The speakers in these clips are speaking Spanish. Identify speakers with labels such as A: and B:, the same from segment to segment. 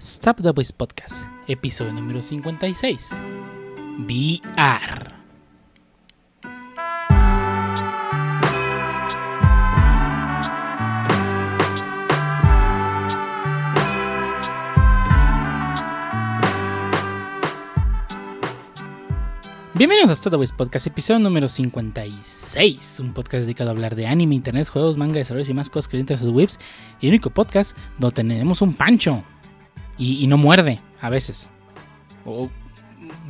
A: Stop the Voice Podcast, episodio número 56. VR. Bienvenidos a Voice Podcast, episodio número 56. Un podcast dedicado a hablar de anime, internet, juegos, manga, desarrollos y más cosas que a sus webs. Y el único podcast donde tenemos un pancho. Y, y no muerde, a veces. O,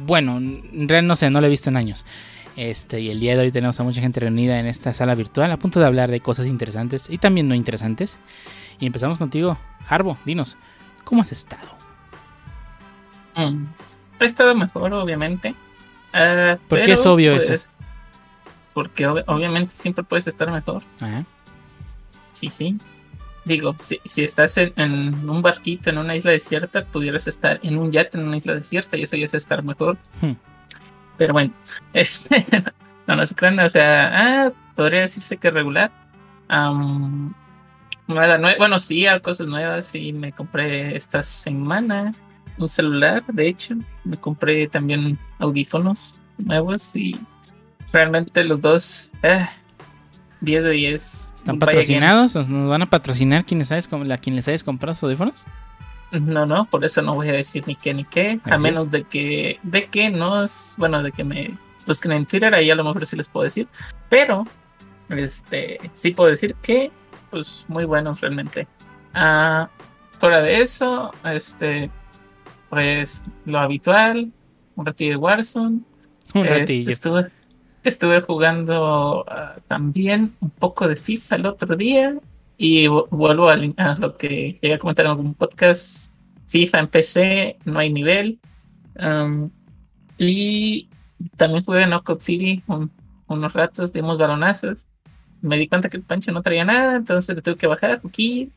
A: bueno, en realidad no sé, no lo he visto en años. Este, y el día de hoy tenemos a mucha gente reunida en esta sala virtual a punto de hablar de cosas interesantes y también no interesantes. Y empezamos contigo, Harbo, dinos, ¿cómo has estado?
B: Mm, he estado mejor, obviamente. Uh,
A: ¿Por qué es obvio
B: pues,
A: eso?
B: Porque ob obviamente siempre puedes estar mejor.
A: Ajá.
B: Sí, sí. Digo, si, si estás en, en, un barquito en una isla desierta, pudieras estar en un yate en una isla desierta y eso ya es estar mejor.
A: Hmm.
B: Pero bueno, es, no, no se crean, o sea, ah, podría decirse que regular. Um, nada nuevo, bueno, sí, hay cosas nuevas. Sí, me compré esta semana un celular, de hecho. Me compré también audífonos nuevos y realmente los dos, eh, 10 de 10.
A: ¿Están patrocinados? ¿Nos van a patrocinar quienes sabes, a quien les hayas comprado audífonos?
B: No, no, por eso no voy a decir ni qué ni qué, Así a menos es. de que, de que no es, bueno, de que me busquen en Twitter, ahí a lo mejor sí les puedo decir, pero, este, sí puedo decir que, pues, muy buenos realmente. Uh, fuera de eso, este, pues lo habitual, un ratillo de Warzone.
A: Un ratillo.
B: Este, estuve, estuve jugando uh, también un poco de FIFA el otro día y vuelvo a, a, lo que llegué a comentar en algún podcast. FIFA en PC, no hay nivel. Um, y también jugué en Knockout City un, unos ratos, dimos balonazos. Me di cuenta que el pancho no traía nada, entonces le tuve que bajar aquí.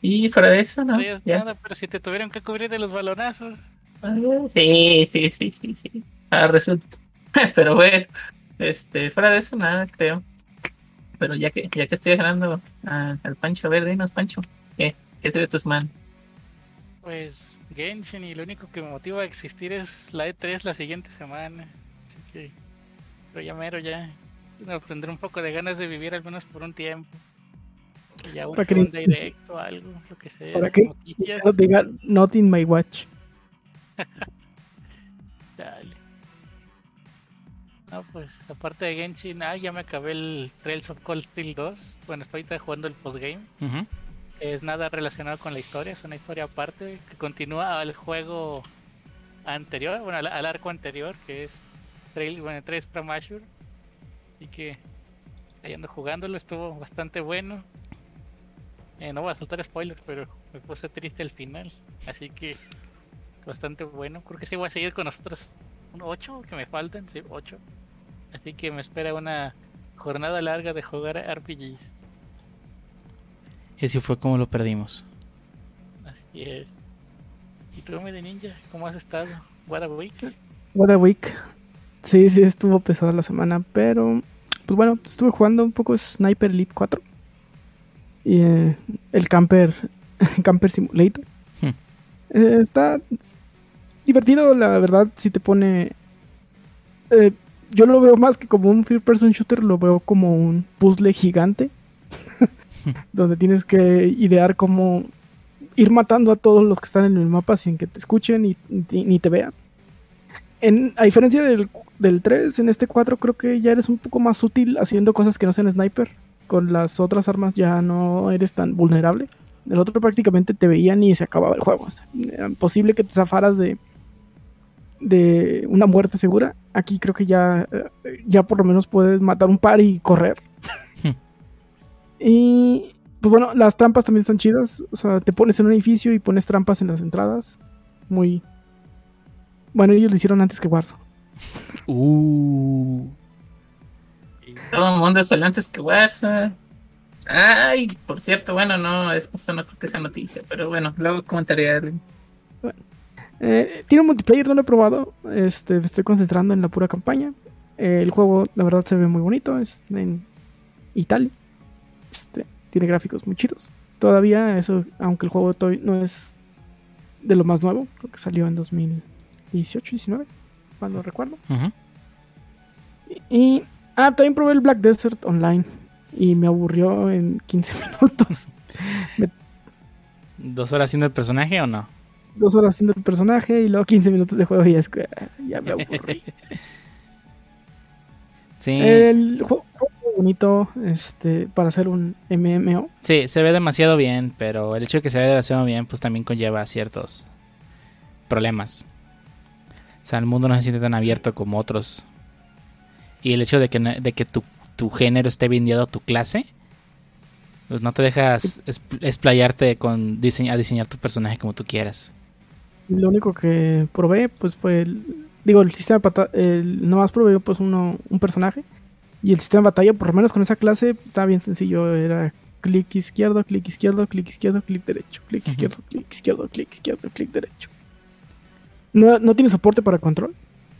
B: Y fuera de eso, no.
C: No ya. nada, pero si te tuvieron que cubrir de los balonazos.
B: Sí, sí, sí, sí, sí. Ah, resulta. pero bueno, este, fuera de eso, nada, creo. Pero ya que, ya que estoy ganando uh, al Pancho, a ver, dinos, Pancho, ¿qué, qué te ve tus manos?
C: Pues Genshin y lo único que me motiva a existir es la E3 la siguiente semana. Así que, pero ya mero, ya. Tendré un poco de ganas de vivir al menos por un tiempo. Ya un
D: que...
C: directo, algo, lo que sea.
D: Para que no diga not in my watch.
C: Dale. No, pues aparte de Genshin, ah, ya me acabé el Trails of Cold Steel 2. Bueno, estoy jugando el postgame.
A: Uh -huh.
C: Es nada relacionado con la historia, es una historia aparte que continúa al juego anterior, bueno, al, al arco anterior, que es Trail, bueno, Trails from Ashur. Y que ahí ando jugándolo, estuvo bastante bueno. Eh, no voy a soltar spoilers, pero me puse triste al final. Así que bastante bueno. Creo que sí voy a seguir con nosotros. Un 8 que me faltan, sí, 8. Así que me espera una jornada larga de jugar RPGs.
A: Y así fue como lo perdimos.
C: Así es. ¿Y tú, de Ninja? ¿Cómo has estado? What a week.
D: What a week. Sí, sí, estuvo pesada la semana, pero pues bueno, estuve jugando un poco Sniper Elite 4 y eh, el Camper Camper Simulator.
A: Hmm.
D: Eh, está divertido, la verdad, si te pone... Eh, yo lo veo más que como un first person shooter, lo veo como un puzzle gigante, donde tienes que idear cómo ir matando a todos los que están en el mapa sin que te escuchen y, y ni te vean. En, a diferencia del, del 3, en este 4 creo que ya eres un poco más útil haciendo cosas que no sean sniper. Con las otras armas ya no eres tan vulnerable. El otro prácticamente te veían y se acababa el juego. Era imposible que te zafaras de, de una muerte segura. Aquí creo que ya, ya por lo menos puedes matar un par y correr. y pues bueno, las trampas también están chidas. O sea, te pones en un edificio y pones trampas en las entradas. Muy... Bueno, ellos lo hicieron antes que Warzone.
A: Uh.
B: Todo el mundo salió antes que Warzone. Ay, por cierto, bueno, no, eso no creo que sea noticia, pero bueno, luego comentaré algo.
D: Bueno, eh, tiene un multiplayer, no lo he probado. Este, me estoy concentrando en la pura campaña. Eh, el juego, la verdad, se ve muy bonito. Es en Italia. Este, tiene gráficos muy chidos. Todavía, eso, aunque el juego no es de lo más nuevo. Creo que salió en 2018, 19, cuando recuerdo. Y. Ah, también probé el Black Desert Online. Y me aburrió en 15 minutos.
A: ¿Dos horas haciendo el personaje o no?
D: Dos horas haciendo el personaje y luego 15 minutos de juego y es que ah, ya me aburrí.
A: Sí.
D: el juego es bonito este, para hacer un MMO.
A: Sí, se ve demasiado bien, pero el hecho de que se vea demasiado bien, pues también conlleva ciertos problemas. O sea, el mundo no se siente tan abierto como otros. Y el hecho de que, de que tu, tu género esté vendido a tu clase, pues no te dejas explayarte con dise- a diseñar tu personaje como tú quieras.
D: Lo único que probé pues fue el, digo el sistema de batalla, el, nomás probé pues uno, un personaje y el sistema de batalla por lo menos con esa clase estaba bien sencillo, era clic izquierdo, clic izquierdo, clic izquierdo, clic derecho, clic izquierdo, clic izquierdo, clic izquierdo, clic derecho. No, no tiene soporte para control,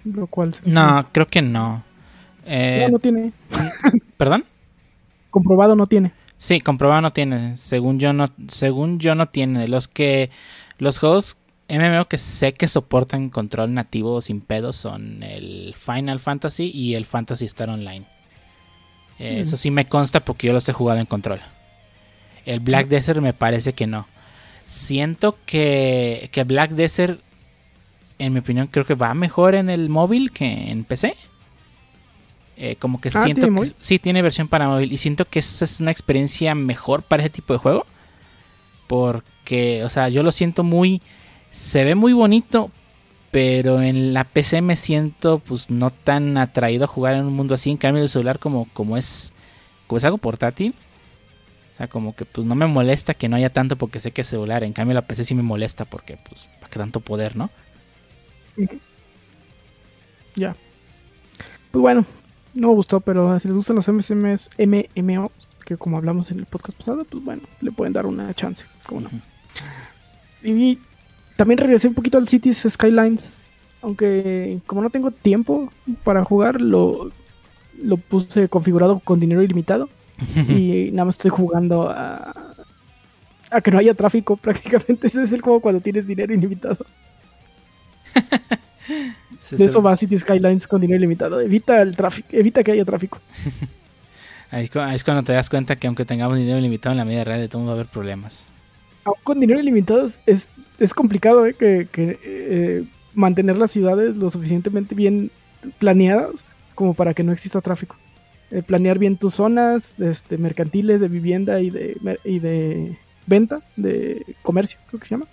D: lo cual
A: No, creo que no. Eh,
D: no, no tiene,
A: ¿Perdón?
D: comprobado no tiene.
A: Sí, comprobado no tiene. Según yo no, según yo no tiene. Los que los juegos MMO que sé que soportan control nativo sin pedos son el Final Fantasy y el Fantasy Star Online. Eh,
D: Mm.
A: Eso sí me consta porque yo los he jugado en control. El Black Desert me parece que no. Siento que, que Black Desert, en mi opinión, creo que va mejor en el móvil que en PC. Eh, como que
D: Ah,
A: siento
D: ¿tiene
A: que
D: móvil?
A: sí tiene versión para móvil y siento que esa es una experiencia mejor para ese tipo de juego. Porque, o sea, yo lo siento muy. Se ve muy bonito, pero en la PC me siento pues no tan atraído a jugar en un mundo así. En cambio, el celular, como, como es. Como es algo portátil. O sea, como que pues no me molesta que no haya tanto porque sé que es celular. En cambio, la PC sí me molesta porque, pues, ¿para qué tanto poder, no?
D: Ya. Pues bueno, no me gustó, pero si les gustan los MSMs, MMO, que como hablamos en el podcast pasado, pues bueno, le pueden dar una chance, como no. Y también regresé un poquito al Cities Skylines, aunque como no tengo tiempo para jugar, lo, lo puse configurado con dinero ilimitado y nada más estoy jugando a, a que no haya tráfico prácticamente. Ese es el juego cuando tienes dinero ilimitado. De
A: es
D: eso va City Skylines con dinero ilimitado. Evita el tráfico, evita que haya tráfico.
A: Ahí es cuando te das cuenta que aunque tengamos dinero limitado en la vida real, de todo va a haber problemas.
D: Aún con dinero ilimitado es, es, complicado ¿eh? que, eh, mantener las ciudades lo suficientemente bien planeadas como para que no exista tráfico. Eh, planear bien tus zonas este, mercantiles de vivienda y de, y de venta, de comercio, creo que se llama,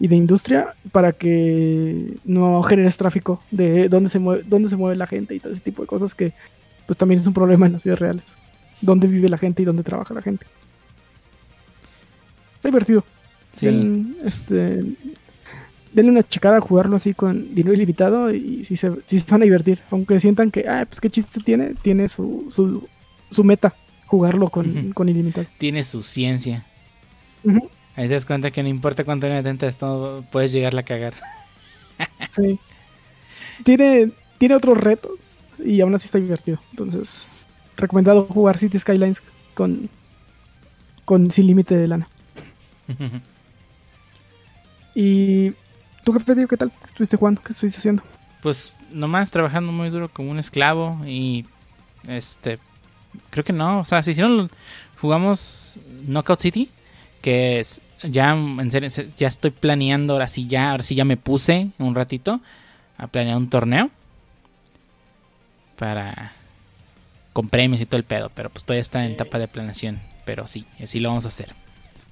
D: y de industria, para que no generes tráfico de dónde se mueve, dónde se mueve la gente y todo ese tipo de cosas que pues también es un problema en las ciudades reales. Dónde vive la gente y dónde trabaja la gente. Está divertido.
A: Sí.
D: Este, denle una checada a jugarlo así con dinero ilimitado y si se, si se van a divertir. Aunque sientan que, ah, pues qué chiste tiene, tiene su, su, su meta, jugarlo con, con ilimitado.
A: Tiene su ciencia.
D: Ujú,
A: Ahí te das cuenta que no importa cuánto dinero tengas, todo puedes llegarla a cagar.
D: sí. Tiene, tiene otros retos y aún así está divertido. Entonces, recomendado jugar City Skylines con, con sin límite de lana. Y tú, jefe, tío, ¿qué tal? ¿Qué estuviste jugando? ¿Qué estuviste haciendo?
A: pues nomás trabajando muy duro como un esclavo y este creo que no, o sea, se hicieron jugamos Knockout City que es ya en serio se- ya estoy planeando ahora sí ya ahora sí ya me puse un ratito a planear un torneo para con premios y todo el pedo, pero pues todavía está en etapa de planeación, pero sí, así lo vamos a hacer.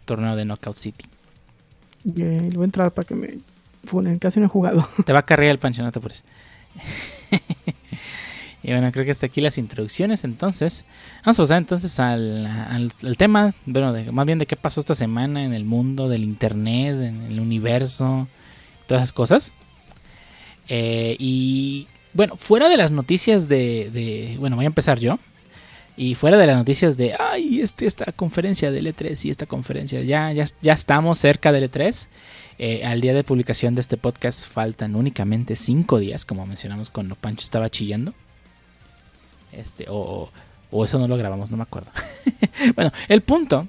A: Torneo de Knockout City.
D: Eh, le voy a entrar para que me funen. Casi no he jugado.
A: Te va a cargar el pancho, no te apures. y bueno, creo que hasta aquí las introducciones. Entonces, vamos a pasar entonces al, al- tema, bueno, de- más bien de qué pasó esta semana en el mundo del internet, en el universo, todas esas cosas. Eh, y bueno, fuera de las noticias de- Bueno, voy a empezar yo. Y fuera de las noticias de, ay, este, esta conferencia del E3 y esta conferencia, ya, ya, ya estamos cerca del E3. Eh, al día de publicación de este podcast faltan únicamente 5 días, como mencionamos cuando Pancho estaba chillando. Este, o, o eso no lo grabamos, no me acuerdo. bueno, el punto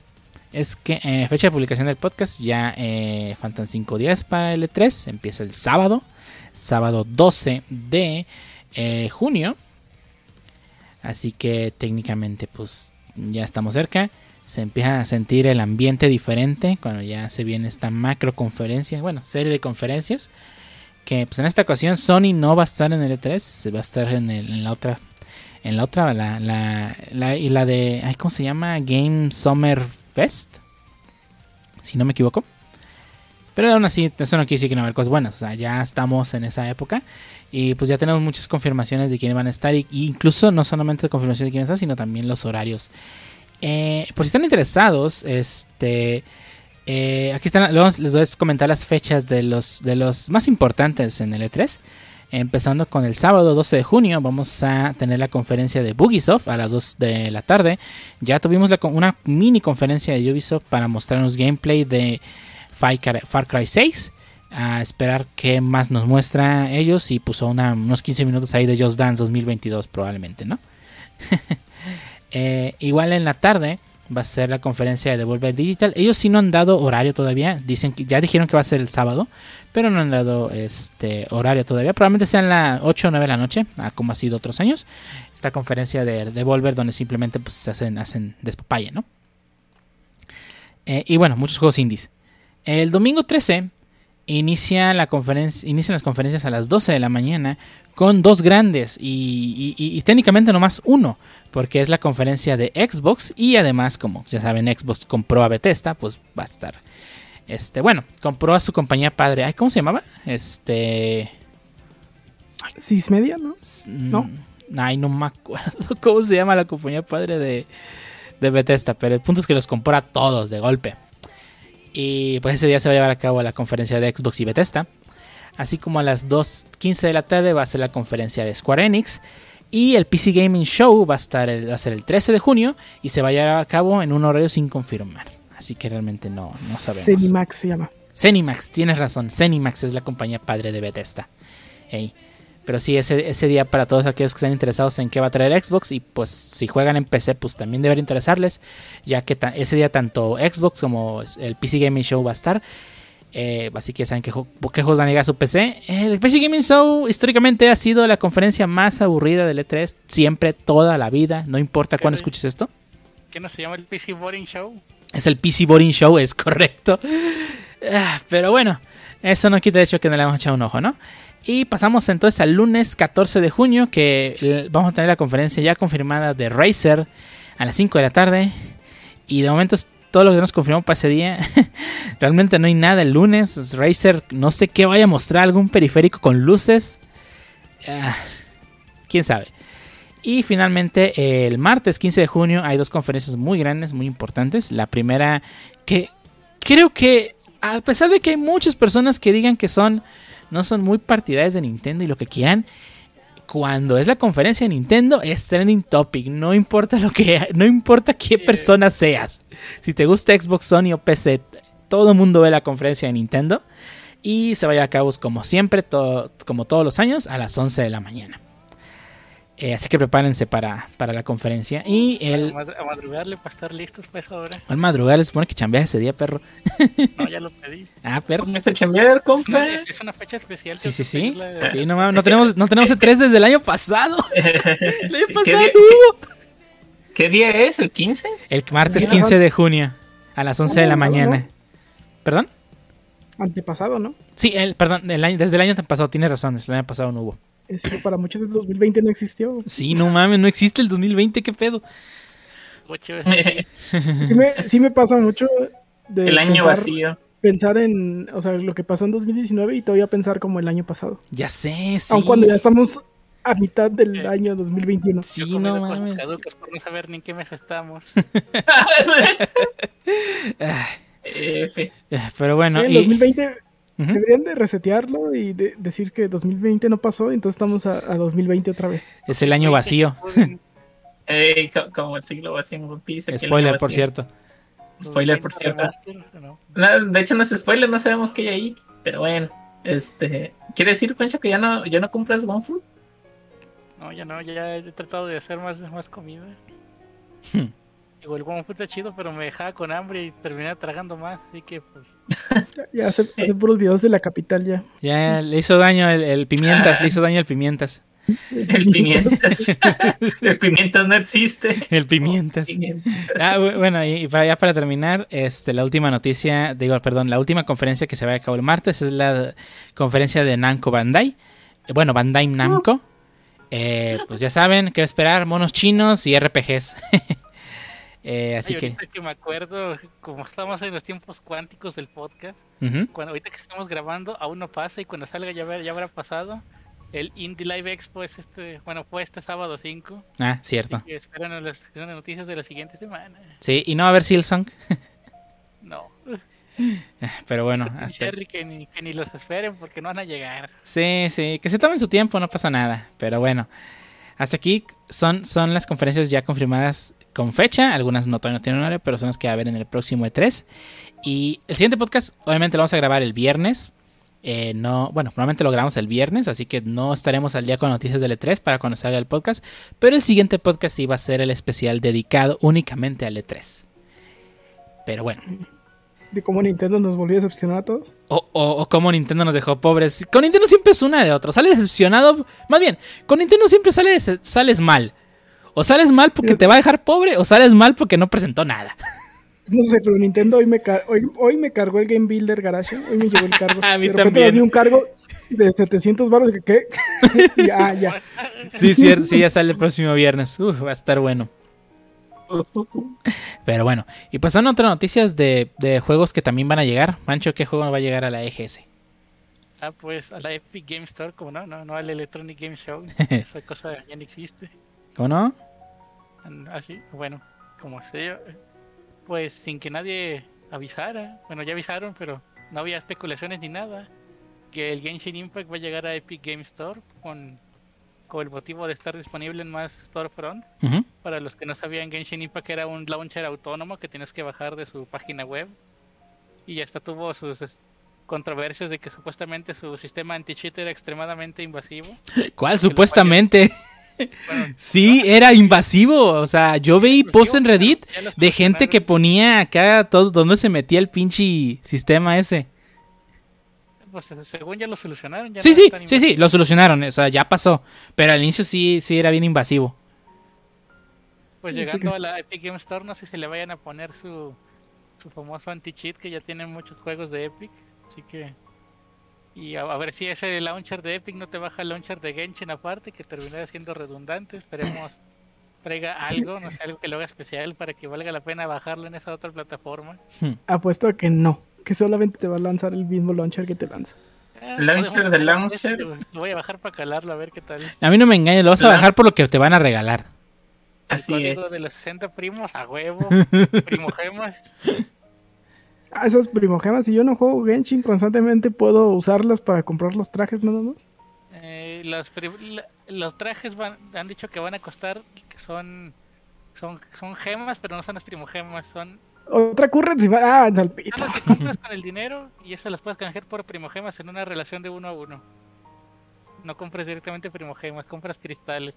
A: es que eh, fecha de publicación del podcast ya eh, faltan 5 días para el E3. Empieza el sábado, sábado 12 de junio. Así que técnicamente pues ya estamos cerca. Se empieza a sentir el ambiente diferente cuando ya se viene esta macro conferencia, bueno, serie de conferencias. Que pues en esta ocasión Sony no va a estar en el E3, va a estar en, el- en la otra en la otra, la, y la de, ay, ¿cómo se llama? Game Summer Fest, si no me equivoco. Pero aún así, eso no quiere decir que no haber cosas buenas. O sea, ya estamos en esa época. Y pues ya tenemos muchas confirmaciones de quiénes van a estar. Y, incluso no solamente confirmaciones de quiénes están, sino también los horarios. Eh, por si están interesados, este. eh, aquí están, luego les voy a comentar las fechas de los, de los más importantes en el E3. Empezando con el sábado 12 de junio, vamos a tener la conferencia de Bugisoft a las 2 de la tarde. Ya tuvimos una mini conferencia de Ubisoft para mostrarnos gameplay de Far Cry 6. A esperar qué más nos muestra ellos y puso unos 15 minutos ahí de Just Dance 2022 probablemente, ¿no? Eh, igual en la tarde va a ser la conferencia de Devolver Digital. Ellos sí no han dado horario todavía. Dicen que ya dijeron que va a ser el sábado, pero no han dado este horario todavía. Probablemente sean las 8 o 9 de la noche, como ha sido otros años. Esta conferencia de Devolver donde simplemente pues se hacen, hacen despapalle, ¿no? Eh, y bueno, muchos juegos indies. El domingo 13 inicia la conferencia, inician las conferencias a las 12 de la mañana con dos grandes y, y- y- y técnicamente nomás uno, porque es la conferencia de Xbox y además, como ya saben, Xbox compró a Bethesda, pues va a estar. Este, bueno, compró a su compañía padre. Ay, ¿cómo se llamaba? Este.
D: Cis Media, ¿no?
A: s-
D: ¿No?
A: mm, Ay, no me acuerdo cómo se llama la compañía padre de, de Bethesda, pero el punto es que los compró a todos de golpe. Y pues ese día se va a llevar a cabo la conferencia de Xbox y Bethesda. Así como a las 2.15 de la tarde va a ser la conferencia de Square Enix. Y el PC Gaming Show va a, estar el- va a ser el 13 de junio y se va a llevar a cabo en un horario sin confirmar. Así que realmente no, no sabemos.
D: Cenimax se llama.
A: Zenimax, tienes razón. Zenimax es la compañía padre de Bethesda. Ey. Pero sí, ese, ese día para todos aquellos que estén interesados en qué va a traer Xbox y pues si juegan en PC pues también debería interesarles ya que ese día tanto Xbox como el PC Gaming Show va a estar. Eh, así que ya saben qué, ju- qué juegos van a llegar a su PC. El PC Gaming Show históricamente ha sido la conferencia más aburrida del E3. Siempre, toda la vida. No importa cuándo escuches esto.
C: ¿Qué no se llama el PC Boring Show?
A: Es el PC Boring Show, es correcto. Ah, Pero bueno, eso no quita el hecho que no le hemos echado un ojo, ¿no? Y pasamos entonces al lunes 14 de junio, que eh, vamos a tener la conferencia ya confirmada de Razer a las 5 de la tarde. Y de momento todo lo que nos confirmó para ese día. Realmente no hay nada el lunes. Razer no sé qué vaya a mostrar, algún periférico con luces. Ah, Quién sabe. Y finalmente el martes 15 de junio hay dos conferencias muy grandes, muy importantes. La primera que creo que a pesar de que hay muchas personas que digan que son no son muy partidarias de Nintendo y lo que quieran, cuando es la conferencia de Nintendo es trending topic, no importa lo que no importa qué persona seas. Si te gusta Xbox, Sony o PC, todo el mundo ve la conferencia de Nintendo y se va a llevar a cabo como siempre, como todos los años a las 11 de la mañana. Eh, así que prepárense para, para la conferencia. Y el,
C: A madru- a madrugarle para estar listos para esa hora.
A: al madrugar, les supone que chambeas ese día, perro.
C: No, ya lo pedí.
A: Ah, perro.
B: Póngase a chambear,
C: No,
B: compa.
C: es, es una fecha especial.
A: Sí, sí, sí. Sí, no mames, no tenemos, no tenemos E3 desde el año pasado. El año
B: ¿Qué
A: pasado
B: día-
A: no hubo.
B: ¿Qué día es? ¿El 15?
A: El martes
B: Sí,
A: 15 de junio, a las 11 de la mañana. ¿Perdón?
D: Antepasado, ¿no?
A: Sí, el, perdón, el año- desde el año pasado, tienes razón, el año pasado no hubo.
D: Es que para muchos el 2020 no existió.
A: Sí, no mames, no existe el 2020, qué pedo.
C: Ocho veces.
D: Sí me, sí me pasa mucho de
B: El año
D: pensar,
B: vacío.
D: pensar en, o sea, lo que pasó en 2019 y todavía pensar como el año pasado.
A: Ya sé, sí.
D: Aun cuando ya estamos a mitad del año 2021.
A: Sí,
C: Yo
A: no
C: cosas
A: mames.
C: caducas por no saber ni en qué mes estamos.
B: F.
A: eh, Pero bueno,
D: En
A: y-
D: 2020 Deberían de resetearlo y de- decir que 2020 no pasó, entonces estamos a, a 2020 otra vez.
A: es el año vacío.
B: Como el siglo vacío en One Piece.
A: Spoiler, por cierto.
B: Spoiler, por cierto. De hecho, no es spoiler, no sabemos qué hay ahí. Pero bueno, este. ¿Quiere decir, Concha, que ya no, ya no compras OneFood?
C: No, ya no, ya he tratado de hacer más, más comida.
A: Hmm.
C: Digo, el One está chido, pero me dejaba con hambre y terminé tragando más, así que pues.
D: Ya hace, hace puros videos de la capital ya.
A: Ya le hizo daño el, el pimientas, le hizo daño el pimientas.
B: El pimientas. el pimientas no existe.
A: El pimientas.
B: Pimientas.
A: Ah, bu- bueno, y para, ya para terminar, este, la última noticia, digo, perdón, la última conferencia que se va a cabo el martes es la conferencia de Namco Bandai. Bueno, Bandai Namco. Eh, pues ya saben qué esperar, monos chinos y RPGs. Eh, así
C: Ay,
A: que,
C: ahorita que me acuerdo, como estamos en los tiempos cuánticos del podcast,
A: ujú.
C: cuando ahorita que estamos grabando aún no pasa y cuando salga ya, habrá- ya habrá pasado. El Indie Live Expo es este, bueno, fue este sábado 5.
A: ah, cierto.
C: Y esperan las noticias de la siguiente semana.
A: Sí, y no va a haber Silsong,
C: No,
A: pero bueno, hasta...
C: Que ni, que ni los esperen porque no van a llegar.
A: Sí, sí, que se tomen su tiempo, no pasa nada. Pero bueno, hasta aquí son, son las conferencias ya confirmadas con fecha. Algunas no todavía no tienen horario, pero son las que va a haber en el próximo E3. Y el siguiente podcast, obviamente, lo vamos a grabar el viernes. Eh, no, bueno, probablemente lo grabamos el viernes, así que no estaremos al día con noticias del E3 para cuando salga el podcast. Pero el siguiente podcast sí va a ser el especial dedicado únicamente al E3. Pero bueno,
D: De cómo Nintendo nos volvió a decepcionar a todos.
A: o, o, o cómo Nintendo nos dejó pobres. Con Nintendo siempre es una de otra. Sales decepcionado. Más bien, con Nintendo siempre sales, sales mal. O sales mal porque te va a dejar pobre, o sales mal porque no presentó nada.
D: No sé, pero Nintendo hoy me, car- hoy, hoy me cargó el Game Builder Garage. Hoy me llegó el cargo.
A: A mí
D: de
A: también.
D: me dio un cargo de 700 baros. que, ¿Qué? ya, ya.
A: Sí, cierto, sí, ya sale el próximo viernes. Uf, va a estar bueno. Pero bueno, y pues son otras noticias de, de juegos que también van a llegar. Mancho, ¿qué juego va a llegar a la EGS?
C: Ah, pues a la Epic Game Store, como no, no, no al Electronic Game Show. Esa cosa ya no existe.
A: ¿Cómo no?
C: Así, bueno, como sea, pues sin que nadie avisara. Bueno, ya avisaron, pero no había especulaciones ni nada. Que el Genshin Impact va a llegar a Epic Game Store con, con el motivo de estar disponible en más storefront. Para los que no sabían, Genshin Impact era un launcher autónomo que tienes que bajar de su página web. Y hasta tuvo sus controversias de que supuestamente su sistema anti-cheat era extremadamente invasivo.
A: ¿Cuál? Supuestamente.
C: Bueno,
A: Sí, era invasivo. O sea, yo vi posts en Reddit de gente que ponía acá todo donde se metía el pinche sistema ese.
C: Pues según ya lo solucionaron. Ya
A: Sí,
C: no
A: sí, sí, sí, lo solucionaron, o sea, ya pasó. Pero al inicio sí, sí era bien invasivo.
C: Pues llegando a la Epic Game Store, no sé si le vayan a poner su, su famoso anti-cheat que ya tienen muchos juegos de Epic. Así que. Y a, a ver si ese launcher de Epic no te baja el launcher de Genshin aparte, que terminará siendo redundante. Esperemos traiga algo, no sé, algo que lo haga especial para que valga la pena bajarlo en esa otra plataforma.
D: Apuesto a que no. Que solamente te va a lanzar el mismo launcher que te lanza.
C: Ah,
B: Launcher de launcher.
C: Lo voy a bajar para calarlo a ver qué tal.
A: A mí no me engañes, lo vas a bajar por lo que te van a regalar.
C: El
B: Así
C: código
B: es.
C: de los 60 primos a huevo, primogemas.
D: Ah, esas primogemas, si yo no juego Genshin constantemente, puedo usarlas para comprar los trajes nada más.
C: Eh, los, los trajes van, han dicho que van a costar, que son, son, son gemas, pero no son las primogemas, son,
D: Otra currency. Ah,
C: son
D: salpito.
C: las que compras con el dinero y eso las puedes canjear por primogemas en una relación de uno a uno. No compras directamente primogemas, compras cristales.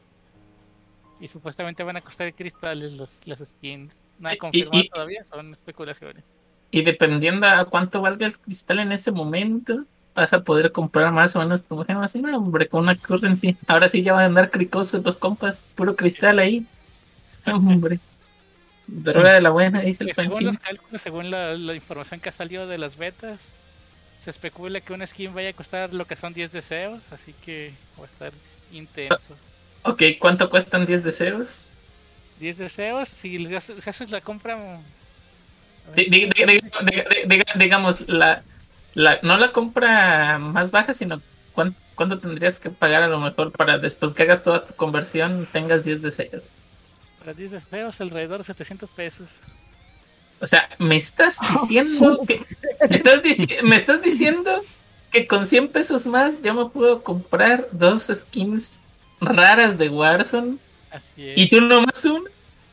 C: Y supuestamente van a costar cristales los, las skins. Nada
B: Y-
C: confirmado
B: y-
C: todavía, son especulaciones.
B: Y dependiendo a cuánto valga el cristal en ese momento, vas a poder comprar más o menos como ejemplo así, no, hombre, con una currency. Ahora sí ya van a andar cricosos los compas, puro cristal ahí. Hombre. Droga de la buena, dice el
C: según los cálculos, según la, la información que ha salido de las betas, se especula que una skin vaya a costar lo que son 10 deseos, así que va a estar intenso.
B: Ok, ¿cuánto cuestan 10 deseos?
C: 10 deseos, si haces la compra...
B: digamos, la, la, no la compra más baja, sino cuán- cuánto tendrías que pagar a lo mejor para después que hagas toda tu conversión tengas 10 deseos.
C: Para 10 deseos, alrededor de 700 pesos.
B: O sea, me estás
D: Ah,
B: diciendo que me estás, me estás diciendo que con 100 pesos más yo me puedo comprar dos skins raras de Warzone
C: Así es.
B: y tú nomás una.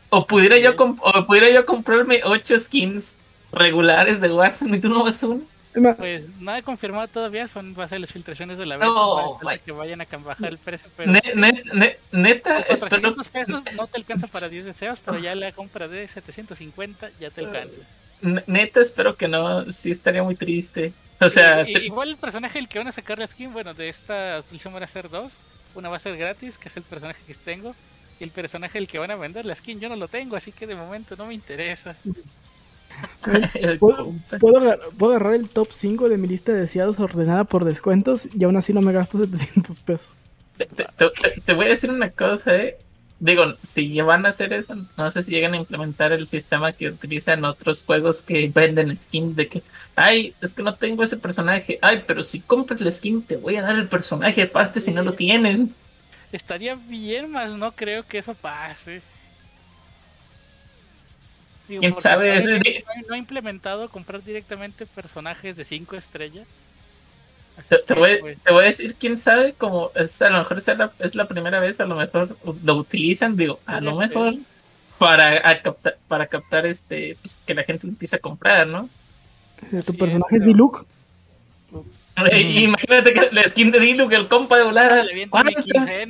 B: O pudiera yo o pudiera yo comprarme ocho skins regulares de Warzone y tú una.
D: Es más,
C: Pues nada confirmado todavía, son va a ser las filtraciones de la
B: No,
C: beta para
B: vaya.
C: que vayan a bajar el precio, pero
B: Ne- ne- ne- neta, espero
C: 400 pesos no te alcanza para 10 deseos, pero ya la compra de 750 ya te alcanza.
B: Ne- Neta, espero que no. Sí, estaría muy triste. O sea,
C: Y-
B: te-
C: igual el personaje el que van a sacar la skin, bueno, de esta actualización van a ser dos. Una va a ser gratis, que es el personaje que tengo. Y el personaje el que van a vender, la skin, yo no lo tengo, así que de momento no me interesa.
D: ¿puedo, puedo agar- puedo agarrar el top 5 de mi lista de deseados ordenada por descuentos y aún así no me gasto 700 pesos.
B: Te, te- te- te voy a decir una cosa, eh. Digo, si van a hacer eso, no sé si llegan a implementar el sistema que utilizan otros juegos que venden skins de que, ay, es que no tengo ese personaje. Ay, pero si compras la skin, te voy a dar el personaje aparte si no lo tienes.
C: Estaría bien, más no creo que eso pase. Digo,
B: ¿Quién sabe?
C: no,
B: de-
C: he implementado comprar directamente personajes de 5 estrellas.
B: Te, voy,
C: pues,
B: te voy a decir, quién sabe, como es, a lo mejor es la, es la primera vez, a lo mejor lo utilizan, digo, a lo mejor para, a captar, para captar este, pues, que la gente empiece a comprar, ¿no?
D: Tu
C: Así
D: personaje
C: es,
D: es
C: pero-
D: Diluc.
B: Y- Imagínate que la skin de Diluc, el compa de volada.
C: le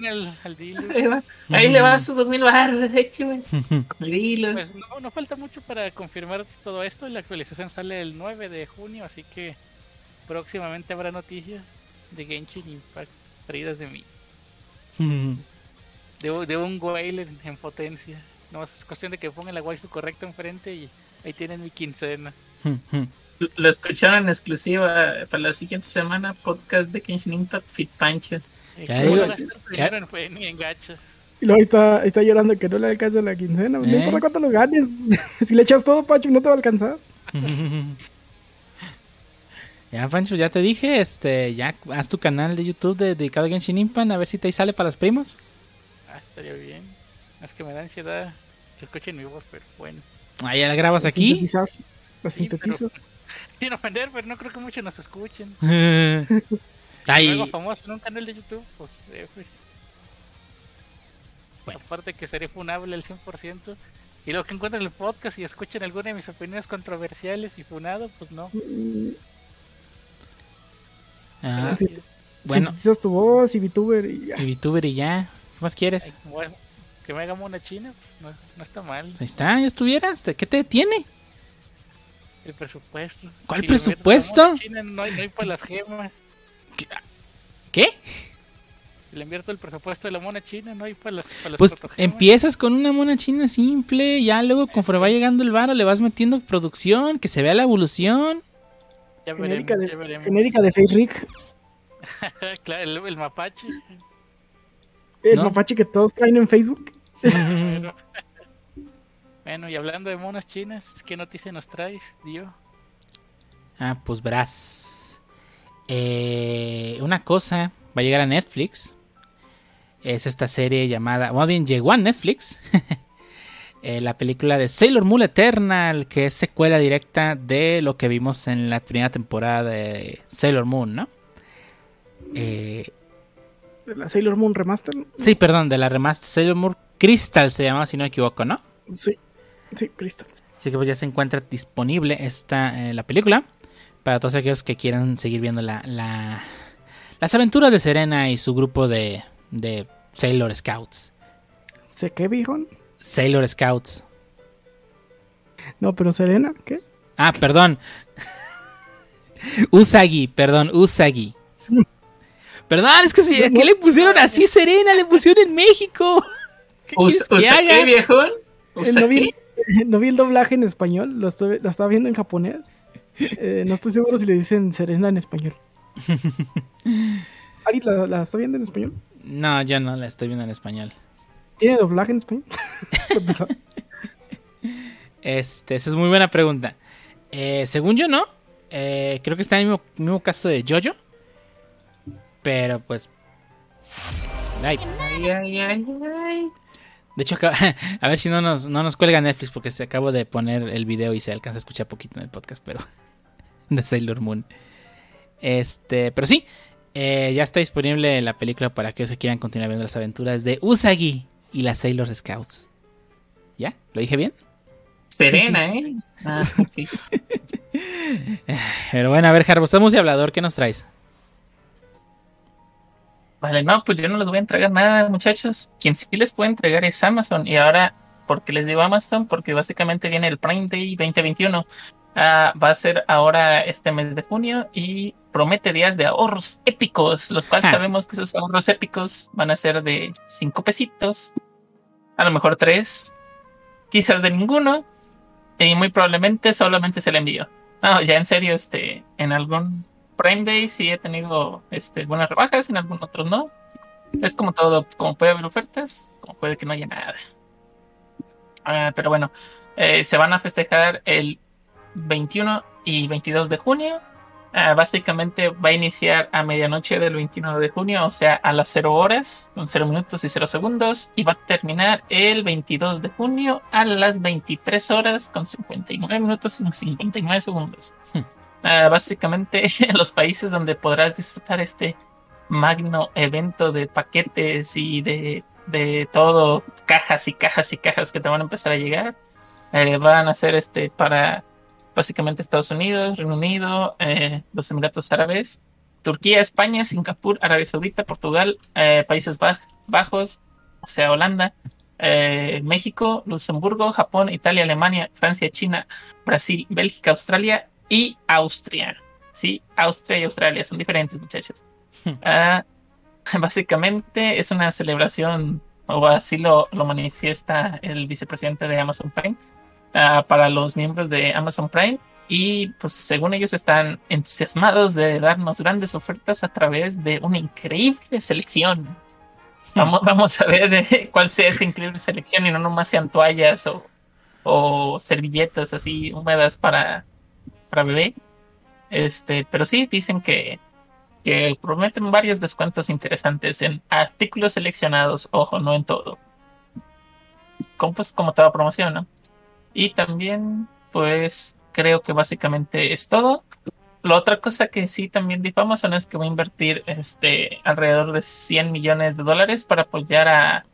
C: al, al Diluc.
B: Ahí, va, ahí le va sus mil baros, écheme. Diluc.
C: Pues no, no falta mucho para confirmar todo esto. La actualización sale el 9 de junio, así que próximamente habrá noticias de Genshin Impact traídas de mí. De, de un Whale en, en potencia. No es cuestión de que pongan la waifu correcta enfrente y ahí tienen mi quincena.
B: Lo escucharon en exclusiva para la siguiente semana, podcast de Kenshin Impact Fit Pancho.
C: Eh,
A: Ya
C: ¿cómo
A: digo,
C: en gacha?
D: Y luego está, está llorando que no le alcanza la quincena. No
A: ¿Eh?
D: importa cuánto lo ganes. si le echas todo, Pacho, no te va a alcanzar.
A: Ya, Pancho, ya te dije, este, ya haz tu canal de YouTube de- dedicado a Genshin Impact, a ver si te sale para los primos.
C: Ah, estaría bien. Es que me da ansiedad que escuchen mi voz, pero bueno.
A: Ah, ya la grabas aquí.
D: Sintetizar. La
C: Sí, pero-. Sin ofender, pero no creo que muchos nos escuchen. Luego famoso en un canal de YouTube, pues eh, pues.
A: Bueno.
C: Aparte que seré funable al 100%. Y luego que encuentren el podcast y escuchen alguna de mis opiniones controversiales y funado, pues no.
A: Ah,
D: Sí.
A: bueno,
D: Sintetizas tu voz y VTuber y ya.
A: y VTuber y ya. ¿Qué más quieres?
C: Ay, bueno, que me haga una china, pues, no, no está mal.
A: Ahí está, ya estuvieras. ¿Qué te detiene?
C: El presupuesto.
A: ¿Cuál
C: Si
A: presupuesto?
C: china, no hay, no hay para las gemas.
A: ¿Qué?
C: Si le invierto el presupuesto de la mona china, no hay para las, para las
A: Pues
C: protogemas.
A: empiezas con una mona china simple, ya luego conforme va llegando el varo le vas metiendo producción, que se vea la evolución.
C: Ya
D: Genérica
C: veremos,
D: de,
C: ya
D: genérica de Face Rick.
C: claro, el, el mapache.
D: El
A: ¿No?
D: mapache que todos traen en Facebook.
C: Bueno. Y hablando de monas chinas, ¿qué noticia nos traes, Dio?
A: Ah, pues verás. Eh, una cosa va a llegar a Netflix. Es esta serie llamada, más bien llegó a Netflix. Eh, la película de Sailor Moon Eternal, que es secuela directa de lo que vimos en la primera temporada de Sailor Moon, ¿no? Eh,
D: De la Sailor Moon Remaster.
A: sí, perdón, de la remaster Sailor Moon Crystal se llama, si no me equivoco, ¿no?
D: Sí. Sí, Crystal.
A: Así que pues ya se encuentra disponible esta eh, la película para todos aquellos que quieran seguir viendo la, la- las aventuras de Serena y su grupo de, de Sailor Scouts.
D: ¿Sé qué, viejón?
A: Sailor Scouts.
D: No, pero Serena, ¿qué?
A: Ah, perdón. Usagi, perdón, Usagi. Perdón, es que si, ¿qué le pusieron así Serena? Le pusieron en México. ¿Qué
B: Us- qué, viejón?
D: Eh,
B: ¿Usa
D: no, vi, el doblaje en español, lo, estoy, lo estaba viendo en japonés. Eh, no estoy seguro si le dicen Serena en español. Ari, ¿la, la está viendo en español?
A: No, yo no la estoy viendo en español.
D: ¿Tiene doblaje en español?
A: Este, esa es muy buena pregunta. Eh, según yo, no. Eh, creo que está en el mismo, mismo caso de Jojo. Pero pues. ay,
B: Ay, ay, ay, ay.
A: De hecho, a ver si no nos, no nos cuelga Netflix porque se acabo de poner el video y se alcanza a escuchar poquito en el podcast, pero. De Sailor Moon. Este, pero sí. eh, ya está disponible la película para aquellos que quieran continuar viendo las aventuras de Usagi y las Sailor Scouts. ¿Ya? ¿Lo dije bien?
B: Serena, ¿eh? Ah, ok.
A: Pero bueno, a ver, Jarbo, estamos y hablador, ¿qué nos traes?
B: No, pues yo no les voy a entregar nada, muchachos. Quien sí les puede entregar es Amazon. Y ahora, ¿por qué les digo Amazon? Porque básicamente viene el Prime Day 2021. Ah, va a ser ahora este mes de junio y promete días de ahorros épicos, los cuales sabemos que esos ahorros épicos van a ser de 5 pesitos, a lo mejor 3, quizás de ninguno, y muy probablemente solamente se le envío. No, ya en serio, este, en algún Prime Day sí he tenido este, buenas rebajas, en algunos otros no. Es como todo, como puede haber ofertas, como puede que no haya nada. Ah, pero bueno, eh, se van a festejar el 21 y 22 de junio. Ah, básicamente va a iniciar a medianoche del 21 de junio, o sea, a las 0 horas, con 0 minutos y 0 segundos, y va a terminar el 22 de junio a las 23 horas con 59 minutos y 59 segundos. Básicamente, los países donde podrás disfrutar este magno evento de paquetes y de, de todo, cajas y cajas y cajas que te van a empezar a llegar, eh, van a ser este para básicamente Estados Unidos, Reino Unido, eh, los Emiratos Árabes, Turquía, España, Singapur, Arabia Saudita, Portugal, eh, Países Baj- Bajos, o sea, Holanda, eh, México, Luxemburgo, Japón, Italia, Alemania, Francia, China, Brasil, Bélgica, Australia y Austria. Sí, Austria y Australia son diferentes, muchachos. Ah, básicamente es una celebración, o así lo, lo manifiesta el vicepresidente de Amazon Prime, ah, para los miembros de Amazon Prime. Y pues según ellos están entusiasmados de darnos grandes ofertas a través de una increíble selección. Vamos, vamos a ver eh, cuál sea esa increíble selección y no nomás sean toallas o, o servilletas así húmedas para, para bebé. Este, pero sí dicen que, que prometen varios descuentos interesantes en artículos seleccionados, ojo, no en todo. Como, pues, como toda promoción, ¿no? Y también, pues, creo que básicamente es todo. La otra cosa que sí también dijo Amazon es que va a invertir este, alrededor de 100 millones de dólares para apoyar a,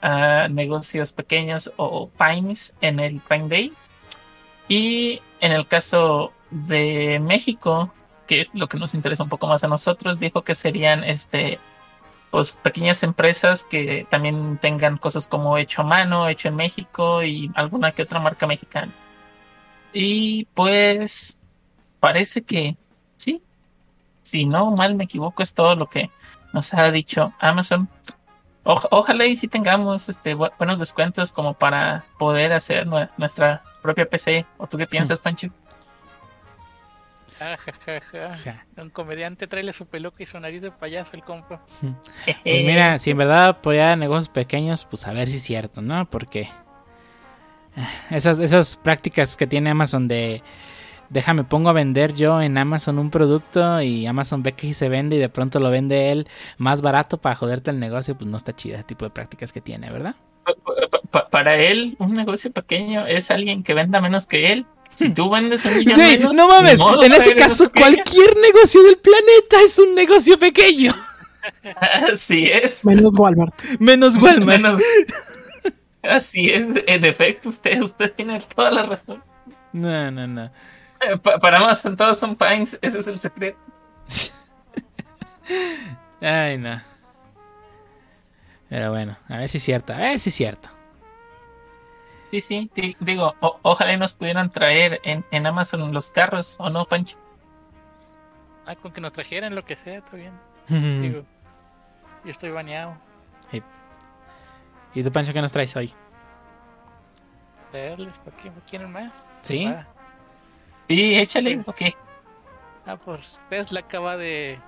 B: a negocios pequeños o PIMES en el Prime Day. Y en el caso de México, que es lo que nos interesa un poco más a nosotros, dijo que serían este pues pequeñas empresas que también tengan cosas como hecho a mano, hecho en México y alguna que otra marca mexicana. Y pues parece que sí, si no mal me equivoco, es todo lo que nos ha dicho Amazon. Ojalá y si tengamos este bu- buenos descuentos como para poder hacer nue- nuestra propia PC. ¿O tú qué piensas, Pancho?
C: Ah, ja, ja, ja.
A: Ja.
C: Un comediante trae su peluca y su nariz de payaso el compa.
A: Pues mira, si en verdad apoyar negocios pequeños, pues a ver si es cierto, ¿no? Porque eh, esas, esas prácticas que tiene Amazon de déjame pongo a vender yo en Amazon un producto y Amazon ve que sí se vende y de pronto lo vende él más barato para joderte el negocio, pues no está chida ese tipo de prácticas que tiene, ¿verdad?
B: Pa- pa- pa- para él, un negocio pequeño es alguien que venda menos que él. Si tú vendes un millón
A: Güey,
B: menos,
A: no mames,
B: modo
A: en ese
B: él es
A: caso cualquier negocio del planeta es un negocio pequeño,
B: Así es.
D: Menos Walmart.
A: menos Walmart.
B: Menos- Así es. En efecto, usted, usted tiene toda la razón.
A: No, no, no.
B: Eh, pa- para Amazon todos son Pimes, ese es el secreto.
A: Ay, no. Pero bueno, a ver si es cierto, a ver si es cierto.
B: Sí, sí, di- digo, o- ojalá nos pudieran traer en, en Amazon los carros, ¿o no, Pancho?
C: Ah, con que nos trajeran lo que sea, todo bien. Digo, yo estoy baneado.
A: ¿Y tú, Pancho, qué nos traes hoy?
C: Leerles, ¿para qué quieren más?
A: ¿Sí?
C: Ah,
B: Sí, échale, ok.
C: Ah, pues Tesla acaba de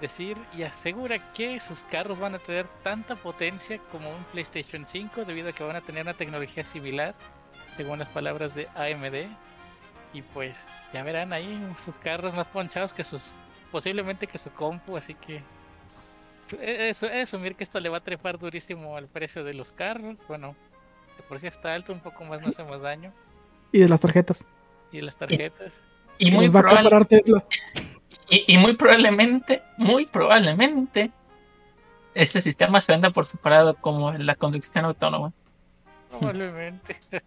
C: decir y asegura que sus carros van a tener tanta potencia como un PlayStation 5 debido a que van a tener una tecnología similar, según las palabras de AMD. Y pues ya verán ahí sus carros más ponchados que sus, posiblemente que su compu, así que es, es asumir que esto le va a trepar durísimo al precio de los carros. Bueno, de por si está alto, un poco más no hacemos daño.
D: Y de las tarjetas.
C: Y las tarjetas.
B: Y muy,
D: nos va a comprar Tesla.
B: Y, y muy probablemente, muy probablemente, este sistema se venda por separado como la conducción autónoma.
C: Probablemente.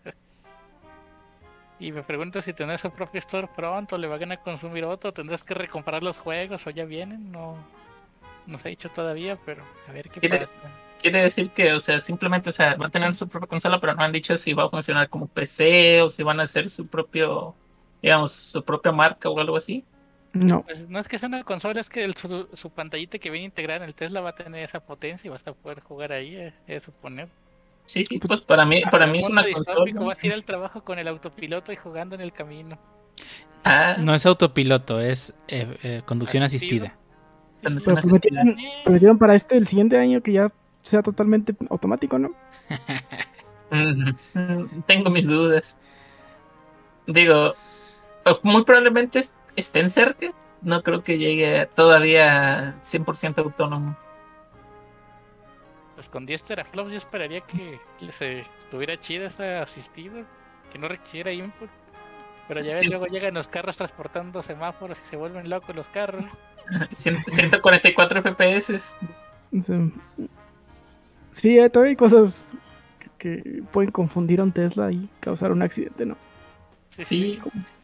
C: Y me pregunto si tendrá su propio store pronto, le van a consumir otro, tendrás que recomprar los juegos o ya vienen, no, no se ha dicho todavía, pero a ver qué
B: Quiere-
C: pasa.
B: Quiere decir que, o sea, simplemente, o sea, va a tener su propia consola, pero no han dicho si va a funcionar como PC o si van a hacer su propio, digamos, su propia marca o algo así.
D: No.
C: Pues no es que sea una consola, es que el- su, su pantallita que viene integrada en el Tesla va a tener esa potencia y vas a poder jugar ahí, eh, es suponer.
B: Sí, sí, pues para mí, para mí es una consola.
C: Vas a ir al trabajo con el autopiloto y jugando en el camino.
B: Ah,
A: No es autopiloto, es eh, eh, conducción asistida.
B: conducción
D: Pero
B: asistida.
D: prometieron, prometieron para este, el siguiente año, que ya sea totalmente automático, ¿no?
B: Mm, Tengo mis dudas. Digo, muy probablemente estén cerca. No creo que llegue todavía 100% autónomo.
C: Pues con 10 teraflops yo esperaría que, que se estuviera chida esa asistida, que no requiera input. Pero ya ves,
B: Sí.
C: luego llegan los carros transportando semáforos y se vuelven locos los carros.
B: Cien- 144 FPS.
D: Sea, sí, eh, todavía hay cosas que, que pueden confundir a un Tesla y causar un accidente, ¿no?
C: Sí,
B: Sí.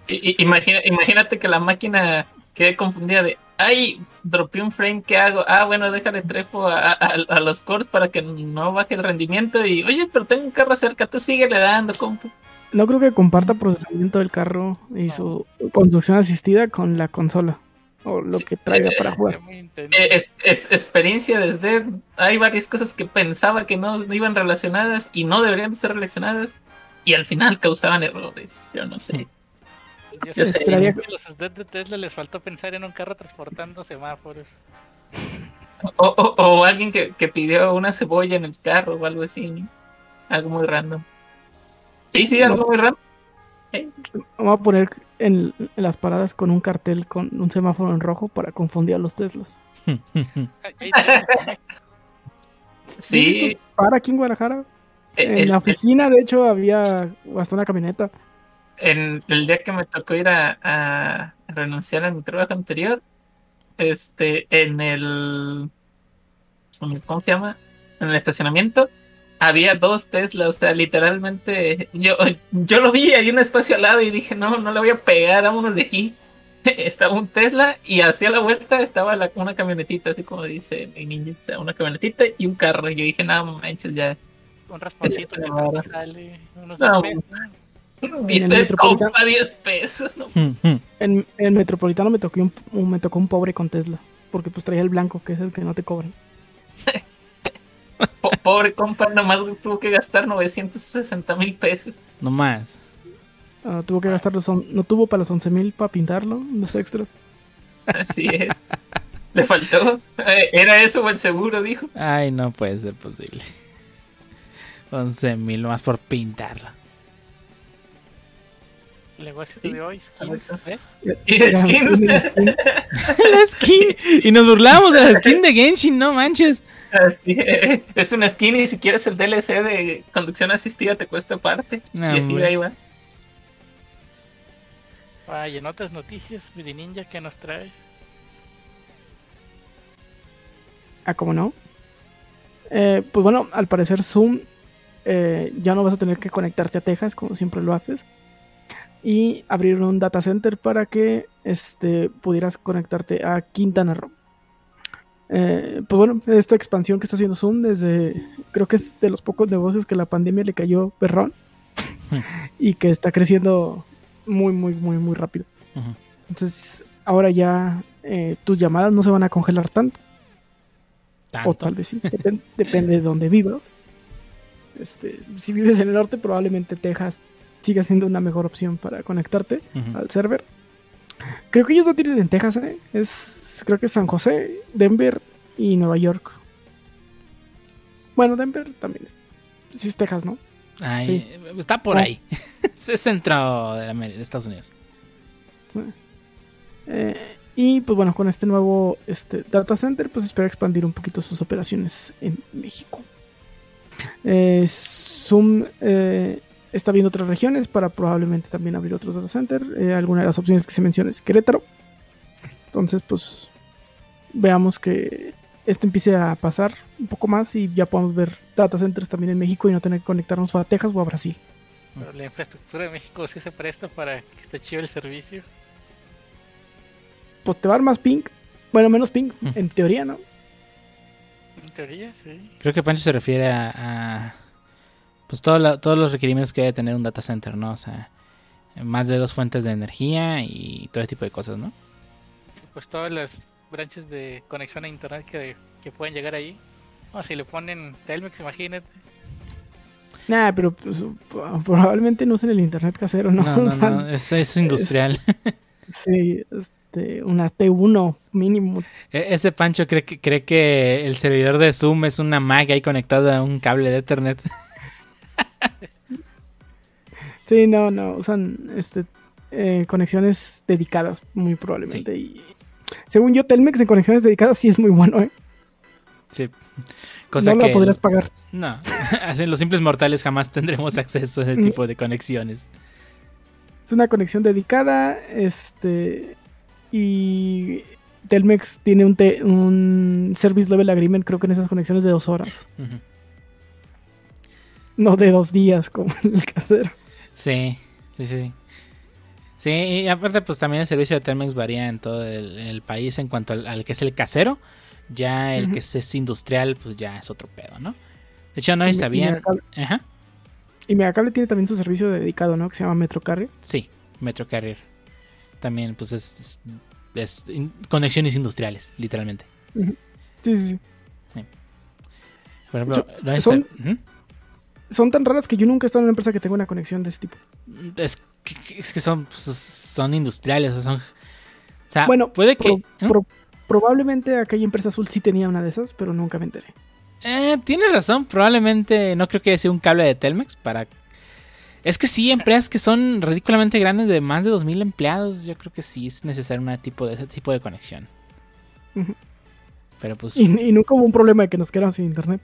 B: I- imagina- imagínate que la máquina quede confundida de, ay, dropeé un frame, ¿qué hago? Ah, bueno, déjale trepo a, a- a los cores para que no baje el rendimiento. Y, oye, pero tengo un carro cerca, tú síguele dando, compu.
D: No creo que comparta procesamiento del carro y su conducción asistida con la consola o lo
B: Sí,
D: que traiga
B: eh,
D: para
C: Sería
D: jugar.
B: Eh, Es, es experiencia desde. Hay varias cosas que pensaba que no iban relacionadas y no deberían de ser relacionadas. Y al final causaban errores. Yo no sé.
C: Yo
B: yo
C: sé que a los de de Tesla les faltó pensar en un carro transportando semáforos.
B: O, o- o alguien que, que pidió una cebolla en el carro o algo así. ¿no? Algo muy random. Sí, sí, algo muy random.
D: Vamos a poner en, en las paradas con un cartel con un semáforo en rojo para confundir a los Teslas.
B: Sí.
D: Para aquí en Guadalajara.
B: eh,
D: En la oficina, de hecho, había hasta una camioneta.
B: En el día que me tocó ir a, a renunciar a mi trabajo anterior, este, en el, en el- ¿cómo se llama? En el estacionamiento, había dos Teslas, o sea, literalmente, yo, yo lo vi, hay un espacio al lado y dije, no, no le voy a pegar, vámonos de aquí. Estaba un Tesla y hacia la vuelta estaba la- una camionetita, así como dice mi niña, o sea, una camionetita y un carro. Y yo dije, no manches, ya,
C: Un que
B: raro.
C: sale unos
B: No.
C: 10 pesos.
B: 10
D: el
B: pesos,
D: Metropolitano.
B: compa, 10 pesos, no
D: En, en Metropolitano me tocó un, un- me tocó un pobre con Tesla. Porque pues traía el blanco, que es el que no te cobran.
B: Po- pobre compa, nomás tuvo que gastar 960 mil pesos.
A: no más.
D: Ah, tuvo que gastar los on- no tuvo para los 11 mil para pintarlo, los extras.
B: Así es. Le faltó. Eh, Era eso o el seguro, dijo.
A: Ay, no puede ser posible. 11 mil más por pintarla.
C: El negocio
B: Sí,
C: de hoy, skins,
D: Era
B: skins.
A: la skin. Y nos burlamos de la skin de Genshin, no manches.
B: Así es. Es una skin y si quieres el DLC de conducción asistida te cuesta aparte.
A: No,
B: y así
A: hombre.
B: ahí va.
C: Ay, en otras noticias, Midi Ninja, que nos trae?
D: Ah, ¿cómo no? Eh, pues bueno, al parecer Zoom eh, ya no vas a tener que conectarte a Texas como siempre lo haces. Y abrir un data center para que este, pudieras conectarte a Quintana Roo. Eh, pues bueno, esta expansión que está haciendo Zoom desde, creo que es de los pocos negocios que la pandemia le cayó perrón y que está creciendo muy, muy, muy, muy rápido. Entonces, ahora ya eh, tus llamadas no se van a congelar tanto. O tal vez sí, depen- depende de dónde vivas. Este, si vives en el norte, probablemente Texas siga siendo una mejor opción para conectarte al server. Creo que ellos no tienen en Texas, ¿eh? Es, creo que es San José, Denver y Nueva York. Bueno, Denver también es. Sí es Texas, ¿no?
A: Ay,
D: Sí.
A: Está por
D: Oh.
A: ahí. es centro de, América, de Estados Unidos.
D: Eh, y pues bueno, con este nuevo este, data center, pues espera expandir un poquito sus operaciones en México. Eh, Zoom eh, está viendo otras regiones para probablemente también abrir otros data centers. Eh, alguna de las opciones que se menciona es Querétaro. Entonces, pues veamos que esto empiece a pasar un poco más y ya podamos ver data centers también en México y no tener que conectarnos a Texas o a Brasil.
C: Pero la infraestructura de México sí se presta para que esté chido el servicio.
D: Pues te va a dar más ping. Bueno, menos ping,
A: Mm.
D: en teoría, ¿no?
C: En teoría, sí.
A: Creo que Pancho se refiere a, a, pues todo la- todos los requerimientos que debe tener un data center, ¿no? O sea, más de dos fuentes de energía y todo ese tipo de cosas, ¿no?
C: Pues todas las branches de conexión a internet que, que pueden llegar ahí. O si le ponen Telmex, imagínate.
D: Nah, pero pues, probablemente no usen el internet casero, ¿no?
A: No, no,
D: O sea,
A: no, es, es industrial.
D: Sí, este, una T1 mínimo.
A: E- Ese Pancho cree que, cree que el servidor de Zoom es una Mac ahí conectada a un cable de Ethernet.
D: Sí, no, no, usan este, eh, conexiones dedicadas, muy probablemente. Y según yo, Telmex en conexiones dedicadas sí es muy bueno, ¿eh?
A: Sí. Cosa
D: no
A: que
D: lo podrías pagar.
A: no, los simples mortales jamás tendremos acceso a ese tipo de conexiones.
D: Es una conexión dedicada, este, y Telmex tiene un, te- un Service Level Agreement, creo que en esas conexiones de dos horas. No de dos días como el casero.
A: Sí, sí, sí. sí. Sí, y aparte pues también el servicio de Telmex varía en todo el, el país en cuanto al, al que es el casero. Ya el que es, es industrial pues ya es otro pedo, ¿no? De hecho no
D: Y- y
A: sabían...
D: Megacable-
A: Ajá.
D: Y Megacable tiene también su servicio dedicado, ¿no? Que se llama Metro Carrier.
A: Sí, Metro Carrier. También pues es, es- es in- conexiones industriales, literalmente.
D: Sí, sí, sí.
A: Por ejemplo,
D: Yo-
A: no es-
D: son-
A: Ujú.
D: Son tan raras que yo nunca he estado en una empresa que tenga una conexión de ese tipo.
A: es, que, es que son, pues, son industriales, o sea, son... O sea,
D: Bueno,
A: puede que...
D: Pro-
A: ¿eh?
D: pro- probablemente aquella empresa azul sí tenía una de esas, pero nunca me enteré.
A: Eh, tienes razón, probablemente no creo que haya sido un cable de Telmex para... Es que sí, empresas que son ridículamente grandes de más de 2.000 empleados, yo creo que sí es necesario una tipo de, ese tipo de conexión. Pero pues...
D: Y, y nunca hubo un problema de que nos quedáramos sin internet.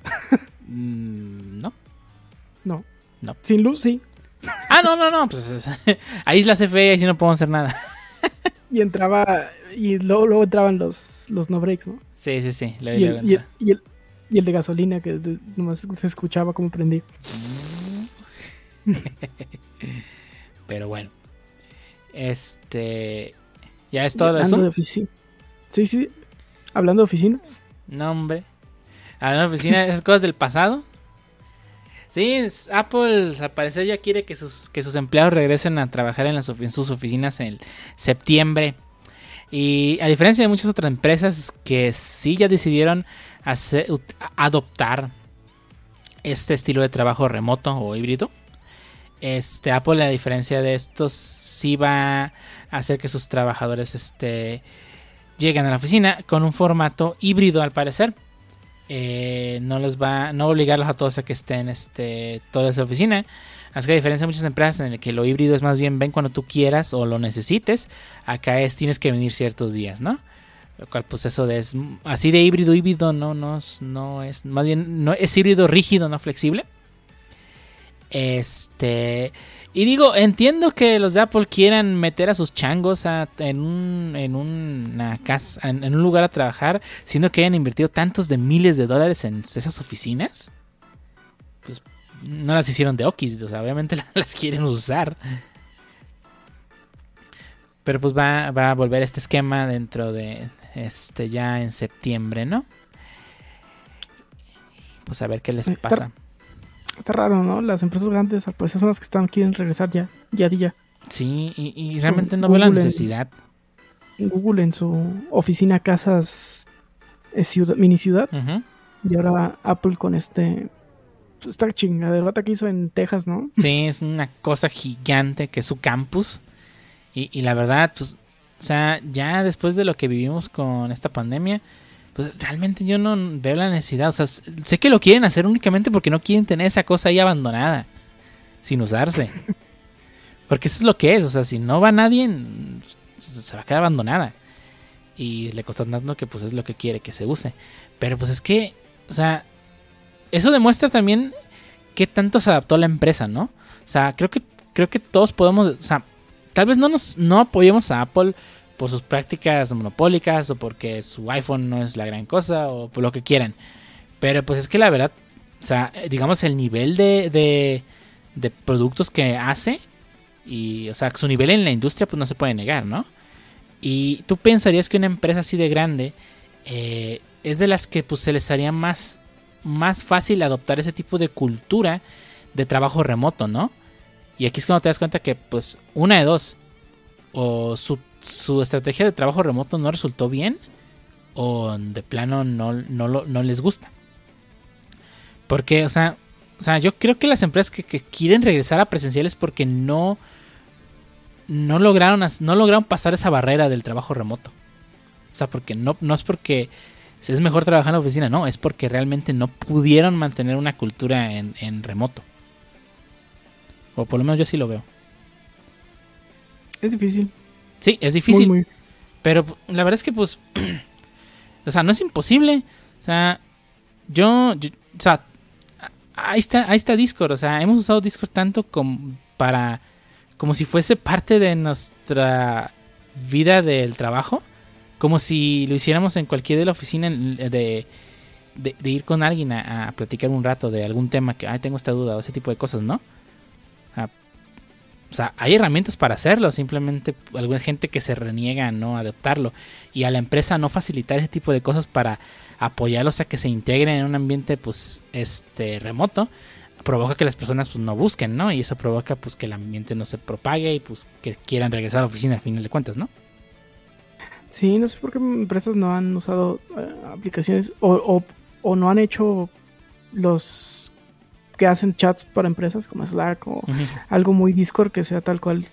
A: mm, no.
D: No. Sin luz, sí.
A: Ah, no, no, no, pues es- ahí es la CFE y no podemos hacer nada.
D: Y entraba. Y luego, luego entraban los, los no breaks, ¿no?
A: Sí, sí, sí. lo-
D: Y el, y, el, y, el, y el de gasolina, que de- nomás se escuchaba como prendía.
A: Pero bueno. Este... ¿Ya es todo de
D: Hablando de oficina. Sí, sí. Hablando de oficinas.
A: No, hombre. A la oficina, esas cosas del pasado. Sí, Apple al parecer ya quiere que sus, que sus empleados regresen a trabajar en, las, sus oficinas en septiembre. Y a diferencia de muchas otras empresas que sí ya decidieron hacer, adoptar este estilo de trabajo remoto o híbrido, este Apple a diferencia de estos sí va a hacer que sus trabajadores este, lleguen a la oficina con un formato híbrido al parecer. Eh, no les va no obligarlos a todos a que estén este toda esa oficina. Así que a diferencia de muchas empresas en el que lo híbrido es más bien ven cuando tú quieras o lo necesites acá es tienes que venir ciertos días no lo cual pues eso de es así de híbrido híbrido no no no es más bien no es híbrido rígido no flexible. Este y digo, entiendo que los de Apple quieran meter a sus changos a- en, un, en una casa, en, en un lugar a trabajar, siendo que hayan invertido tantos de miles de dólares en esas oficinas. Pues no las hicieron de Okis, o sea, obviamente las quieren usar. Pero pues va, va a volver este esquema dentro de este ya en septiembre, ¿no? Pues a ver qué les pasa.
D: Está raro, ¿no? Las empresas grandes, pues son las que están quieren regresar ya. Ya, ya.
A: Sí, y, y realmente no veo la
D: Google en-
A: necesidad.
D: Google en su oficina casas es ciudad, mini ciudad. Y ahora Apple con este. pues, Esta chingaderota que hizo en Texas, ¿no?
A: Sí, es una cosa gigante que es su campus. Y, y la verdad, pues, o sea, ya después de lo que vivimos con esta pandemia, pues realmente yo no veo la necesidad. O sea, sé que lo quieren hacer únicamente porque no quieren tener esa cosa ahí abandonada, sin usarse. Porque eso es lo que es. O sea, si no va nadie, se va a quedar abandonada. Y le costó tanto que pues es lo que quiere que se use. Pero pues es que, o sea, eso demuestra también qué tanto se adaptó la empresa, ¿no? O sea, creo que creo que todos podemos, o sea, tal vez no nos no apoyemos a Apple por sus prácticas monopólicas o porque su iPhone no es la gran cosa o por lo que quieran. Pero pues es que la verdad, o sea, digamos el nivel de de, de productos que hace. Y, o sea, su nivel en la industria, pues no se puede negar, ¿no? Y tú pensarías que una empresa así de grande eh, es de las que pues, se les haría más, más fácil adoptar ese tipo de cultura de trabajo remoto, ¿no? Y aquí es cuando te das cuenta que, pues, una de dos, o su, su estrategia de trabajo remoto no resultó bien, o de plano no, no, no les gusta. Porque, o sea, o sea, yo creo que las empresas que, quieren regresar a presenciales porque no, no lograron, no lograron pasar esa barrera del trabajo remoto. O sea, porque no, no es porque es mejor trabajar en la oficina, no, es porque realmente no pudieron mantener una cultura en, en remoto. O por lo menos yo sí lo veo.
D: Es difícil.
A: Sí, es difícil.
D: Muy, muy.
A: Pero la verdad es que, pues, o sea, no es imposible. O sea, yo, yo- o sea, ahí está, ahí está Discord. O sea, hemos usado Discord tanto como para, como si fuese parte de nuestra vida del trabajo, como si lo hiciéramos en cualquier de la oficina de, de, de ir con alguien a, a platicar un rato de algún tema que, ay, tengo esta duda o ese tipo de cosas, ¿no? O sea, o sea, hay herramientas para hacerlo, simplemente alguna gente que se reniega a no adoptarlo y a la empresa no facilitar ese tipo de cosas para apoyarlos a que se integren en un ambiente pues este remoto provoca que las personas pues no busquen, ¿no? Y eso provoca pues que el ambiente no se propague y pues que quieran regresar a la oficina al final de cuentas, ¿no?
D: Sí, no sé por qué empresas no han usado eh, aplicaciones o, o- o no han hecho los que hacen chats para empresas como Slack o algo muy Discord que sea tal cual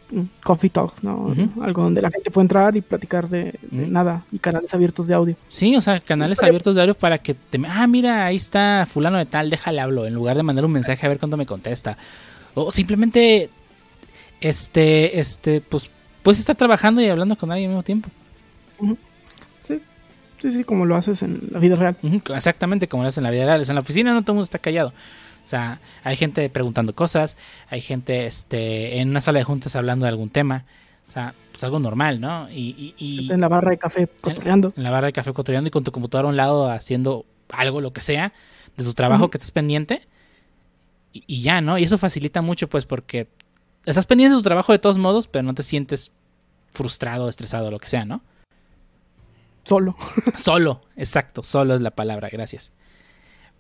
D: Coffee Talks, ¿no? Algo donde la gente puede entrar y platicar de, nada y canales abiertos de audio.
A: Sí, o sea, canales abiertos de audio para que te... Ah, mira, ahí está fulano de tal, déjale hablo, en lugar de mandar un mensaje a ver cuándo me contesta. O simplemente, este, este, pues, puedes estar trabajando y hablando con alguien al mismo tiempo.
D: Sí, sí, como lo haces en la vida real.
A: Exactamente como lo hacen en la vida real. O sea, en la oficina no todo el mundo está callado. O sea, hay gente preguntando cosas, hay gente este, en una sala de juntas hablando de algún tema. O sea, pues algo normal, ¿no? Y, y- y
D: En la barra de café cotorreando.
A: en la barra de café cotorreando y con tu computadora a un lado haciendo algo, lo que sea, de tu trabajo que estés pendiente. Y, y ya, ¿no? Y eso facilita mucho, pues, porque estás pendiente de tu trabajo de todos modos, pero no te sientes frustrado, estresado, lo que sea, ¿no?
D: Solo.
A: Solo, exacto, solo es la palabra, gracias.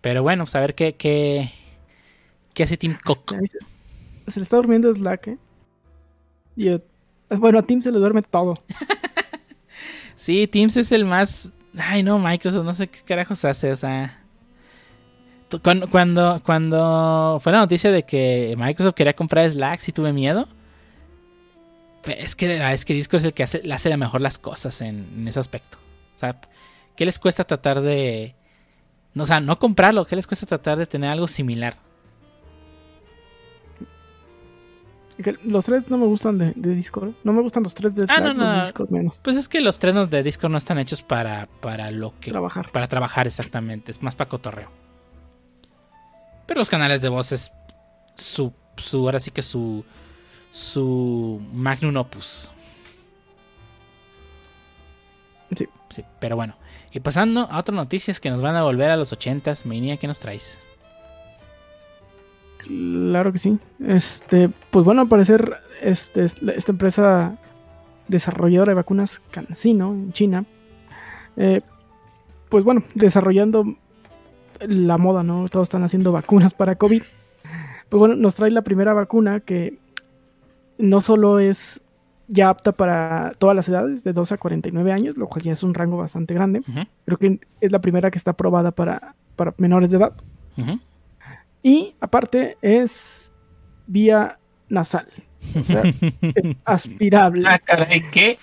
A: Pero bueno, pues a ver qué, qué, qué hace Tim Cook.
D: Se, le está durmiendo Slack, ¿eh? Y, eh, bueno, a Tim se le duerme todo.
A: Sí, Teams es el más. Ay, no, Microsoft, no sé qué carajos hace, o sea. Cuando, cuando, cuando fue la noticia de que Microsoft quería comprar Slack, sí tuve miedo. Pero es que, es que Discord es el que hace, le hace mejor las cosas en, en ese aspecto. O sea, ¿qué les cuesta tratar de. No, o sea, no comprarlo, ¿qué les cuesta tratar de tener algo similar?
D: Los tres no me gustan de, de Discord. No me gustan los tres de
A: Ah, no, no.
D: de Discord menos.
A: Pues es que los trenos de Discord no están hechos para, para lo que
D: Trabajar.
A: Para trabajar, exactamente. Es más para cotorreo. Pero los canales de voz es su, su ahora sí que su, su magnum opus.
D: Sí.
A: Sí, pero bueno. Y pasando a otras noticias que nos van a volver a los ochentas. Meinía, ¿qué nos traes?
D: Claro que sí. Este, pues bueno, al parecer, este, esta empresa desarrolladora de vacunas CanSino en China, eh, pues bueno, desarrollando la moda, ¿no? Todos están haciendo vacunas para COVID. Pues bueno, nos trae la primera vacuna que no solo es ya apta para todas las edades, de 2 a 49 años, lo cual ya es un rango bastante grande.
A: Ujú,
D: Creo que es la primera que está aprobada para, para menores de edad. Y aparte es vía nasal. O sea, es aspirable.
B: Ah, caray, ¿qué?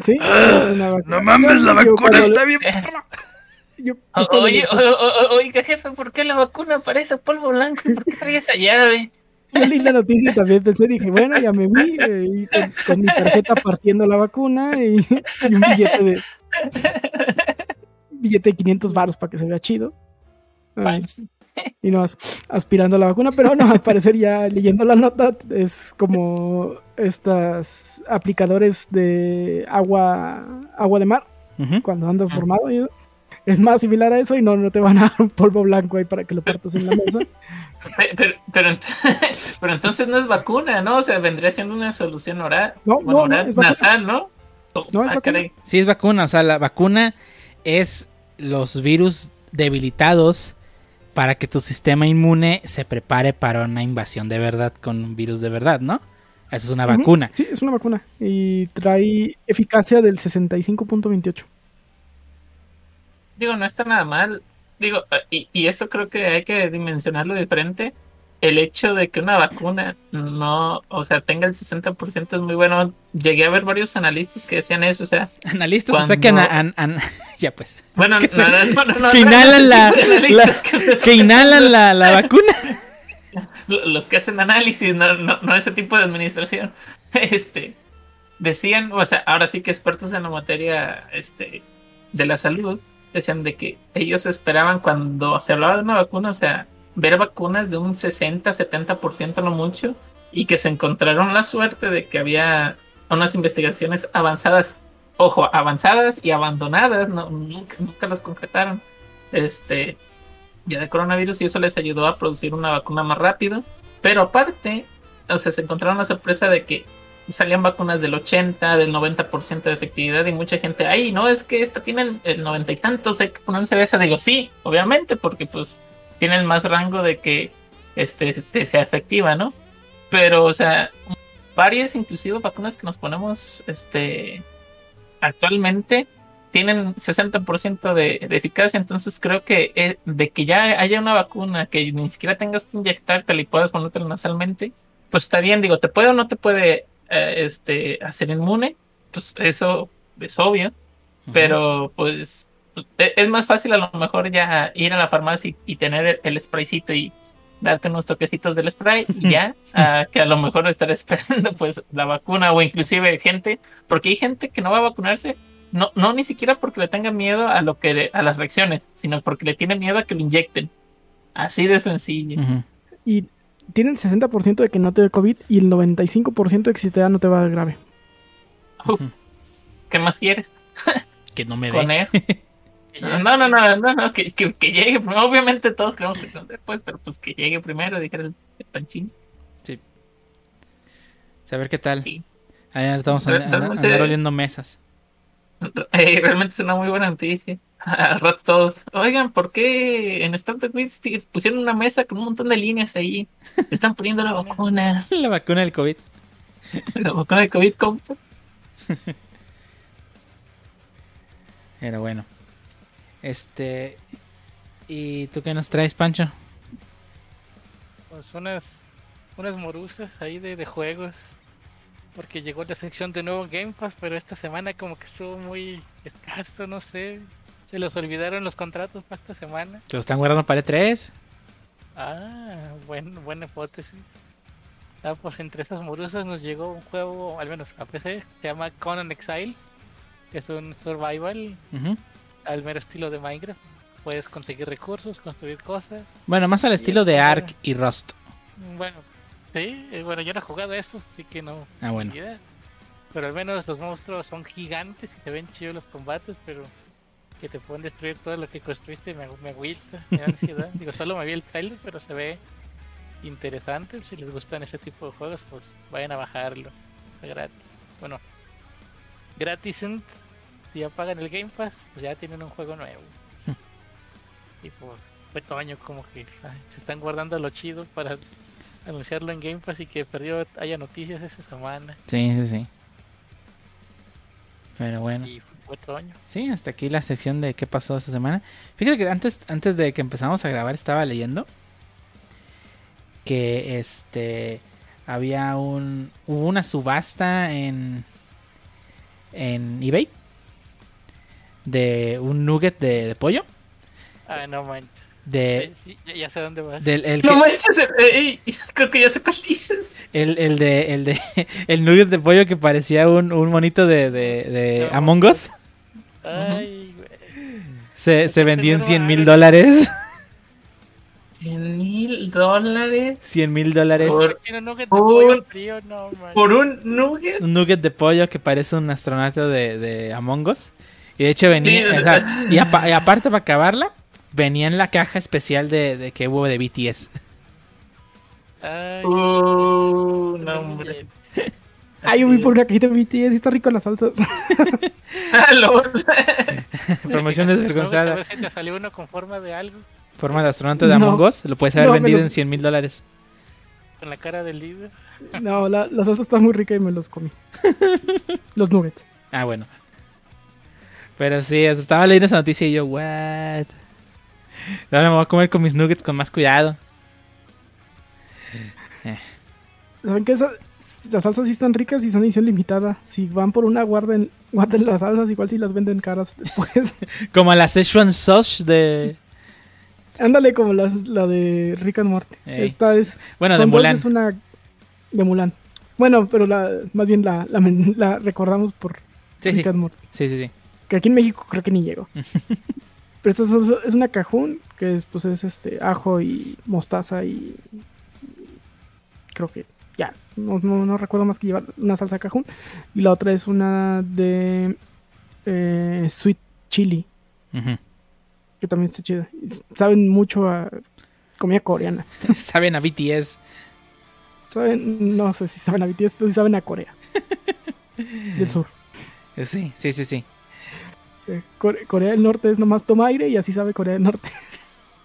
D: ¿Sí? Es una vacuna.
A: No mames, la vacuna
D: cuando-
A: está bien.
B: Eh,
A: perra.
D: yo-
B: o-
D: yo cuando
B: Oye, o- o- oiga, jefe, ¿por qué la vacuna parece polvo blanco? ¿Por qué trae esa llave?
D: yo leí la noticia y también pensé, dije, bueno, ya me vi eh, y con, con mi tarjeta partiendo la vacuna y, y un billete de billete de 500 varos para que se vea chido. Ay. Y no as- aspirando a la vacuna, pero no, al parecer ya leyendo la nota es como estas aplicadores de agua agua de mar cuando andas
B: Ah.
D: formado y- es más similar a eso y no, no te van a dar un polvo blanco ahí para que lo partas en la mesa.
B: Pe- Pero, pero, ent- pero entonces no es vacuna, ¿no? O sea, vendría siendo una solución oral,
D: No,
B: bueno,
D: no, no,
B: oral,
D: es vacuna.
B: nasal, ¿no? Oh,
D: No, es
B: ah,
D: vacuna.
A: Sí, es vacuna. O sea, la vacuna es los virus debilitados para que tu sistema inmune se prepare para una invasión de verdad con un virus de verdad, ¿no? Eso es una vacuna.
D: Sí, es una vacuna. Y trae eficacia del 65.28.
B: Digo, no está nada mal. Digo, eh, y, y eso creo que hay que dimensionarlo diferente. El hecho de que una vacuna no, o sea, tenga el 60% es muy bueno. Llegué a ver varios analistas que decían eso, o sea,
A: Analistas, o sea que an- an- ya pues.
B: bueno,
A: Que inhalan la-
B: Que
A: inhalan la, la vacuna.
B: los que hacen análisis, no, no, no ese tipo de administración, este, decían, o sea, ahora sí que expertos en la materia este, de la salud, decían de que ellos esperaban cuando se hablaba de una vacuna, o sea, ver vacunas de un 60, 70% no mucho, y que se encontraron la suerte de que había unas investigaciones avanzadas, ojo, avanzadas y abandonadas, no, nunca, nunca las concretaron, este, ya de coronavirus y eso les ayudó a producir una vacuna más rápido. Pero aparte, o sea, se encontraron la sorpresa de que salían vacunas del 80, del 90% de efectividad y mucha gente, ay, no, es que esta tiene el- 90 y tantos, hay que ponerse esa. Digo, sí, obviamente, porque pues tienen más rango de que este, te sea efectiva, ¿no? Pero, o sea, varias inclusive vacunas que nos ponemos este, actualmente tienen 60% de, de eficacia, entonces creo que eh, de que ya haya una vacuna que ni siquiera tengas que inyectártela y puedas ponértela nasalmente, pues está bien, digo, te puede o no te puede eh, este, hacer inmune, pues eso es obvio, pero pues es más fácil a lo mejor ya ir a la farmacia y, y tener el, el spraycito y darte unos toquecitos del spray y ya, a que a lo mejor estar esperando pues la vacuna o inclusive gente, porque hay gente que no va a vacunarse, no, no ni siquiera porque le tenga miedo a lo que a las reacciones, sino porque le tiene miedo a que lo inyecten. Así de sencillo.
D: Y tiene el 60% de que no te dé COVID y el 95% de que si te da no te va a dar grave.
B: Uf, ¿Qué más quieres?
A: Que no me dé.
B: No, no, no, no, no, que, que, que llegue primero. Obviamente todos queremos que después, pero pues que llegue primero, dijera el, el panchín.
A: Saber qué tal.
B: Sí.
A: Ahí estamos a
B: Re-
A: andar,
B: realmente-
A: andar oliendo mesas.
B: Eh, realmente es una muy buena noticia. Al rato todos. Oigan, ¿por qué en Startup Quiz pusieron una mesa con un montón de líneas ahí? Se están poniendo la vacuna.
A: La vacuna del COVID.
B: La vacuna de COVID, ¿cómo?
A: Pero bueno. Este. ¿Y tú qué nos traes, Pancho?
C: Pues unas, unas morusas ahí de, de juegos. Porque llegó la sección de nuevo Game Pass, pero esta semana como que estuvo muy escaso, no sé. Se los olvidaron los contratos para esta semana.
A: ¿Te lo están guardando para E E3?
C: Ah, buen, buena hipótesis. Ah, pues entre estas morusas nos llegó un juego, al menos a PC, se llama Conan Exiles, que es un survival
A: Ujú.
C: Al mero estilo de Minecraft. Puedes conseguir recursos, construir cosas.
A: Bueno, más al estilo de Ark y Rust.
C: Bueno, sí, eh, bueno, yo no he jugado a eso, así que no.
A: Ah, bueno.
C: idea. Pero al menos los monstruos son gigantes y se ven chidos los combates, pero que te pueden destruir todo lo que construiste me, me agüita, me da ansiedad. Digo, solo me vi el trailer, pero se ve interesante. Si les gustan ese tipo de juegos, pues vayan a bajarlo. Gratis. Bueno, gratis. Si ya pagan el Game Pass, pues ya tienen un juego nuevo. y pues fue Toño como que ay, se están guardando lo chido para anunciarlo en Game Pass y que perdió haya noticias esa semana.
A: Sí, sí, sí. Pero bueno.
C: Y fue Toño.
A: Sí, hasta aquí la sección de qué pasó esta semana. Fíjate que antes, antes de que empezamos a grabar estaba leyendo que este había un hubo una subasta en en eBay de un nugget de, de pollo
C: Ah, no manches.
A: de
C: sí, ya, ya sé dónde vas.
A: del el,
B: No
A: que-
B: manches, eh, eh, creo que ya sé cuál dices.
A: el, el de el de el nugget de pollo que parecía un, un monito de, de, de
C: No.
A: Among Us
C: Ay, güey.
A: se, se
C: que
A: vendió en
C: tener
A: 100 mil dólares
B: 100 mil dólares
A: 100 mil dólares
B: Por-
C: Tiene un nugget de
B: por-
C: pollo frío, no manches.
B: por un nugget.
A: un nugget de pollo que parece un astronauta de, de Among Us. Y de hecho venía,
B: Sí, o
A: o
B: sea-
A: sea, y, apa- y aparte para acabarla, venía en la caja especial de, de que hubo de BTS.
C: Ay,
B: Uh, no, hombre.
D: Ay, yo vi por una cajita de BTS y está rico las salsas.
B: Ah.
A: Promoción
C: A
A: desvergonzada.
C: ver si te salió uno con forma de algo,
A: Forma de astronauta de
D: No.
A: Among Us. Lo puedes haber
D: No,
A: vendido
D: los-
A: en 100 mil dólares.
C: con la cara del líder.
D: No, la, la salsa está muy rica y me los comí. Los nuggets.
A: Ah, bueno. Pero sí, estaba leyendo esa noticia y yo, what? Ahora me voy a comer con mis nuggets con más cuidado.
D: ¿Saben qué? Esa- las salsas sí están ricas y son edición limitada. Si van por una, guarden, guarden las salsas, igual si las venden caras después.
A: Como la Szechuan sauce de...
D: Ándale como las, la de Rick and Morty.
A: Ey.
D: Esta es...
A: Bueno, de Mulan.
D: Es una de Mulan. Bueno, pero la, más bien la, la, men- la recordamos por
A: Sí,
D: Rick
A: sí,
D: and Morty.
A: sí, sí, sí.
D: Que aquí en México creo que ni llegó. pero esta es, una cajún que es, pues es este ajo y mostaza y creo que ya no, no, no recuerdo más que llevar una salsa cajún. Y la otra es una de eh, sweet chili. Que también está chida. Saben mucho a comida coreana.
A: Saben a BTS.
D: saben no sé si saben a BTS pero sí saben a Corea. Del sur.
A: Sí, sí, sí, sí.
D: Eh, Core- Corea del Norte es nomás toma aire y así sabe Corea del Norte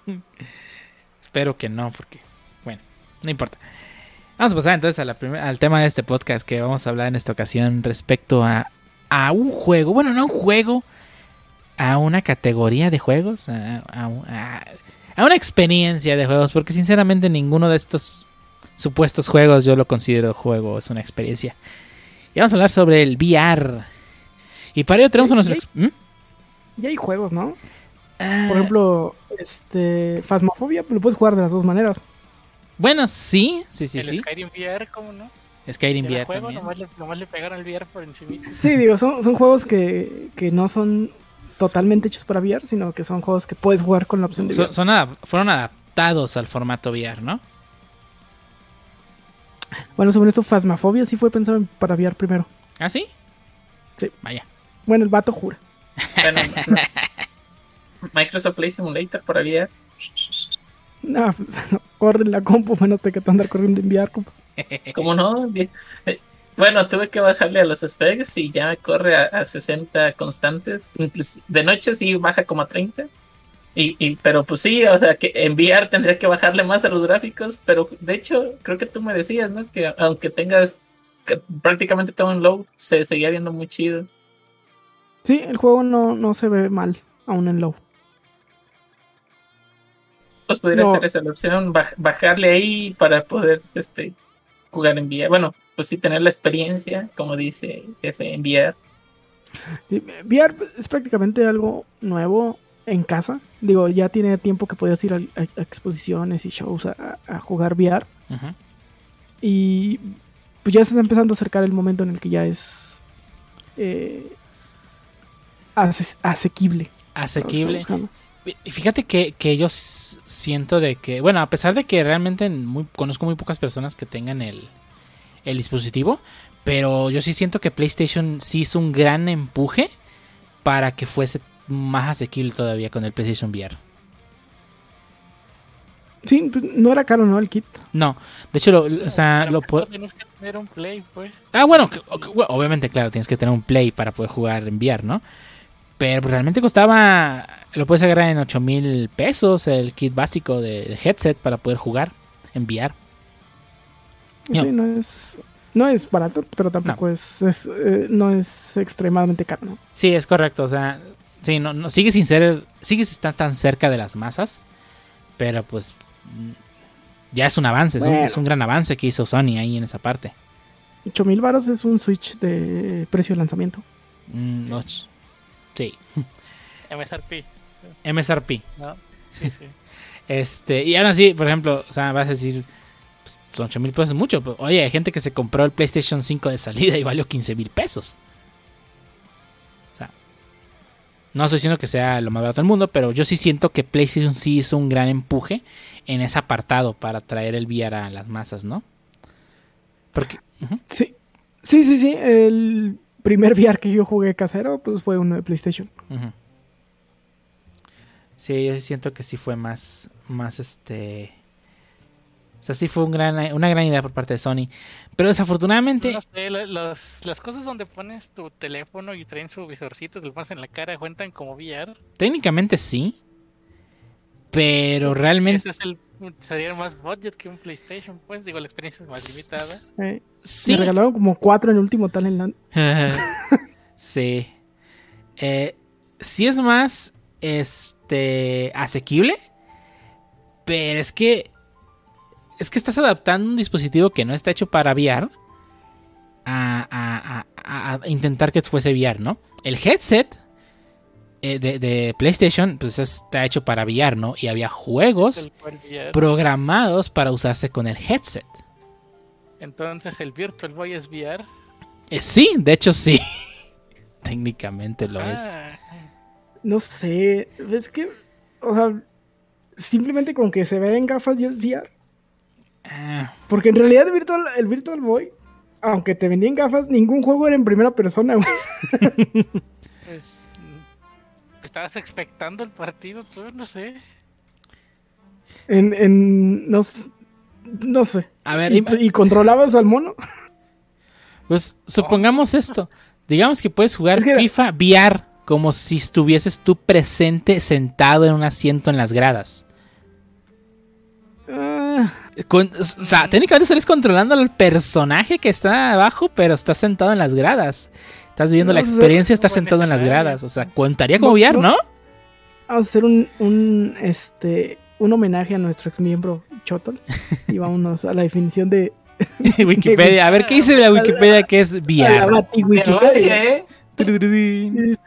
A: Espero que no, porque, bueno, no importa. Vamos a pasar entonces a la primer- al tema de este podcast que vamos a hablar en esta ocasión respecto a, a un juego, bueno, no un juego, a una categoría de juegos, a, a un- a- a una experiencia de juegos, porque sinceramente ninguno de estos supuestos juegos yo lo considero juego, es una experiencia. Y vamos a hablar sobre el VR. Y para ello tenemos a nuestro... ex- ¿Mm?
D: Y hay juegos ¿no?
A: Ah,
D: Por ejemplo, este Phasmophobia lo puedes jugar de las dos maneras.
A: Bueno, sí, sí, sí,
C: el
A: sí.
C: Skyrim VR, ¿cómo no?
A: Skyrim VR
C: juego,
A: también.
C: nomás le, nomás le pegaron el VR por encima.
D: Sí, digo, son, son juegos que, que no son totalmente hechos para VR, sino que son juegos que puedes jugar con la opción de VR.
A: son adap- fueron adaptados al formato VR, ¿no?
D: Bueno, según esto, Phasmophobia sí fue pensado en- para VR primero.
A: ¿Ah, sí?
D: Sí.
A: Vaya.
D: Bueno, el vato jura.
B: Bueno. Microsoft Flight Simulator por VR.
D: No, pues, corre en la compu, menos te que andar corriendo en VR, compa.
B: ¿Cómo no? Bien. Eh, Bueno, tuve que bajarle a los specs y ya corre a, a 60 constantes. Incluso de noche sí baja como a 30. Y, y- pero pues sí, o sea, que en VR tendría que bajarle más a los gráficos. Pero de hecho, creo que tú me decías, ¿no? Que aunque tengas que prácticamente todo en low, se seguía viendo muy chido.
D: Sí, el juego no, no se ve mal, aún en low.
B: Pues podría
D: No.
B: estar esa la opción, baj- bajarle ahí para poder este, jugar en VR. Bueno, pues sí, tener la experiencia, como dice jefe, en VR.
D: Sí, VR es prácticamente algo nuevo en casa. Digo, ya tiene tiempo que podías ir a, a- a exposiciones y shows a, a jugar VR. Y pues ya se está empezando a acercar el momento en el que ya es eh, ase- asequible.
A: Asequible. Fíjate que, que yo siento de que, bueno, a pesar de que realmente muy, conozco muy pocas personas que tengan el, el dispositivo, pero yo sí siento que PlayStation sí hizo un gran empuje para que fuese más asequible todavía con el PlayStation VR.
D: Sí, pues, no era caro, ¿no? El kit.
A: No, de hecho, lo, o sea, lo
C: pues, Tienes que tener un play, pues.
A: Ah, bueno, obviamente, claro, tienes que tener un Play para poder jugar en VR, ¿no? Pero realmente costaba, lo puedes agarrar en 8 mil pesos el kit básico de, de headset para poder jugar en VR. No.
D: Sí, no es, no es barato, pero tampoco es, es, eh, no es extremadamente caro, ¿no?
A: Sí, es correcto, o sea, sí, no, no sigue sin ser, sigue sin estar tan cerca de las masas, pero pues mm, ya es un avance, es, un,
D: Bueno.
A: es un gran avance que hizo Sony ahí en esa parte.
D: 8 mil baros es un Switch de precio de lanzamiento.
A: Mm, no es- sí,
C: MSRP,
A: MSRP.
C: ¿no? Sí, sí.
A: Este, y ahora sí, por ejemplo, o sea, vas a decir, pues, son 8 mil pesos es mucho. Pero, oye, hay gente que se compró el PlayStation 5 de salida y valió 15 mil pesos. O sea, no estoy diciendo que sea lo más barato del mundo, pero yo sí siento que PlayStation sí hizo un gran empuje en ese apartado para traer el VR a las masas, ¿no? Porque, ujú,
D: Sí, sí, sí, sí. El primer VR que yo jugué casero, pues fue uno de PlayStation.
A: Ujú. Sí, yo siento que sí fue más, más este... O sea, sí fue un gran, una gran idea por parte de Sony. Pero desafortunadamente...
C: No sé, los- las cosas donde pones tu teléfono y traen su visorcito, te lo pones en la cara, cuentan como VR.
A: Técnicamente sí. Pero realmente...
C: Ese es el, sería más budget que un PlayStation, pues. Digo, la experiencia es más limitada.
D: Eh,
A: Sí.
D: Me regalaron como cuatro en el último Talentland.
A: sí. Eh, sí es más este asequible. Pero es que. Es que estás adaptando un dispositivo que no está hecho para VR. A, a- a- a intentar que fuese VR, ¿no? El headset eh, de, de PlayStation, pues está hecho para VR, ¿no? Y había juegos programados para usarse con el headset.
C: Entonces el Virtual Boy es VR.
A: Eh, sí, de hecho sí. Técnicamente lo es.
C: Ah,
D: No sé, es que, o sea, simplemente con que se vea en gafas ya es VR.
A: Ah,
D: Porque en realidad el Virtual, el Virtual Boy, aunque te vendían gafas, ningún juego era en primera persona, güey.
C: pues. Estabas expectando el partido, tú, no sé.
D: En, en, no, no sé.
A: a ver,
D: Y, controlabas al mono.
A: pues supongamos esto. Digamos que puedes jugar
D: Es que-
A: FIFA VR como si estuvieses tú presente sentado en un asiento en las gradas.
D: Ah,
A: Con- o sea, técnicamente estarías controlando al personaje que está abajo, pero estás sentado en las gradas. Estás viviendo la experiencia de
C: buen
A: sentado en las gradas. O sea, contaría como VR,
D: no. vamos a hacer un, un, este, un homenaje a nuestro ex miembro Chotol. Y vámonos a la definición de
A: Wikipedia. A ver, ¿qué dice la Wikipedia que es
D: la
A: VR?
B: Pero,
D: Wikipedia.
B: ¿eh?
D: Es,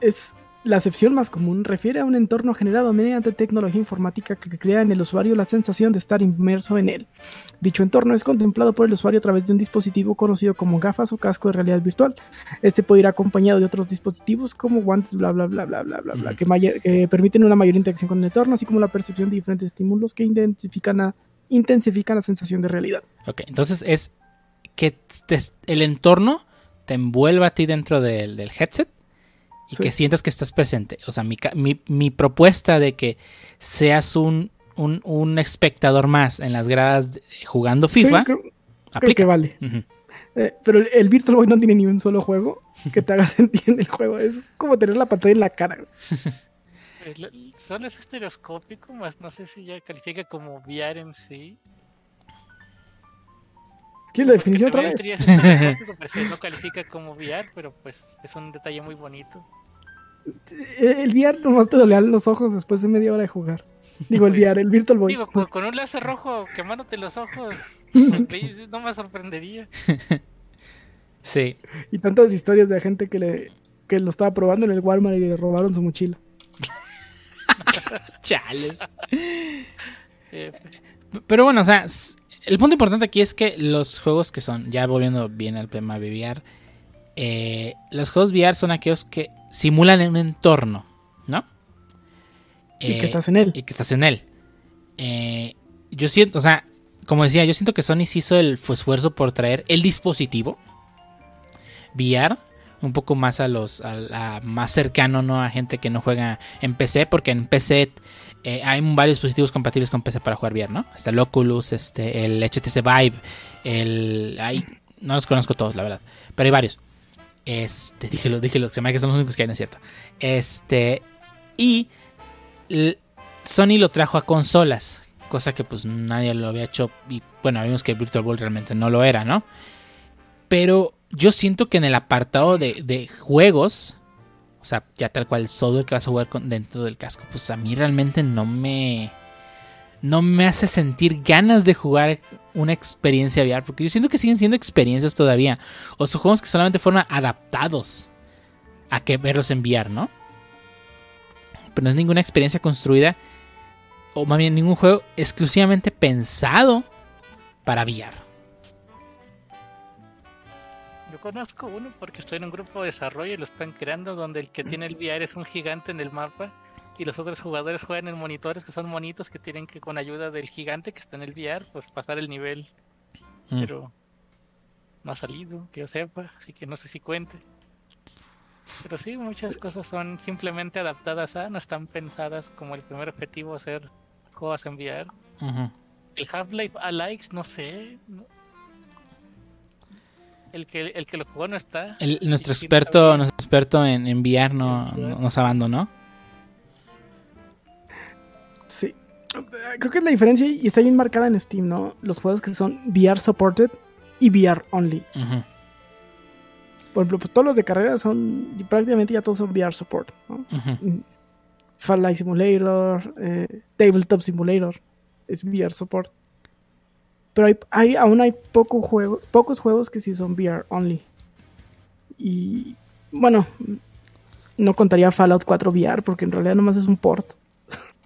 D: es- la acepción más común refiere a un entorno generado mediante tecnología informática que crea en el usuario la sensación de estar inmerso en él. Dicho entorno es contemplado por el usuario a través de un dispositivo conocido como gafas o casco de realidad virtual. Este puede ir acompañado de otros dispositivos como guantes, bla, bla, bla, bla, bla, bla, bla, que, permiten una mayor interacción con el entorno, así como la percepción de diferentes estímulos que intensifican, a- intensifican la sensación de realidad.
A: Ok, entonces es que te- el entorno te envuelva a ti dentro del, del headset y
D: Sí.
A: que sientas que estás presente. O sea, mi, ca- mi- mi propuesta de que seas un, un, un espectador más en las gradas jugando FIFA
D: Sí, creo, que vale. Eh, pero el, Virtual Boy no tiene ni un solo juego que te haga sentir en el juego. Es como tener la pantalla en la cara.
C: Eh, lo- Solo es estereoscópico, más no sé si ya califica como VR en sí.
D: ¿Quieres la definición otra vez?
C: pero sí, no califica como VR, pero pues es un detalle muy bonito.
D: El VR nomás te dolían los ojos después de media hora de jugar. Digo, el VR, el Virtual Boy.
C: Digo, con, con un láser rojo quemándote los ojos, no me sorprendería.
A: Sí.
D: Y tantas historias de gente que le que lo estaba probando en el Walmart y le robaron su mochila.
A: Chales. Pero bueno, o sea, el punto importante aquí es que los juegos que son, ya volviendo bien al tema de VR, eh, los juegos VR son aquellos que simulan un entorno, ¿no?
D: y
A: Eh,
D: que estás en él.
A: y que estás en él. Eh, yo siento, o sea, como decía, yo siento que Sony se hizo el fu- esfuerzo por traer el dispositivo VR un poco más a los a, la- más cercano no a gente que no juega en PC porque en PC eh, hay varios dispositivos compatibles con PC para jugar VR no está el Oculus este el HTC Vive el hay no los conozco todos la verdad pero hay varios este dígelo dígelo se me hace que son los únicos que hay no es cierto este y Sony lo trajo a consolas, cosa que pues nadie lo había hecho y bueno, vimos que Virtual Boy realmente no lo era, ¿no? Pero yo siento que en el apartado de, de juegos, o sea, ya tal cual el software que vas a jugar con- dentro del casco, pues a mí realmente no me no me hace sentir ganas de jugar una experiencia VR, porque yo siento que siguen siendo experiencias todavía, o son juegos que solamente fueron adaptados a que verlos en VR, ¿no? Pero no es ninguna experiencia construida o más bien ningún juego exclusivamente pensado para VR.
C: Yo conozco uno porque estoy en un grupo de desarrollo y lo están creando donde el que tiene el VR es un gigante en el mapa y los otros jugadores juegan en monitores que son monitos que tienen que con ayuda del gigante que está en el VR pues pasar el nivel.
A: Mm.
C: Pero no ha salido, que yo sepa, así que no sé si cuente. Pero sí, muchas cosas son simplemente adaptadas a, no están pensadas como el primer objetivo ser juegos en VR. El Half-Life Alyx, no sé. no- El que, el que lo jugó no está.
A: El- nuestro experto, nuestro experto en enviar no, no- nos abandonó.
D: Creo que es la diferencia y está bien marcada en Steam, ¿no? Los juegos que son VR supported y VR only. Por ejemplo, pues todos los de carrera son prácticamente ya todos son VR support, ¿no?
A: Ujú.
D: Flight Simulator, eh, Tabletop Simulator, es VR support. Pero hay, hay- aún hay poco juego, pocos juegos que sí son VR only. Y bueno, no contaría Fallout 4 VR porque en realidad nomás es un port.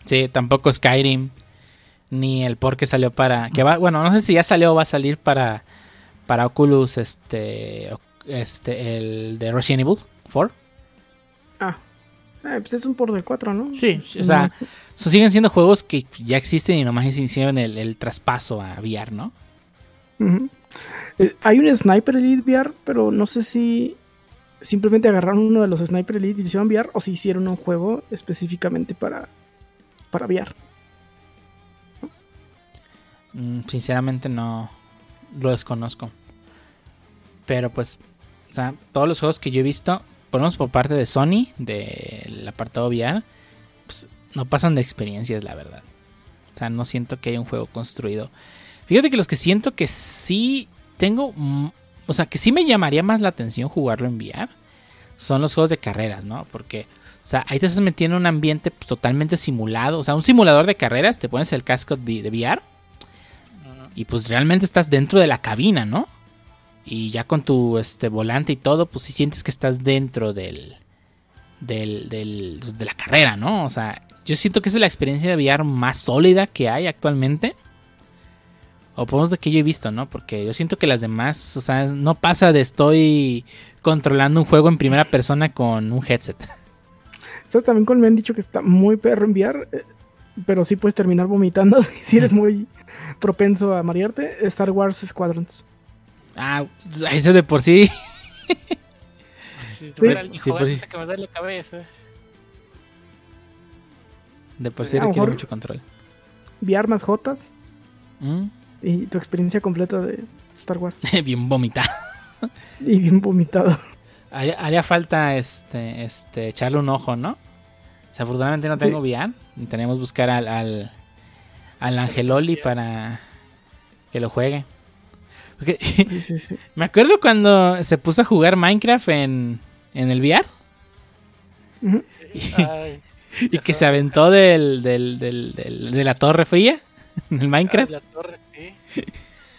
A: Sí, tampoco Skyrim. Ni el por que salió para. Que va, bueno, no sé si ya salió o va a salir para. Para Oculus. Este. Este. El de Resident Evil 4.
D: Ah, eh, pues es un port del 4, ¿no?
A: Sí, o sea, So, siguen siendo juegos que ya existen y nomás hicieron el, el traspaso a VR, ¿no?
D: Eh, hay un Sniper Elite VR, pero no sé si simplemente agarraron uno de los Sniper Elite y hicieron VR o si hicieron un juego específicamente para, para VR.
A: Mm, sinceramente no lo desconozco. Pero pues, o sea, todos los juegos que yo he visto, por menos por parte de Sony, del apartado VR, pues no pasan de experiencias, la verdad. O sea, no siento que haya un juego construido. Fíjate que los que siento que sí tengo, mm, o sea, que sí me llamaría más la atención jugarlo en VR, son los juegos de carreras, ¿no? Porque, o sea, ahí te estás metiendo en un ambiente pues, totalmente simulado. O sea, un simulador de carreras, te pones el casco de VR y pues realmente estás dentro de la cabina, ¿no? Y ya con tu este volante y todo, pues sí sientes que estás dentro del del, del pues, de la carrera, ¿no? O sea, yo siento que esa es la experiencia de VR más sólida que hay actualmente. O menos de que yo he visto, ¿no? Porque yo siento que las demás, o sea, no pasa de estoy controlando un juego en primera persona con un headset.
D: ¿Sabes también con me han dicho que está muy perro en VR? Eh, pero sí puedes terminar vomitando si eres muy propenso a marearte. Star Wars Squadrons.
A: Ah, ese de por sí.
C: Si tuviera el
A: Sí,
C: hijo
A: sí.
C: que me duele la cabeza.
A: De por sí requiere mucho control.
D: VR más Jotas
A: Mm,
D: y tu experiencia completa de Star Wars.
A: Bien vomitado.
D: Y bien vomitado.
A: Haría, haría falta este, este, echarle un ojo, ¿no? Desafortunadamente no
D: Sí.
A: tengo VR. Tenemos que buscar al, al, al Angeloli para que lo juegue. Porque
D: Sí, sí, sí.
A: me acuerdo cuando se puso a jugar Minecraft en, en el VR.
C: Ay,
A: y que se aventó del, del, del- del- de la torre fría en el Minecraft.
C: La torre, sí.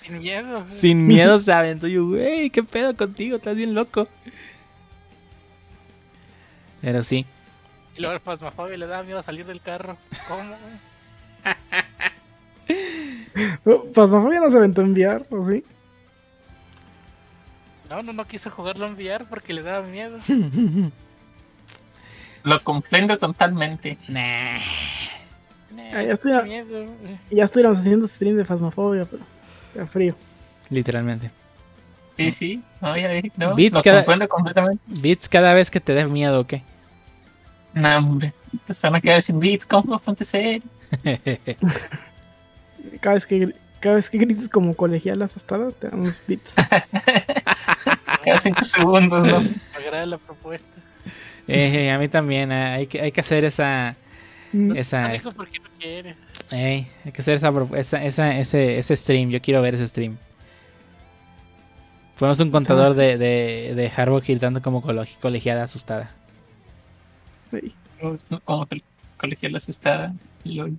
C: Sin miedo.
A: Sin miedo se aventó. Yo, güey, ¿qué pedo contigo? Estás bien loco. Pero sí.
C: Y luego el Phasmophobia le da miedo salir del carro. ¿Cómo?
D: Phasmophobia no se aventó en VR, ¿o sí?
C: No, no, no quiso jugarlo en VR porque le daba miedo.
B: Lo comprendo totalmente.
A: Nah.
C: Nah,
D: ya estoy a-
C: miedo.
D: Ya estuviéramos haciendo stream de Phasmophobia, pero está frío.
A: Literalmente.
B: Sí, sí. No, ya no,
A: Beats
B: lo
A: cada-
B: comprendo completamente.
A: Bits cada vez que te des miedo, ¿o qué?
B: No, hombre. Pues van a quedar sin beats. ¿Cómo? Ponte serio.
D: Cada vez que, cada vez que grites como colegial asustada, te damos beats.
B: Cada cinco segundos, ¿no?
C: Me agrada la propuesta.
A: Eh, a mí también. eh, hay, que, hay que hacer esa.
D: Mm,
A: esa,
C: No
A: es-
C: dijo porque no quiere.
A: hay que hacer esa, esa, esa- ese, ese stream. Yo quiero ver ese stream. Ponemos un contador de, de, de Harbaugh gritando como colegiada asustada.
D: Sí.
B: Como que colegial asustada.
A: Bueno.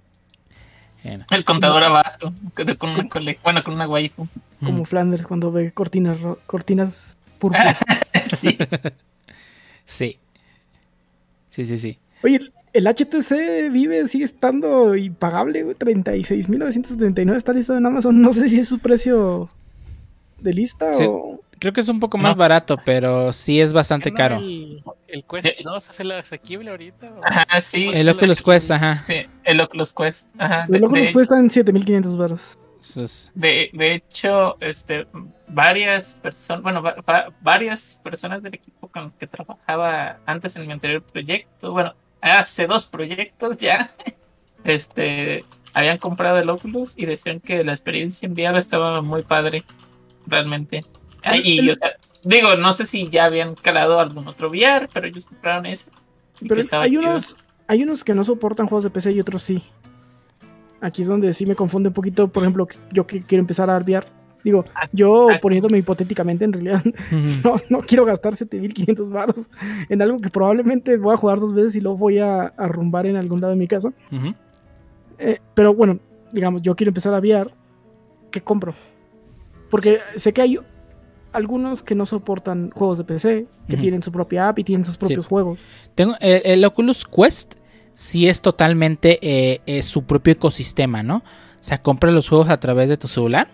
B: El contador abajo. Con una cole- bueno, con una waifu.
D: Como
A: Mm.
D: Flanders cuando ve cortinas, ro- cortinas púrpuras.
B: Sí.
A: Sí. Sí, sí, sí.
D: Oye, el, el HTC Vive sigue estando impagable, güey. 36.979 está listado en Amazon. No sé si es su precio de lista
A: Sí.
D: o.
A: Creo que es un poco más
B: No.
A: barato, pero sí es bastante
C: ¿No
A: caro.
C: El, el Quest
B: Eh,
C: 2 es el asequible ahorita. o?
B: Ajá, sí.
A: El Oculus Quest, ajá.
B: Sí, el Oculus Quest. Ajá.
D: Los
B: De,
D: locos
B: de-
D: cuestan 7.500 baros.
B: De, de hecho, este, varias personas, bueno, va- va- varias personas del equipo con los que trabajaba antes en mi anterior proyecto, bueno, hace dos proyectos ya, este, habían comprado el Oculus y decían que la experiencia en VR estaba muy padre, realmente. Ah, Y, o sea, digo, no sé si ya habían calado algún otro VR, pero ellos compraron ese. y
D: Pero hay unos, hay unos que no soportan juegos de PC y otros sí. Aquí es donde sí me confunde un poquito, por ejemplo, yo que quiero empezar a VR. Digo,
B: Ah,
D: yo
B: ah.
D: poniéndome hipotéticamente, en realidad no, no quiero gastar 7500 baros en algo que probablemente voy a jugar dos veces y luego voy a arrumbar en algún lado de mi casa. Eh, pero bueno, digamos, yo quiero empezar a VR. ¿Qué compro? Porque sé que hay algunos que no soportan juegos de PC, que tienen su propia app y tienen sus propios juegos.
A: Tengo, el, el Oculus Quest sí es totalmente eh, eh, su propio ecosistema, ¿no? O sea, compra los juegos a través de tu celular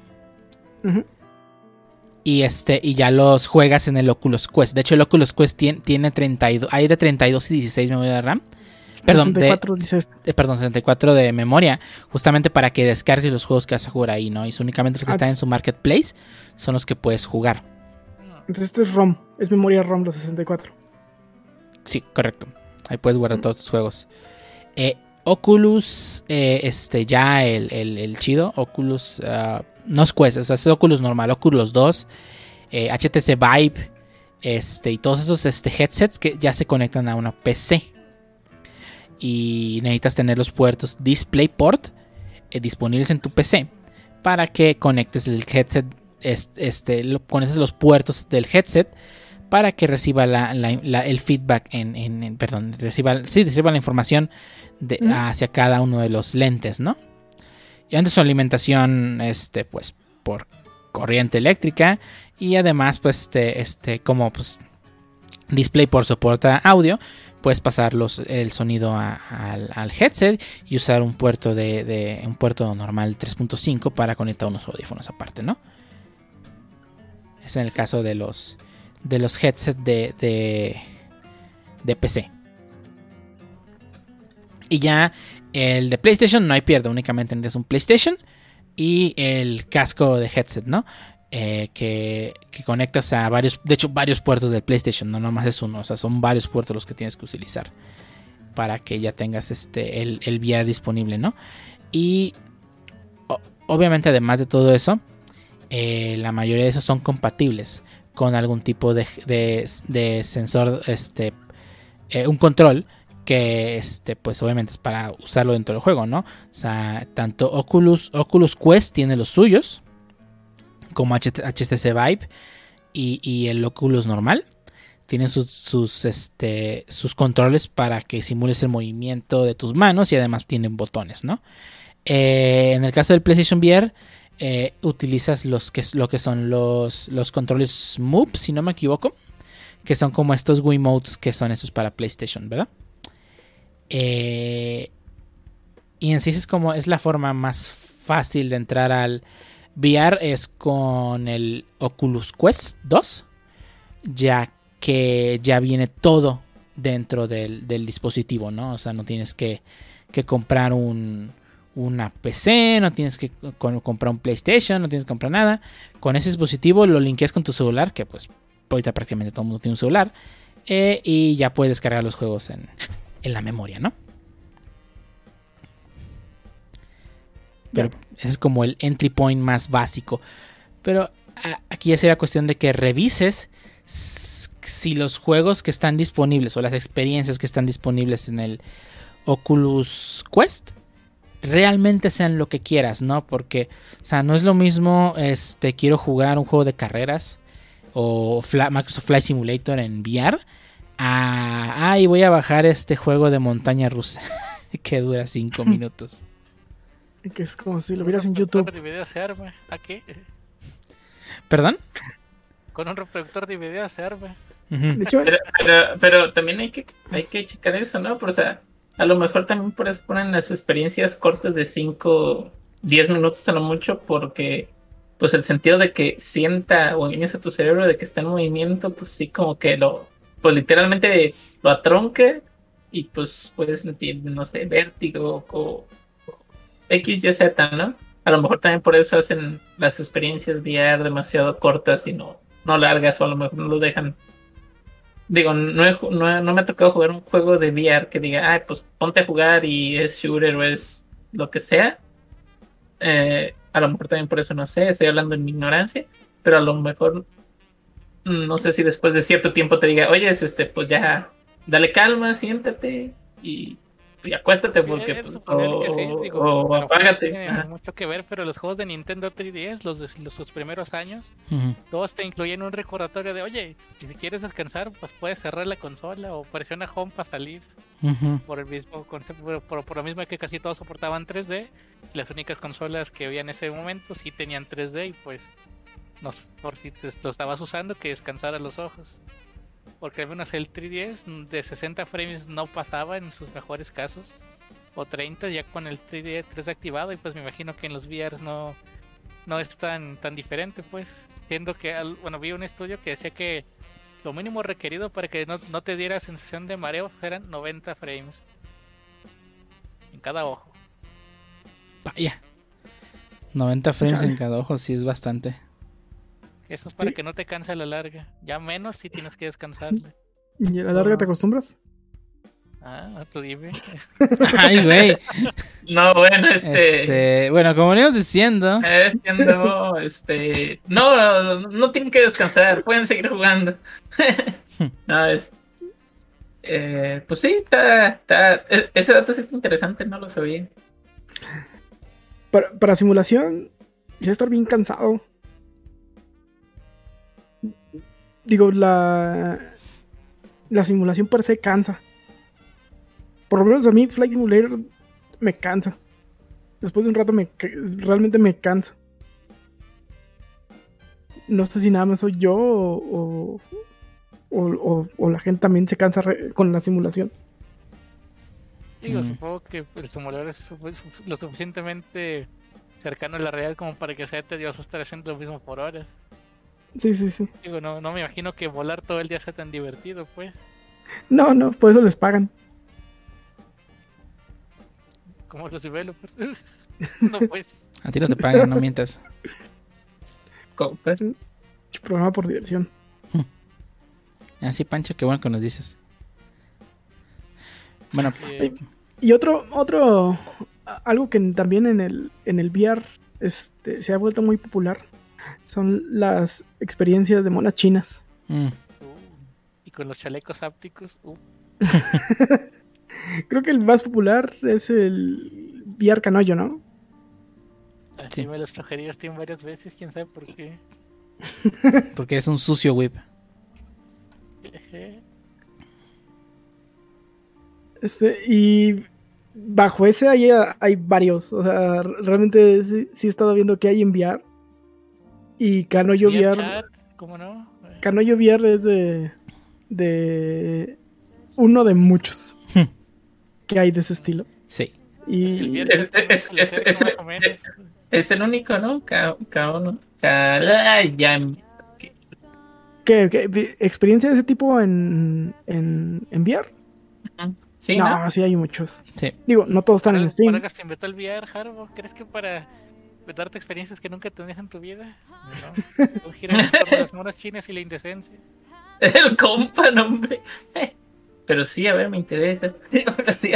A: y este y ya los juegas en el Oculus Quest. De hecho, el Oculus Quest tiene, tiene 32, hay de 32 y 16 memoria de RAM. Perdón, de,
D: 64 dice esto.
A: eh, perdón, 64 de memoria, justamente para que descargues los juegos que vas a jugar ahí, ¿no? Y son únicamente los que
D: Ah,
A: están en su marketplace son los que puedes jugar.
D: Entonces este es ROM, es memoria ROM los 64.
A: Sí, correcto. Ahí puedes guardar todos tus juegos. Eh, Oculus, eh, este, ya el, el- el chido, Oculus, ah, no es Quest, o sea, es Oculus normal, Oculus 2, eh, HTC Vive, este, y todos esos este, headsets que ya se conectan a una PC. Y necesitas tener los puertos DisplayPort eh, disponibles en tu PC para que conectes el headset, es- este, lo- conectes los puertos del headset para que reciba la- la- la- el feedback en, en- en- perdón, reciba, sí, reciba la información de, hacia cada uno de los lentes, ¿no? Y antes su alimentación, este, pues, por corriente eléctrica y además, pues, este, este, como, pues, display por soporta audio, puedes pasar el sonido al, headset y usar un puerto de, un puerto normal 3.5 para conectar unos audífonos aparte, ¿no? Es en el caso de los de los headsets de, de, de PC. Y ya el de PlayStation no hay pierde, únicamente necesitas un PlayStation y el casco de headset, ¿no? Eh, que, conectas a varios, de hecho varios puertos del PlayStation, no nomás es uno, o sea, son varios puertos los que tienes que utilizar para que ya tengas este el, el VR disponible, ¿no? Y obviamente además de todo eso, eh, la mayoría de esos son compatibles con algún tipo de, de- de sensor, este, eh, un control que, este, pues obviamente es para usarlo dentro del juego, ¿no? O sea, tanto Oculus, Oculus Quest tiene los suyos, como HT HTC Vive y, el Oculus normal. Tienen sus, sus, este, sus controles para que simules el movimiento de tus manos y además tienen botones, ¿no? Eh, en el caso del PlayStation VR, eh, utilizas los que, lo que son los, los controles Move, si no me equivoco, que son como estos Wiimotes que son estos para PlayStation, ¿verdad? Eh, y en sí es como es la forma más fácil de entrar al VR es con el Oculus Quest 2, ya que ya viene todo dentro del, del dispositivo, ¿no? O sea, no tienes que, que comprar un, una PC, no tienes que co- comprar un PlayStation, no tienes que comprar nada. Con ese dispositivo lo linkeas con tu celular, que pues ahorita prácticamente todo el mundo tiene un celular, eh, y ya puedes descargar los juegos en, en la memoria, ¿no? Pero ese es como el entry point más básico. Pero a- aquí ya sería cuestión de que revises si los juegos que están disponibles o las experiencias que están disponibles en el Oculus Quest realmente sean lo que quieras, ¿no? Porque, o sea, no es lo mismo, este, quiero jugar un juego de carreras o Microsoft Flight Simulator en VR a, ay, voy a bajar este juego de montaña rusa que dura 5 minutos.
D: Que es como si lo vieras en
C: Un
D: YouTube.
C: reproductor de video se arma. ¿A qué?
A: ¿Perdón?
C: Con un reproductor de video se arma.
D: De hecho,
B: Pero, pero, pero también hay que, hay que checar eso, ¿no? Pero, o sea, a lo mejor también por eso ponen las experiencias cortas de 5, 10 minutos a lo mucho, porque pues el sentido de que sienta o engañes a tu cerebro de que está en movimiento, pues sí, como que lo, pues literalmente lo atronque y pues puedes sentir, no sé, vértigo o X, Y, Z, ¿no? a lo mejor también por eso hacen las experiencias VR demasiado cortas y no, no largas, o a lo mejor no lo dejan. Digo, no, no, no me ha tocado jugar un juego de VR que diga, ay, pues ponte a jugar y es shooter o es lo que sea. Eh, a lo mejor también por eso no sé, estoy hablando en mi ignorancia, pero a lo mejor mm, no sé si después de cierto tiempo te diga, oye, es este, pues ya, dale calma, siéntate y, y acuéstate porque
C: Eh,
B: pues, o,
C: que sí, digo,
B: o
C: a lo mejor
B: apágate.
C: Tiene
B: Ajá.
C: mucho que ver, pero los juegos de Nintendo 3DS, los de los, sus primeros años, todos te incluyen un recordatorio de, oye, si quieres descansar, pues puedes cerrar la consola o presiona home para salir por el mismo concepto, por, por, lo mismo que casi todos soportaban 3D. Las únicas consolas que había en ese momento sí tenían 3D y pues, no, por si te lo estabas usando, que descansara los ojos. Porque al menos el 3DS de 60 frames no pasaba en sus mejores casos. O 30 ya con el 3D 3 activado y pues me imagino que en los VR no, no es tan, tan diferente pues. Siendo que, al- bueno, vi un estudio que decía que lo mínimo requerido para que no, no te diera sensación de mareo eran 90 frames. En cada ojo.
A: Vaya. 90 frames
D: Chale.
A: en cada ojo, sí es bastante.
C: Eso es para
D: Sí.
C: que no te canse a la larga. Ya menos si tienes que descansarle.
D: ¿Y a la larga te acostumbras?
C: Ah, tú dime.
A: Ay, güey.
B: No, bueno, este,
A: Este, bueno, como veníamos diciendo,
B: eh, siendo, este, no, no, no tienen que descansar, pueden seguir jugando. no, es, eh, pues sí, está, está, e- ese dato sí está interesante, no lo sabía.
D: Para, para simulación, sí va a estar bien cansado. Digo, la, la simulación per se cansa. Por lo menos a mí Flight Simulator me cansa. Después de un rato me realmente me cansa. No sé si nada más soy yo o, o, o- o la gente también se cansa con la simulación.
C: Digo,
A: Mm.
C: supongo que el simulador es lo suficientemente cercano a la realidad como para que sea tedioso estar haciendo lo mismo por horas.
D: Sí, sí, sí.
C: Digo, no, no me imagino que volar todo el día sea tan divertido, pues.
D: No, no, por eso les pagan.
C: Como los developers. no, pues.
A: a ti no te pagan, no mientas.
B: Co- pues,
D: Programa por diversión.
A: Así, Pancho, qué bueno que nos dices. Bueno,
C: eh,
D: Y otro, otro, algo que también en el, en el VR este, se ha vuelto muy popular son las experiencias de monas chinas.
A: mm,
C: uh, y con los chalecos ápticos. uh,
D: Creo que el más popular es el VR Canoyo, ¿no?
C: así
A: Sí.
C: me los trajería Steam varias veces, quién sabe por qué.
A: porque es un sucio whip.
C: Jeje.
D: Este, y bajo ese hay, hay varios. O sea, realmente sí, sí he estado viendo que hay en VR. Y
C: VR, chat, ¿Cómo no?
D: Canoyo VR es de, de uno de muchos que hay de ese estilo.
A: Sí.
D: Y
C: Es el
B: Es- es- es- es- único, ¿no? K, K1. K- ay, ya.
D: ¿Qué, qué, experiencia de ese tipo en, en, en VR?
B: Sí,
D: no,
B: ¿no?
D: sí hay muchos.
A: Sí.
D: Digo, no todos están en
C: ¿Para-
D: Steam.
C: ¿Para qué se inventó el VR, Harbo? ¿Crees que para darte experiencias que nunca tenías en tu vida? No. Todo gira en torno a las monas chinas y la indecencia.
B: El compa, no, hombre. Pero sí, a ver, me interesa. Sí.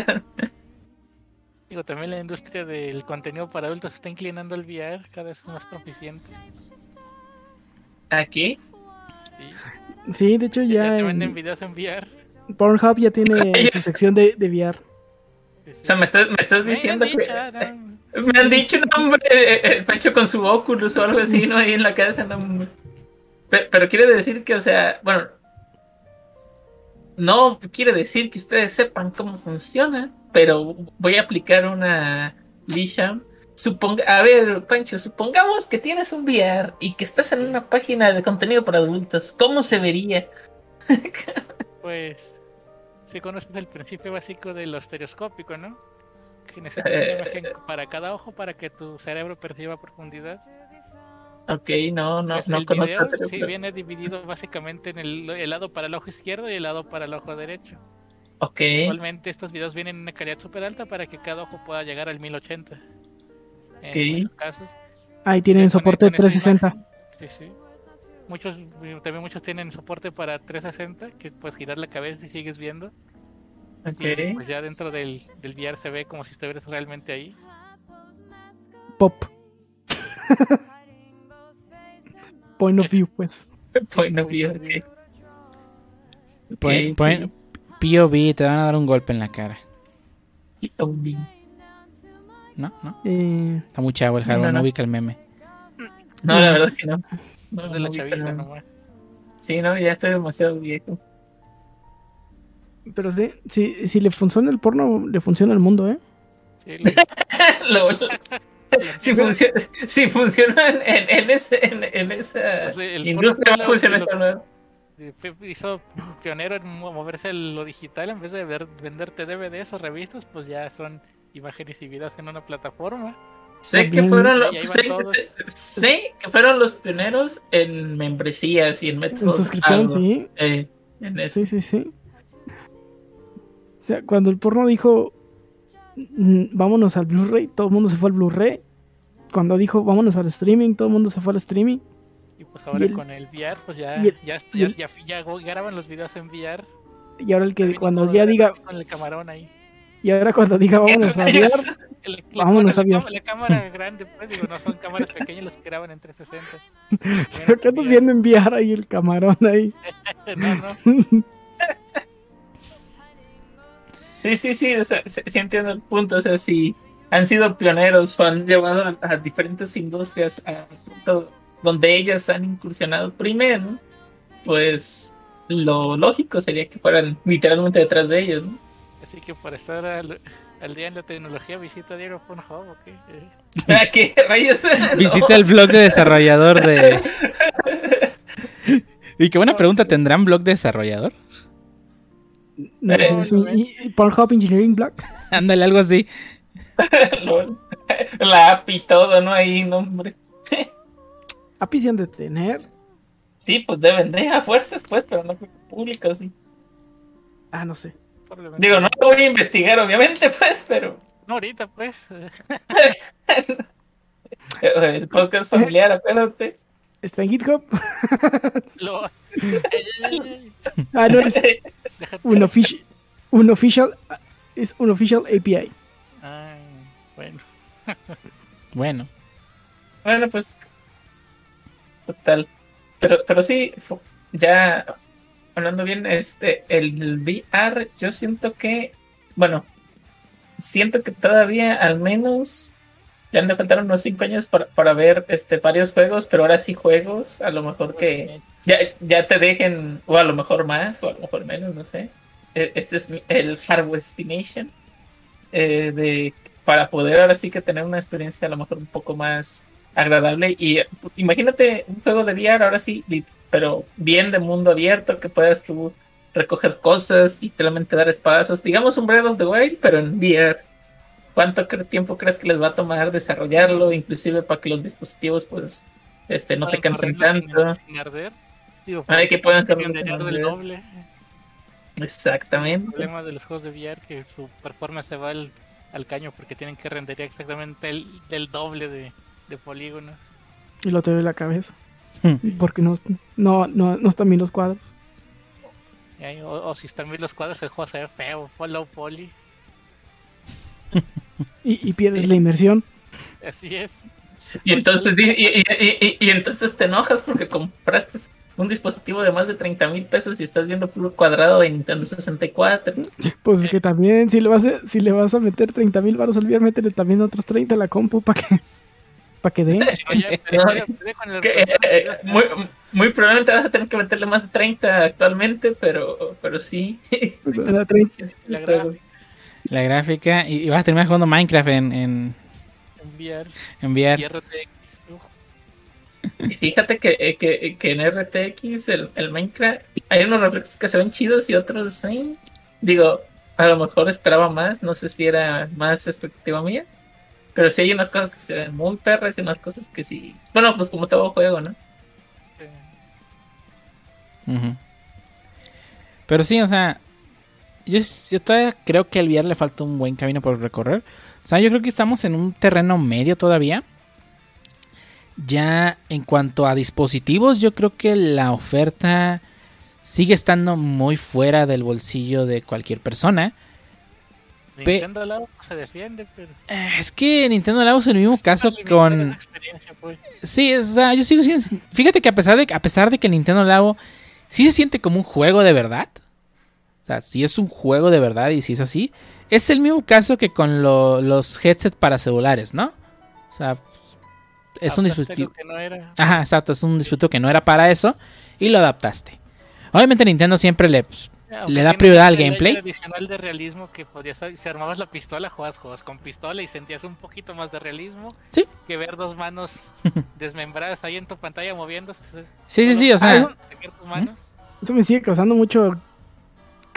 C: Digo, también la industria del contenido para adultos está inclinando al VR, cada vez es más proficiente.
B: ¿Aquí?
C: Y
D: Sí, de hecho
C: ya,
D: ya
C: te venden
D: en
C: videos en VR.
D: Pornhub ya tiene su sección de, de VR.
C: Sí, sí.
B: O sea, me estás, me estás diciendo
C: dicho,
B: que.
C: no.
B: Me han dicho, no, hombre, eh, el Pancho con su Oculus o algo así, ¿no? Ahí en la casa. Pero, quiere decir que, o sea, bueno. No quiere decir que ustedes sepan cómo funciona, pero voy a aplicar una Lisha. Suponga, a ver, Pancho, supongamos que tienes un VR y que estás en una página de contenido para adultos. ¿Cómo se vería?
C: Pues, si conoces el principio básico de lo estereoscópico, ¿no? Que necesitas
B: Eh,
C: una imagen para cada ojo para que tu cerebro perciba profundidad.
B: Ok, no, no,
C: Pues
B: no
C: el
B: conozco.
C: video sí viene dividido básicamente en el, el lado para el ojo izquierdo y el lado para el ojo derecho.
B: Ok,
C: Actualmente estos videos vienen en una calidad súper alta para que cada ojo pueda llegar al 1080.
B: Ok.
C: En muchos casos.
D: Ahí tienen
C: Con-
D: soporte
C: con esa
D: 360.
C: imagen. Sí, sí. Muchos, también muchos tienen soporte para 360, que puedes girar la cabeza y sigues viendo. Y
B: Ok.
C: pues ya dentro del, del VR se ve como si estuvieras realmente ahí.
D: Pop. Point of view, pues.
B: Point of view, ok. Ok,
A: Point- point- POV, te van a dar un golpe en la cara.
B: POV.
A: ¿No? ¿No?
D: Eh,
A: Está muy chavo el hardware,
B: no,
A: no
B: no.
A: ubica el meme.
B: No, la verdad que no. No,
C: Es de la
B: no,
C: chaviza
B: no.
C: nomás.
B: Sí, no, ya estoy demasiado viejo.
D: Pero sí, si, si le funciona el porno, le funciona el mundo, ¿eh?
C: Sí, lo-
B: Lo- si, funciona, si funciona en, en, en ese, en, en esa
C: Pues, el
B: industria, va a funcionar
C: lo- hizo pionero en mo- moverse a lo digital en vez de ver, venderte DVDs o revistas, pues ya son imágenes y videos en una plataforma.
B: Sé que fueron
C: van
B: sé,
C: todos.
B: sé- sé que fueron los pioneros en membresías y en
D: En
B: métodos.
D: suscripción,
B: algo,
D: sí.
B: eh, en eso.
D: Sí, sí, sí. Sea, cuando el porno dijo, "Mm, vámonos al Blu-ray, todo el mundo se fue al Blu-ray. Cuando dijo, vámonos al streaming, todo el mundo se fue al streaming.
C: Y pues ahora
D: Y el-
C: con el VR, pues ya,
D: el-
C: ya, ya,
D: el-
C: ya, graban los videos en VR.
D: Y ahora el que cuando ya diga,
C: Con el camarón ahí.
D: y ahora cuando diga, vámonos a VR,
C: El- la,
D: Vámonos a VR.
C: la cámara grande, pues digo, no son cámaras pequeñas las que graban en 360.
D: ¿qué andas viendo en VR ahí el camarón ahí?
C: No, no.
B: Sí, sí, sí, o sea, sí, sí entiendo el punto. O sea, si han sido pioneros o han llevado a, a diferentes industrias a punto donde ellas han incursionado primero, pues lo lógico sería que fueran literalmente detrás de ellos, ¿no?
C: Así que para estar al, al día en la tecnología, visita Diego Pornhub, ¿ok?
B: ¿A qué rayos?
A: Visita el blog de desarrollador de. Y qué buena pregunta, ¿tendrán blog de desarrollador?
D: No,
B: Eh,
D: sí, es un- y- y Pornhub Engineering Black.
A: Ándale, algo así.
B: La app y todo, ¿no? Ahí, no, hombre.
D: API se han de tener.
B: Sí, pues deben de a fuerzas, pues, pero no públicos. sí.
D: Ah, no sé.
B: Digo, no lo voy a investigar, obviamente, pues, pero
C: No, ahorita, pues.
B: el podcast familiar, acuérdate.
D: Está en GitHub. Ah, no, es. Un, offici- un official. Es un official API.
C: Ay, bueno.
A: Bueno,
B: Bueno, pues. Total. Pero, pero sí, ya hablando bien, este, el VR, yo siento que, bueno, siento que todavía al menos le han de faltar unos 5 años para, para ver este, varios juegos, pero ahora sí juegos, a lo mejor que ya, ya te dejen, o a lo mejor más, o a lo mejor menos, no sé. E- Este es el Hardware Estimation, eh, de, para poder ahora sí que tener una experiencia a lo mejor un poco más agradable. Y imagínate un juego de VR ahora sí, pero bien de mundo abierto, que puedas tú recoger cosas, literalmente dar espadazos. Digamos un Breath of the Wild, pero en VR. ¿Cuánto tiempo crees que les va a tomar desarrollarlo? Inclusive para que los dispositivos pues este no te cansen tanto.
C: Sin, arder. Digo,
B: que puedan sin
C: del doble. El
B: Exactamente.
C: problema de los juegos de VR que su performance se va al, al caño porque tienen que renderear exactamente el, el doble de, de polígonos.
D: Y lo te ve la cabeza.
A: Hmm.
D: Porque no, no, no, no están bien los cuadros.
C: O si están bien los cuadros, el juego se ve feo, follow poly.
D: Y, y pierdes la inmersión.
C: Así es.
B: Y entonces, y, y- y- y- y entonces te enojas porque compraste un dispositivo de más de 30 mil pesos y estás viendo puro cuadrado de Nintendo 64.
D: Pues es que también, si le vas a, si le vas a meter 30 mil baros al VR, métele también otros 30 a la compu para que, para que
B: eh, muy, muy probablemente vas a tener que meterle más de 30 actualmente, pero, pero sí.
D: La 30.
C: La
A: la gráfica. Y, y vas a terminar jugando Minecraft en, en,
C: en VR
A: en
C: y
A: VR.
B: Fíjate que, eh, que, que en RTX, el, el Minecraft, hay unos reflejos que se ven chidos y otros sí. Digo, a lo mejor esperaba más, no sé si era más expectativa mía. Pero sí hay unas cosas que se ven muy perras y unas cosas que sí. Bueno, pues como todo juego, ¿no?
C: eh,
A: Ujú. Pero sí, o sea, yo, yo todavía creo que al VR le falta un buen camino por recorrer. O sea, yo creo que estamos en un terreno medio todavía. Ya en cuanto a dispositivos, yo creo que la oferta sigue estando muy fuera del bolsillo de cualquier persona. Pe-
C: Nintendo Labo se defiende, pero.
A: Eh, Es que Nintendo Labo es el mismo caso con...
C: pues.
A: Sí, o sea, yo sigo siendo... Fíjate que a pesar de que, a pesar de que Nintendo Labo sí se siente como un juego de verdad. O sea, sí es un juego de verdad y sí es así. Es el mismo caso que con lo- los headsets para celulares, ¿no? O sea, es un dispositivo...
C: que no era.
A: Ajá, exacto, es un dispositivo que no era para eso y lo adaptaste. Obviamente Nintendo siempre le... pues, le da prioridad al
C: layer
A: gameplay.
C: adicional de realismo que podías si armabas la pistola jugabas juegos con pistola y sentías un poquito más de realismo
A: Sí.
C: que ver dos manos desmembradas ahí en tu pantalla moviéndose.
A: sí, sí, sí, o sea...
D: eso-
C: Sacar tus manos,
D: Eso me sigue causando mucho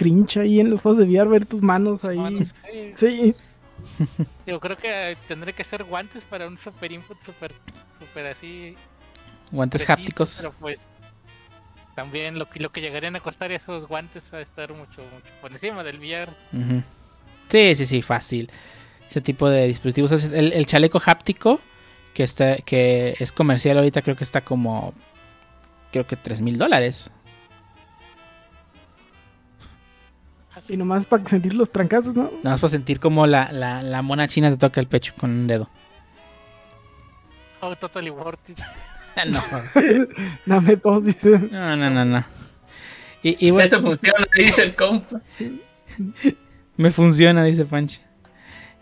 D: cringe ahí en los juegos de VR, ver tus manos ahí.
C: manos, sí.
D: Sí,
C: Yo creo que tendré que ser guantes para un super input super super así
A: Guantes
C: preciso,
A: hápticos.
C: pero pues también lo que lo que llegarían a costar esos guantes a estar mucho mucho por encima del VR.
A: Ujú. Sí, sí, sí, fácil. Ese tipo de dispositivos. El chaleco háptico, que está, que es comercial ahorita, creo que está como. Creo que 3 mil dólares.
C: Así
D: y nomás para sentir los trancazos, ¿no?
A: Nada más para sentir como la, la, la mona china te toca el pecho con un dedo.
C: oh, totally worth it.
A: no,
D: Dame dos, dice.
A: no, no, no. no. Y, y bueno,
B: Eso funciona, dice el compa.
A: me funciona, dice Pancho.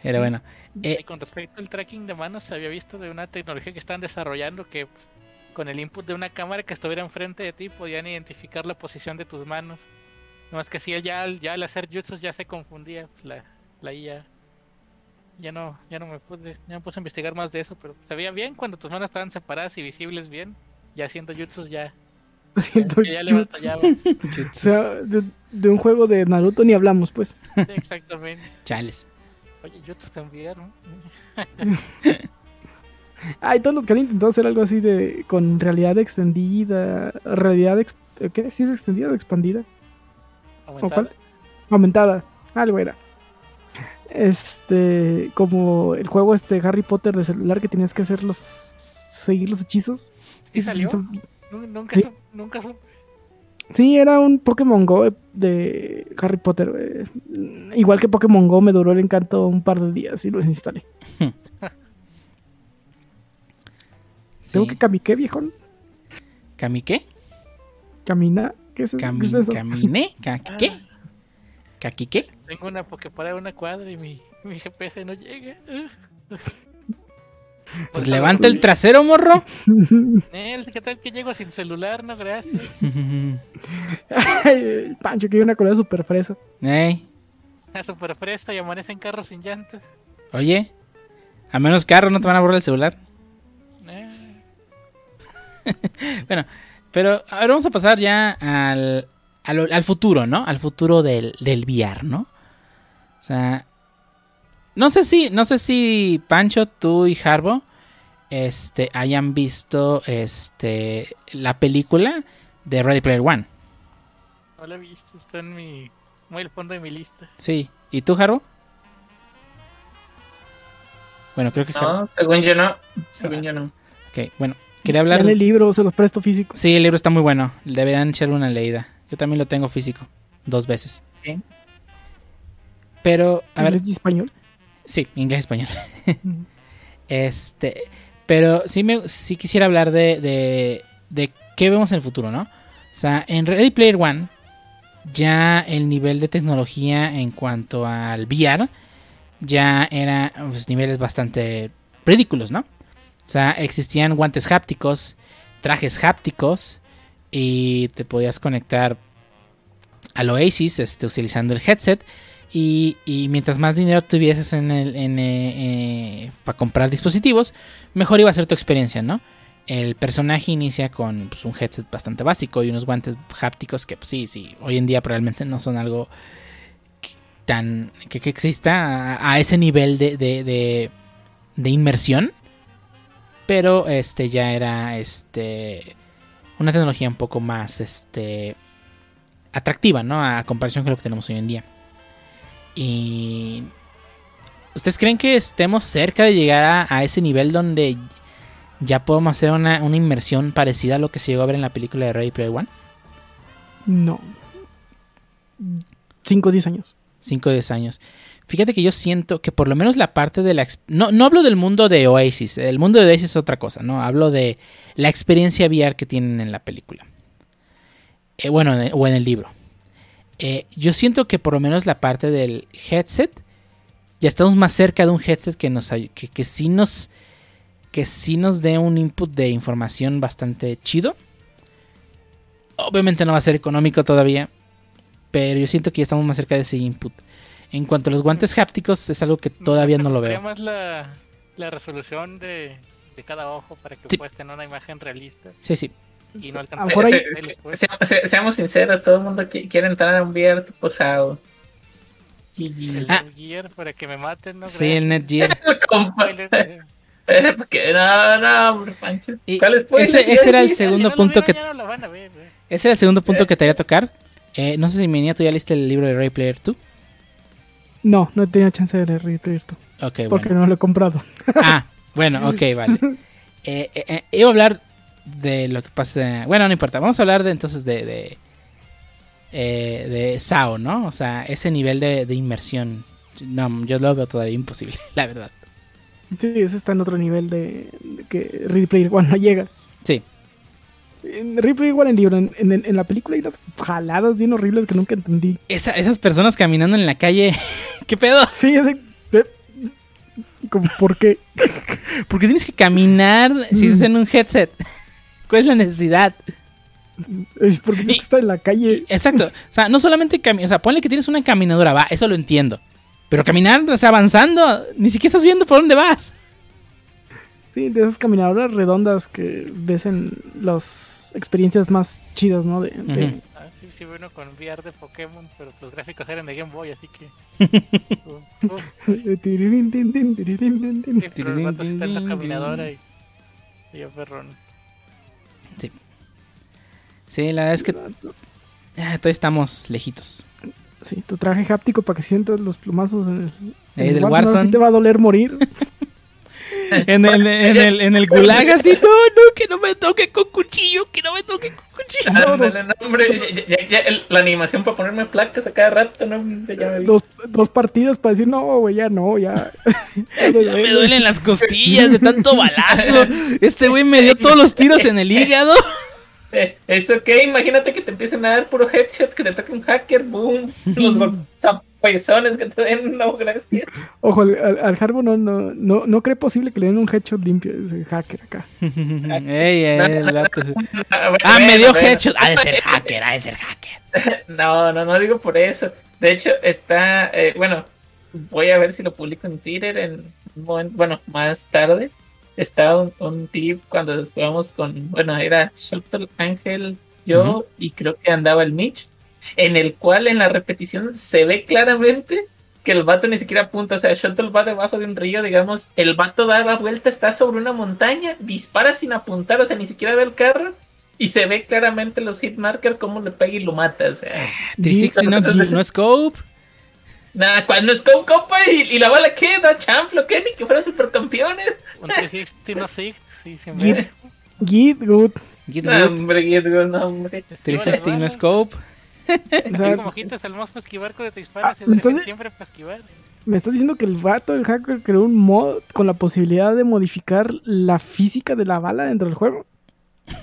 A: Pero bueno. Eh,
C: con respecto al tracking de manos, se había visto de una tecnología que están desarrollando que pues, con el input de una cámara que estuviera enfrente de ti podían identificar la posición de tus manos. No más que si ya, al- ya al hacer jutsus ya se confundía pues, la, la IA. Ya no, ya no me pude, ya me puse a investigar más de eso, pero se veía bien cuando tus manos estaban separadas y visibles bien. Ya haciendo jutsus ya, ya,
D: Siento
C: ya le batallaba.
D: O sea, de, de un juego de Naruto ni hablamos, pues.
C: Sí, exactamente.
A: chales.
C: Oye, jutsus también, ¿no?
D: Ah, y todos los que han intentado hacer algo así de con realidad extendida, realidad ex- ¿qué? ¿Sí es extendida o expandida? ¿O
C: Aumentada.
D: cuál? Aumentada, algo era. Este, como el juego este Harry Potter de celular que tenías que hacer los seguir los hechizos.
C: ¿Sí salió? Nunca,
D: Sí.
C: nunca
D: Sí, era un Pokémon Go de Harry Potter. Igual que Pokémon Go me duró el encanto un par de días y lo desinstalé. Tengo
A: Sí.
D: que camiqué, viejón.
A: ¿Cami qué?
D: Camina. ¿Qué es, qué
A: Cami-
D: es eso?
A: ¿Caminé? ¿Ca- ¿Qué? ¿Caqui qué?
C: Tengo una Poképara de una cuadra y mi, mi GPS no llega.
A: Pues levanta el trasero, morro.
C: ¿qué tal que llego sin celular? No, gracias.
D: Ay, Pancho, que hay una color super fresa.
A: Ey,
C: A super fresa y amanece en carro sin llantas.
A: oye, a menos carro no te van a borrar el celular.
C: Eh,
A: Bueno, pero ahora vamos a pasar ya al, al, al futuro, ¿no? Al futuro del, del VR, ¿no? O sea, no sé si, no sé si Pancho, tú y Harbo, este, hayan visto, este, la película de Ready Player One.
C: no la he visto, está en mi. Muy al fondo de mi lista.
A: Sí. ¿Y tú, Harbo? Bueno, creo que Harbo.
B: No, según yo no. Según yo no.
A: Ok, bueno, quería hablar.
D: Dale el libro, se los presto físico.
A: Sí, el libro está muy bueno. Deberían echarle una leída. Yo también lo tengo físico. Dos veces.
B: Sí.
A: Pero, a ver,
D: ¿Es español?
A: sí, inglés y español. Este, pero sí me sí quisiera hablar de, de, de qué vemos en el futuro, ¿no? O sea, en Ready Player One ya el nivel de tecnología en cuanto al VR ya era pues, niveles bastante ridículos, ¿no? O sea, existían guantes hápticos, trajes hápticos y te podías conectar al Oasis este, utilizando el headset y, y mientras más dinero tuvieses en el, en, eh, eh, para comprar dispositivos, mejor iba a ser tu experiencia, ¿no? El personaje inicia con pues, un headset bastante básico y unos guantes hápticos que, pues sí, sí, hoy en día probablemente no son algo tan que, que exista a, a ese nivel de, de, de, de inmersión, pero este ya era este una tecnología un poco más este atractiva, ¿no? A comparación con lo que tenemos hoy en día. Y... ¿Ustedes creen que estemos cerca de llegar a, a ese nivel donde ya podemos hacer una, una inmersión parecida a lo que se llegó a ver en la película de Ready Player One?
D: No. 5 o 10 años.
A: 5 o 10 años. Fíjate que yo siento que por lo menos la parte de la... No, no hablo del mundo de Oasis. El mundo de Oasis es otra cosa, ¿no? Hablo de la experiencia VR que tienen en la película. Eh, bueno, o en el libro. Eh, yo siento que por lo menos la parte del headset... Ya estamos más cerca de un headset que nos que, que sí nos... Que sí nos dé un input de información bastante chido. Obviamente no va a ser económico todavía. Pero yo siento que ya estamos más cerca de ese input. En cuanto a los guantes hápticos, es algo que todavía no lo veo.
C: más la, la resolución de, de cada ojo para que
A: Sí.
C: puedas tener una imagen realista
A: Sí, sí.
C: y no
D: A lo
C: alcanzar pues.
B: Se- se- seamos sinceros, todo el mundo qui- quiere entrar a un VR. GG.
C: el
A: Ah.
C: Gear para que me maten, ¿no?
A: Sí, el Netgear.
C: Eh.
B: Eh, no, no, hombre, Pancho. ¿Cuál es
A: ese- ese era el
C: Si
A: segundo
C: no
A: punto
C: vieron,
A: que-
C: no ver, güey.
A: Ese era el segundo punto que te quería tocar. Eh, no sé si Menía, tú ya leíste el libro de Ray Player 2.
D: No, no he tenido chance de leer Ready Player 2,
A: Ok,
D: Porque
A: bueno.
D: no lo he comprado.
A: Ah, bueno, ok, vale. Eh, eh, eh, iba a hablar de lo que pasa. Bueno, no importa. Vamos a hablar de entonces de. de, eh, de SAO, ¿no? O sea, ese nivel de, de inmersión. No, yo lo veo todavía imposible, la verdad.
D: Sí, ese está en otro nivel de, de que Ready Player One no llega.
A: Sí.
D: Player One, en libro, en, en- en la película hay unas jaladas bien horribles que nunca entendí.
A: Esa- esas personas caminando en la calle. ¿Qué pedo?
D: Sí, ese... eh, como, ¿Por qué?
A: Porque tienes que caminar si estás en un headset. ¿Cuál es la necesidad?
D: Es porque
A: Y-
D: está en la calle.
A: Exacto. O sea, no solamente caminar. O sea, ponle que tienes una caminadora, va, eso lo entiendo. Pero caminar, o sea, avanzando, ni siquiera estás viendo por dónde vas.
D: Sí, de esas caminadoras redondas que ves en las experiencias más chidas, ¿no? De, de-
A: Ujú.
C: Ah, sí, sí, bueno, con VR de Pokémon, pero los gráficos eran de Game Boy, así que. Uh, uh,
D: de tirirín, tin, tin, tirirín, tin, tin.
C: sí, pero el vato está en su caminadora y. Y yo perrón.
A: Sí, la verdad es que ah, todavía estamos lejitos.
D: Sí, tu traje háptico para que sientas los plumazos en el, en
A: Eh,
D: el
A: del
D: Warzone,
A: Warzone.
D: sí te va a doler morir.
A: En el, en el, en el gulag así, no, no, que no me toque con cuchillo, que no me toque con cuchillo.
B: Ándale, no, hombre, ya, ya- ya el- la animación para ponerme placas a cada rato, no, me
D: dos, dos partidas para decir, no, güey, ya no, ya. ya me
A: Ya me
D: duele".
A: duelen las costillas de tanto balazo. Este güey me dio todos los tiros en el hígado.
B: Eh, es ok, imagínate que te empiecen a dar puro headshot, que te toque un hacker, boom, los zapezones que te den, no, gracias.
D: Ojo, al, al, Harbo no, no, no, no cree posible que le den un headshot limpio, ese hacker acá.
A: Ey, ey, el vato.
B: Ah,
A: me dio
B: bueno.
A: headshot. Ha de ser hacker, ha de ser hacker.
B: No, no, no digo por eso. De hecho, está, eh, bueno, voy a ver si lo publico en Twitter en un momento, bueno, más tarde. Está un, un clip cuando jugamos con, bueno, era Shuttle Ángel, yo y creo que andaba el Mitch, en el cual en la repetición se ve claramente que el vato ni siquiera apunta, o sea, Shuttle va debajo de un río, digamos, el vato da la vuelta, está sobre una montaña, dispara sin apuntar, o sea, ni siquiera ve el carro. Y se ve claramente los hitmarker cómo le pega y lo mata. O sea,
A: 360 no, no scope.
B: Nada, cuando es con copa y, y la bala que da chanflo, que ni que fueran supercampeones.
C: Un 360 no sí, sin
D: Git,
C: ver.
D: Git, good.
B: No,
A: good.
B: hombre, Git, no, hombre.
A: 360 no scope.
D: O sea,
C: Es como quitas el mouse para esquivar cuando te disparas,
D: Ah,
C: el
D: ¿me estás-
C: de siempre para esquivar.
D: me estás diciendo que el vato, el hacker, creó un mod con la posibilidad de modificar la física de la bala dentro del juego.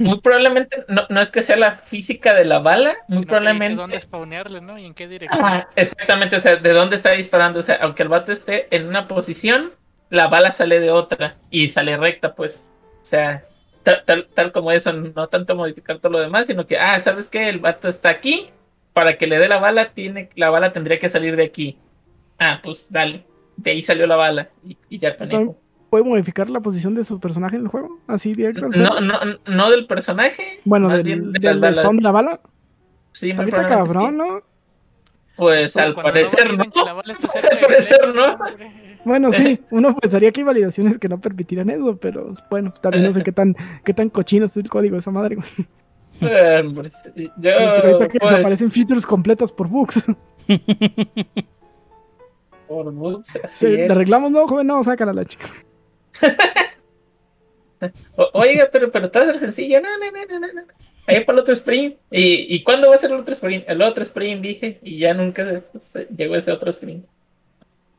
B: Muy probablemente, no, no es que sea la física de la bala, muy
C: No
B: probablemente.
C: dónde spawnearle, ¿no? Y en qué dirección.
B: Ajá, exactamente, o sea, de dónde está disparando. O sea, aunque el vato esté en una posición, la bala sale de otra y sale recta, pues. O sea, tal, tal, tal como eso, no tanto modificar todo lo demás, sino que, ah, ¿sabes qué? El vato está aquí, para que le dé la bala, tiene, la bala tendría que salir de aquí. Ah, pues dale. De ahí salió la bala y, y ya.
D: ¿Puede modificar la posición de su personaje en el juego? Así directo. al
B: No, no, no del personaje.
D: bueno,
B: más
D: del,
B: bien de
D: del
B: las balas.
D: spawn de la bala.
B: Sí, muy
D: cabrón,
B: sí.
D: ¿no?
B: Pues
C: Pero
B: al parecer
C: no
B: Pues, al parecer no.
D: Bueno, sí, uno pensaría que hay validaciones que no permitirían eso, pero bueno, también no sé qué tan, qué tan cochino es el código de esa madre. Güey.
B: Eh, hombre, Yo,
D: Pero ahorita que
B: pues,
D: desaparecen features completas por bugs.
B: por bugs,
D: Sí,
B: así
D: ¿Le
B: es.
D: arreglamos? No, joven, no, sácala la chica.
B: O- oiga, pero, pero está sencillo. No, no, no, no, no, no. Ahí para el otro sprint. ¿Y, ¿Y cuándo va a ser el otro sprint? El otro sprint, dije, y ya nunca se- se- llegó ese otro sprint.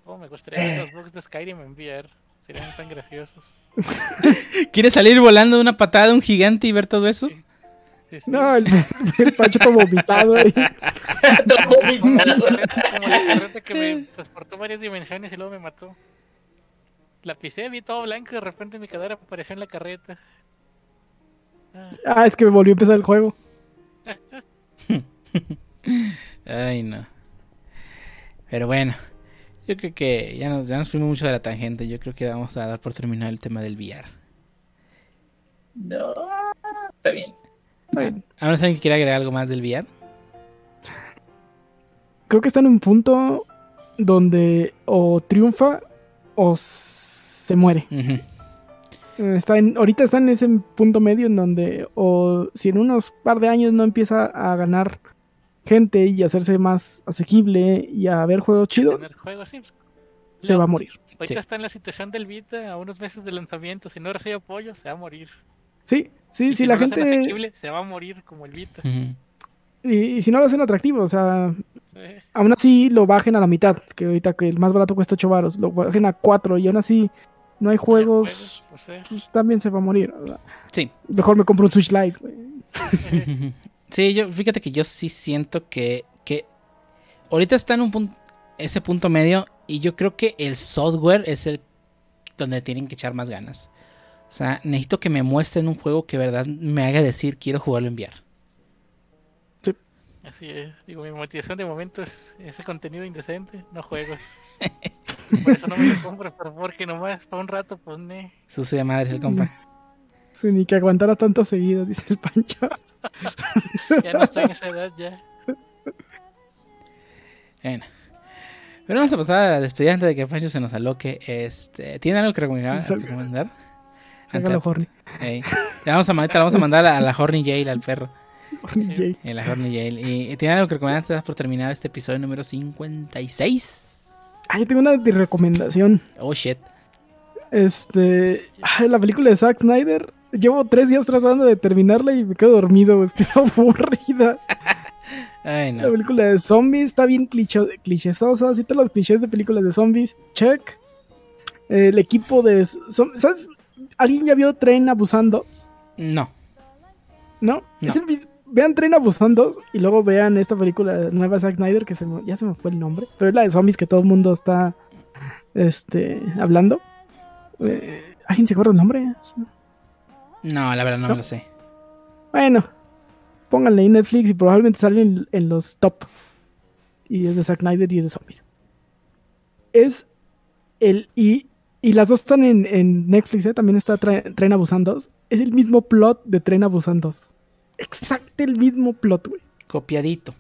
C: Oh, me gustaría ver los bugs de Skyrim en VR. Serían tan graciosos.
A: ¿Quieres salir volando de una patada de un gigante y ver todo eso?
C: Sí, sí.
D: No, el, el Pancho todo vomitado ahí.
B: Todo
C: Como la
B: vomitado.
C: carreta- como la carreta que me transportó varias dimensiones y luego me mató. La pisé, vi todo blanco y de repente mi cadera apareció en la carreta. Ah,
D: Ah, es que me volvió a empezar el juego.
A: Ay, no. Pero bueno, yo creo que ya nos, ya nos fuimos mucho de la tangente. Yo creo que vamos a dar por terminado el tema del VR.
B: No, está bien.
D: Está bien.
A: ¿Ahora alguien que quiere agregar algo más del VR?
D: Creo que está en un punto donde o triunfa o se muere. Está en, ahorita está en ese punto medio en donde o si en unos par de años no empieza a ganar gente y hacerse más asequible y a ver juegos chidos,
C: tener juegos, sí,
D: se va a morir.
C: Ahorita
A: Sí.
C: está en la situación del Vita, a unos meses de lanzamiento. Si no recibe apoyo, se va a morir.
D: Sí, sí, sí,
C: si
D: la
C: no lo hacen
D: gente...
C: asequible, se va a morir como el Vita.
D: Y, y si no lo hacen atractivo, o sea,
C: Sí.
D: aún así lo bajen a la mitad, que ahorita que el más barato cuesta 8 varos, lo bajen a 4 y aún así no hay juegos,
C: Pues, sí.
D: pues también se va a morir. ¿verdad?
A: Sí.
D: Mejor me compro un Switch Lite.
A: Sí, yo, fíjate que yo sí siento que, que ahorita está en un punto, ese punto medio y yo creo que el software es el donde tienen que echar más ganas. O sea, necesito que me muestren un juego que verdad me haga decir quiero jugarlo en VR.
C: Así es. Digo, mi motivación de momento es ese contenido indecente, no juegos. Por eso no me lo compro, pero porque nomás para un rato, pues ne.
A: Sucio de madre el compa.
D: Sí, ni que aguantara tanto seguido, dice el Pancho.
C: Ya no estoy en esa edad ya.
A: Bueno. Pero vamos a pasar a la despedida antes de que Pancho se nos aloque. Este, ¿Tiene algo que recomendar?
D: Sácalo, Horny.
A: Le vamos a, mandar- te la vamos a mandar a la Horny Jail, al perro.
D: Horny J.
A: En la Horny Jail. Y tiene algo que recomendar de dar por terminado este episodio número 56.
D: Ah, yo tengo una de recomendación.
A: Oh shit.
D: Este. ay, la película de Zack Snyder. Llevo tres días tratando de terminarla y me quedo dormido. Estoy aburrida.
A: Ay,
D: La
A: no.
D: película de zombies está bien. Así todos los clichés de películas de zombies. Check. El equipo de. ¿Sabes? ¿Alguien ya vio Tren a Busan 2?
A: No.
D: ¿No?
A: No.
D: Es el mi- vean Tren a Busan 2 y luego vean esta película nueva de Zack Snyder que se me- ya se me fue el nombre. Pero es la de zombies que todo el mundo está este, hablando. Eh, ¿Alguien se acuerda el nombre?
A: No, la verdad no,
D: No.
A: me lo sé.
D: Bueno, pónganle en Netflix y probablemente salen en los top. Y es de Zack Snyder y es de zombies. Es el. Y, y las dos están en, en Netflix, ¿eh? también está Tra- Tren a Busan 2. Es el mismo plot de Tren a Busan 2. Exacto el mismo plot, güey.
A: Copiadito.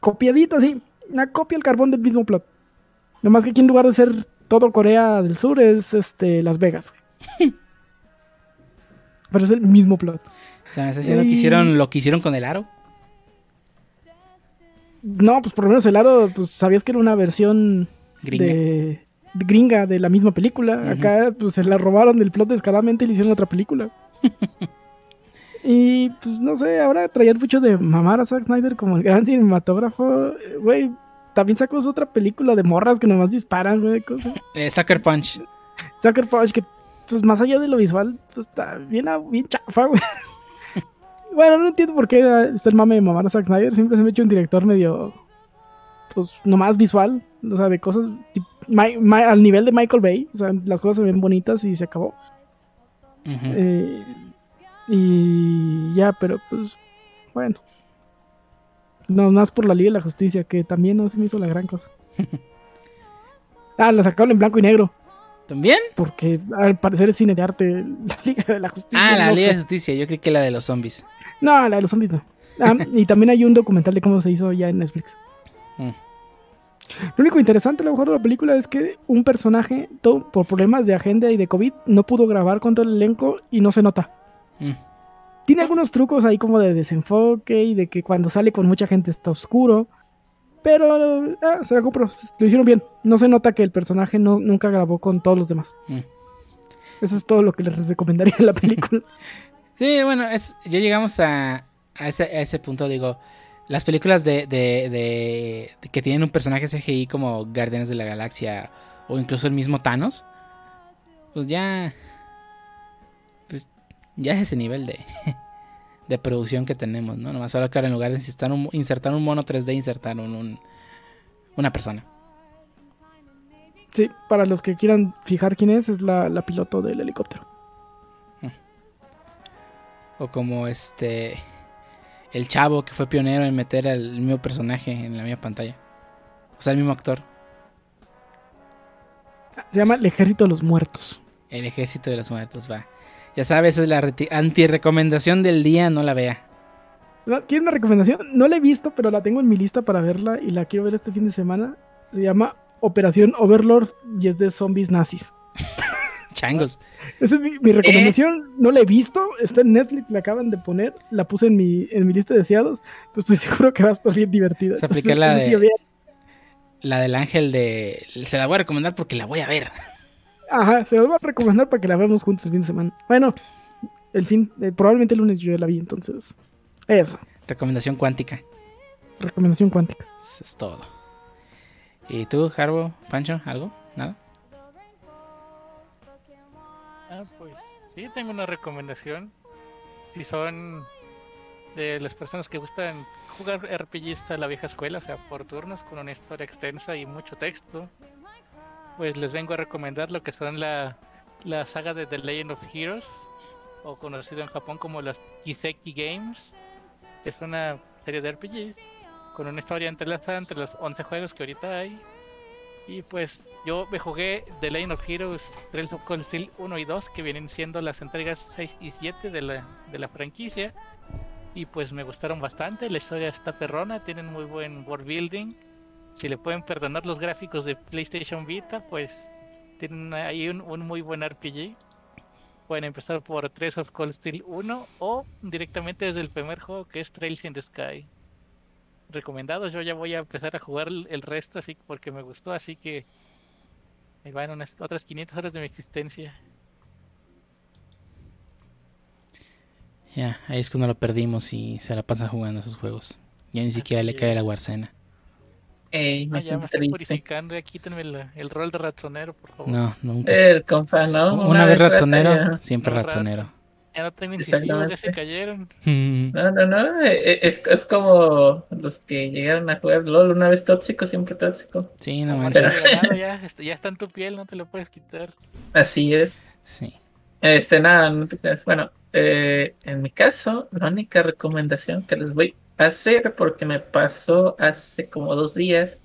D: Copiadito, así. Una copia al carbón del mismo plot. Nomás que aquí en lugar de ser todo Corea del Sur es este Las Vegas, güey. Pero es el mismo plot.
A: O sea, me está diciendo que
D: Ey.
A: hicieron lo que hicieron con el aro.
D: No, pues por lo menos el aro, pues sabías que era una versión
A: Gringa.
D: De gringa de la misma película. Acá pues se la robaron del plot descaradamente y le hicieron otra película. y pues no sé, ahora traían mucho de mamar a Zack Snyder como el gran cinematógrafo. Güey, también sacó otra película de morras que nomás disparan, güey, cosas.
A: Eh, Sucker Punch.
D: Sucker Punch, que pues más allá de lo visual, pues está bien, bien chafa, güey. bueno, no entiendo por qué está el mame de mamar a Zack Snyder. Siempre se me ha hecho un director medio, pues, nomás visual. O sea, de cosas tip- Mi- Mi- al nivel de Michael Bay. O sea, las cosas se ven bonitas y se acabó.
A: Ujú.
D: Eh, y ya, pero pues, bueno. No, más por la Liga de la Justicia, que también no se me hizo la gran cosa. ah, la sacaron en blanco y negro.
A: ¿También?
D: Porque al parecer es cine de arte la Liga de la Justicia.
A: Ah, la
D: no
A: Liga de
D: sé.
A: Justicia. Yo creí que la de los zombies.
D: No, la de los zombies no. Ah, y también hay un documental de cómo se hizo ya en Netflix.
A: Mm.
D: Lo único interesante a lo mejor de la película es que un personaje, todo, por problemas de agenda y de COVID, no pudo grabar con todo el elenco y no se nota.
A: Mm.
D: Tiene algunos trucos ahí como de desenfoque y de que cuando sale con mucha gente está oscuro. Pero ah, se la compro. Lo hicieron bien. No se nota que el personaje no, nunca grabó con todos los demás.
A: Mm.
D: Eso es todo lo que les recomendaría en la película.
A: Sí, bueno, es, ya llegamos a, a, ese, a ese punto, digo, las películas de, de, de- de que tienen un personaje CGI como Guardianes de la Galaxia o incluso el mismo Thanos, pues ya, pues ya es ese nivel de, de producción que tenemos, ¿no? Nomás ahora que ahora en lugar de insertar un, insertar un mono 3D, insertaron un, una persona.
D: Sí, para los que quieran fijar quién es, es la, la piloto del helicóptero.
A: O como este, el chavo que fue pionero en meter al mismo personaje en la misma pantalla. O sea, el mismo actor.
D: Se llama El Ejército de los Muertos.
A: El ejército de los muertos, va. Ya sabes, es la anti-recomendación del día, no la vea.
D: ¿Quieren una recomendación? No la he visto, pero la tengo en mi lista para verla y la quiero ver este fin de semana. Se llama Operación Overlord y es de zombies nazis.
A: Changos.
D: Esa es mi, mi recomendación. No la he visto. Está en Netflix, la acaban de poner. La puse en mi, en mi lista de deseados. Pues estoy seguro que va a estar bien divertida.
A: Se aplica la de-
D: sí.
A: La del ángel de... Se la voy a recomendar porque la voy a ver.
D: Ajá, se los voy a recomendar para que la veamos juntos el fin de semana. Bueno, el fin, eh, probablemente el lunes yo ya la vi, entonces. Eso,
A: Recomendación cuántica.
D: recomendación cuántica.
A: Eso es todo. ¿Y tú, Harbo, Pancho, algo?
C: Ah, pues sí, tengo una recomendación. Si son de las personas que gustan jugar RPGs a la vieja escuela, o sea, por turnos, con una historia extensa y mucho texto, pues les vengo a recomendar lo que son la, la saga de The Legend of Heroes, o conocido en Japón como las Kiseki Games. Es una serie de RPGs con una historia entrelazada entre los 11 juegos que ahorita hay. Y pues yo me jugué The Legend of Heroes Trails of Cold Steel 1 y 2, que vienen siendo las entregas 6 y 7 de la, de la franquicia. Y pues me gustaron bastante, la historia está perrona, tienen muy buen world building. Si le pueden perdonar los gráficos de PlayStation Vita, pues tienen ahí un, muy buen RPG. Pueden empezar por Trails of Cold Steel 1 o directamente desde el primer juego que es Trails in the Sky. Recomendados, yo ya voy a empezar a jugar el resto así porque me gustó, así que ahí van unas otras 500 horas de mi existencia.
A: Ya, ahí es cuando lo perdimos y se la pasa jugando esos juegos. Ya ni siquiera le cae
C: es.
A: la guarcena.
B: Ey, me
C: Ah, ya me
B: siento
C: estoy
B: triste.
C: purificando, ya quítenme la- el rol de ratonero, por favor.
A: No, nunca.
B: El compa, ¿no?
A: Una, vez
B: rata
A: ratonero,
B: ya.
A: siempre ratonero.
C: Ya no tengo incisivos, ya se cayeron.
B: No, no, no. eh, Es, es como los que llegaron a jugar LOL una vez tóxico, siempre tóxico.
A: Sí, no manches.
C: ganado, ya, ya está en tu piel, no te lo puedes quitar.
B: Así es.
A: Sí.
B: Este, nada, no te creas. Bueno, eh, en mi caso, la única recomendación que les voy a hacer, porque me pasó hace como dos días,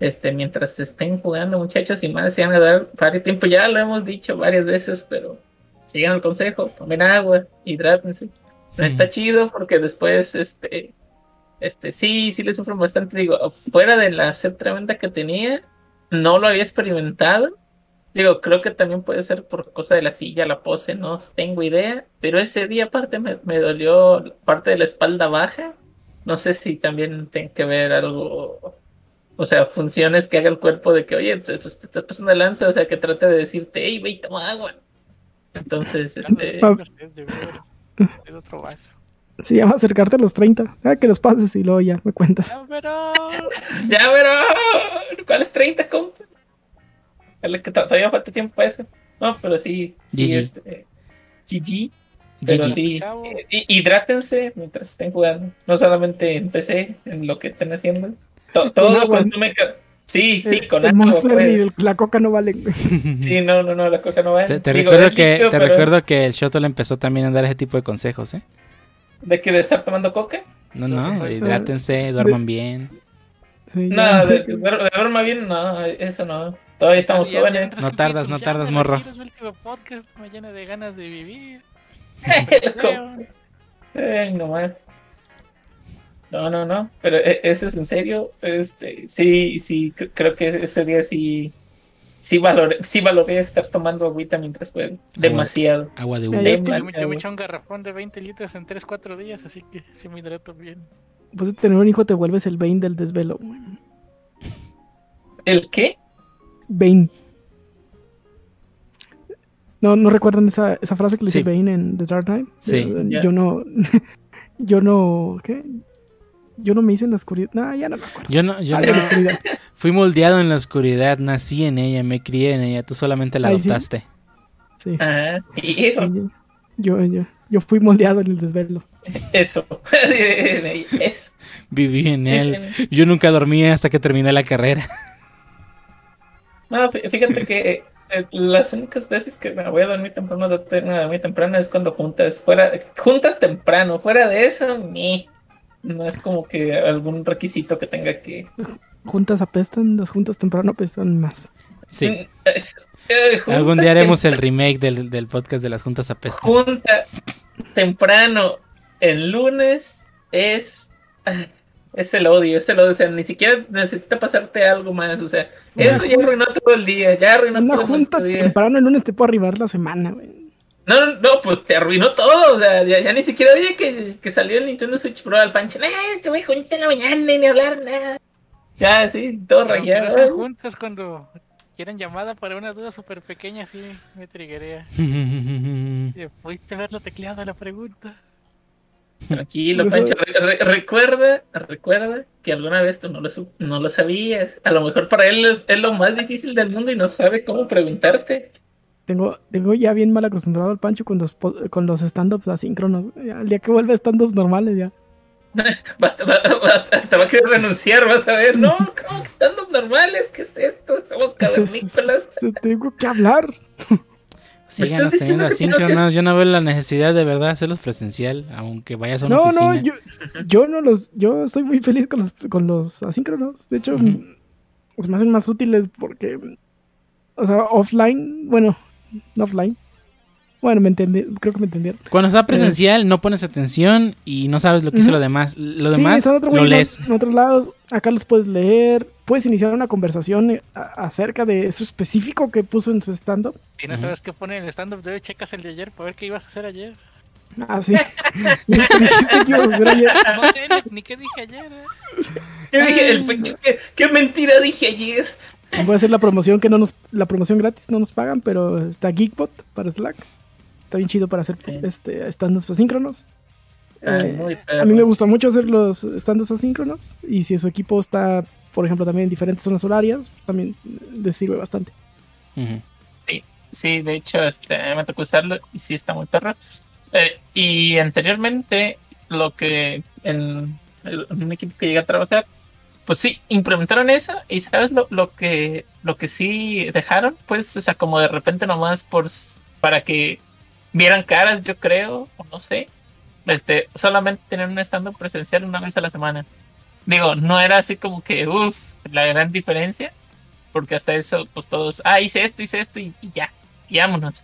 B: este, mientras estén jugando, muchachos, y más se van a dar varios tiempo, ya lo hemos dicho varias veces, pero sigan el consejo, tomen agua, hidrátense. No está
A: Ujú.
B: chido porque después, este, este, sí, sí le sufren bastante. Digo, fuera de la sed tremenda que tenía, no lo había experimentado. Digo, creo que también puede ser por cosa de la silla, la pose, no tengo idea. Pero ese día aparte me, me dolió parte de la espalda baja. No sé si también tiene que ver algo, o sea, funciones que haga el cuerpo de que, oye, te, pues, te estás pasando lanza, o sea, que trate de decirte, hey, ve, y toma agua. Entonces, este.
C: Es otro vaso.
D: Se llama acercarte a los 30. Ah, que los pases y luego ya me cuentas.
C: No, pero.
B: ya, pero, ¿cuál es 30, compa? Es que to- todavía falta tiempo para eso. No, pero sí, sí,
A: GG.
B: este, GG. Pero
A: GG.
B: sí, eh, hidrátense mientras estén jugando. No solamente en PC, en lo que estén haciendo. To- todo consume. Sí, sí,
D: El-
B: con
D: el
B: pues.
D: y el- la coca no valen. güey.
B: Sí, no, no, no, la coca no va.
A: Te, te
B: Digo,
A: recuerdo
B: es
A: que,
B: líquido,
A: te
B: pero
A: recuerdo que el Shuttle empezó también a dar ese tipo de consejos, ¿eh?
B: ¿De que de estar tomando coca?
A: No,
C: No,
A: hidrátense, duerman bien.
D: Sí,
B: No, de,
D: sí.
B: de, de verme bien, no, eso no. Todavía estamos
C: Ya-
B: jóvenes.
A: No tardas, no tardas, morro.
C: su último podcast me llena de ganas de vivir.
B: Ay, no más. No, no, no. Pero e- ese es en serio. Este, sí, sí, cre- creo que ese día sí, sí valoré, sí valoré estar tomando agüita mientras juego. Demasiado.
A: Agua de uva.
C: Yo me, yo eché un garrafón de 20 litros en 3-4 días, así que sí me hidrato bien.
D: Pues tener un hijo te vuelves el Bane del desvelo.
B: ¿El qué?
D: Bane. No, no recuerdan esa, esa frase que le dice
A: Sí.
D: Bane en The Dark Knight.
A: Sí.
D: Eh,
B: Ya.
D: Yo no. yo no. ¿Qué? Yo no me hice en la oscuridad. No, ya no me acuerdo.
A: Yo no, yo
D: Ah,
A: no- fui moldeado en la oscuridad, nací en ella, me crié en ella, tú solamente la
D: Ay, sí.
A: adoptaste.
D: Sí.
B: Ah, y
D: Sí, yo, yo, yo fui moldeado en el desvelo.
B: eso. es.
A: Viví en él. Yo nunca dormí hasta que terminé la carrera.
B: No, fí- fíjate que eh, las únicas veces que me voy a dormir temprano, a dormir temprano es cuando juntas, fuera, juntas temprano, fuera de eso, ni. No es como que algún requisito que tenga que.
D: Juntas apestan, las juntas temprano apestan más.
A: Sí.
B: Mm, es- eh,
A: Algún día haremos el remake del, del podcast de las juntas apestas.
B: Junta temprano el lunes es. Es el odio, es el odio. O sea, ni siquiera necesita pasarte algo más. O sea, eso ya arruinó todo el día. Ya arruinó
D: Una
B: todo el
D: junta
B: día.
D: temprano el lunes te puedo arribar la semana, güey.
B: No, no, no, pues te arruinó todo. O sea, ya, ya ni siquiera día que, que salió el Nintendo Switch Pro al pancho. ¡Eh! Te voy a juntar en la mañana ni hablar nada. Ya, sí, todo
C: Pero no
B: rayado.
C: sean juntas cuando quieren llamada para una duda súper pequeña, sí, me triguea. ¿Pudiste ver lo tecleado la pregunta?
B: Tranquilo, Pancho. Re- re- recuerda, recuerda que alguna vez tú no lo, no lo sabías. A lo mejor para él es, es lo más difícil del mundo y no sabe cómo preguntarte.
D: Tengo, tengo ya bien mal acostumbrado al Pancho con los, po- con los stand-ups asíncronos. Ya, el día que vuelve a stand-ups normales ya.
B: Basta, ba- basta- hasta va a querer renunciar, vas a ver. No, ¿cómo que estando normales? ¿Qué es esto? Somos cavernícolas.
D: Se- se- Tengo que hablar.
B: Diciendo
A: teniendo
B: que-
A: asíncronos. Yo no veo la necesidad de verdad hacerlos presencial, aunque vayas a una
D: No,
A: oficina.
D: no, yo, yo no los, yo soy muy feliz con los, con los asíncronos. De hecho,
A: Ujú.
D: se me hacen más útiles porque, o sea, offline, bueno, no offline. Bueno, me entendí, creo que me entendieron.
A: Cuando está presencial no pones atención y no sabes lo que hizo lo demás. Lo
D: Sí,
A: demás
D: otro
A: lo lees.
D: En otros lados, acá los puedes leer. Puedes iniciar una conversación eh, acerca de eso específico que puso en su stand-up.
C: Si no sabes qué pone en el stand-up de hoy, checas el de ayer para ver qué ibas a hacer ayer.
D: Ah, sí. Dijiste que ibas a hacer ayer.
C: No sé ni, ni qué dije ayer. ¿eh?
B: Dije, el ¿qué, qué mentira dije ayer.
D: Voy a hacer la promoción que no nos, la promoción gratis no nos pagan, pero está Geekbot para Slack. Está bien chido para hacer
B: Sí.
D: este stand-ups asíncronos. Eh, a mí me gusta mucho hacer los stand-ups asíncronos. Y si su equipo está, por ejemplo, también en diferentes zonas horarias, también les sirve bastante.
A: Ujú.
B: Sí, de hecho, este, me tocó usarlo y sí está muy perro. Eh, y anteriormente, lo que en, el- en un equipo que llegué a trabajar, pues sí, implementaron eso y sabes lo, lo que lo que sí dejaron, pues, o sea, como de repente nomás por para que vieran caras, yo creo, o no sé, este, solamente tener un stand presencial una vez a la semana. Digo, no era así como que, uff, la gran diferencia, porque hasta eso, pues todos, ah, hice esto, hice esto y, y ya, y vámonos.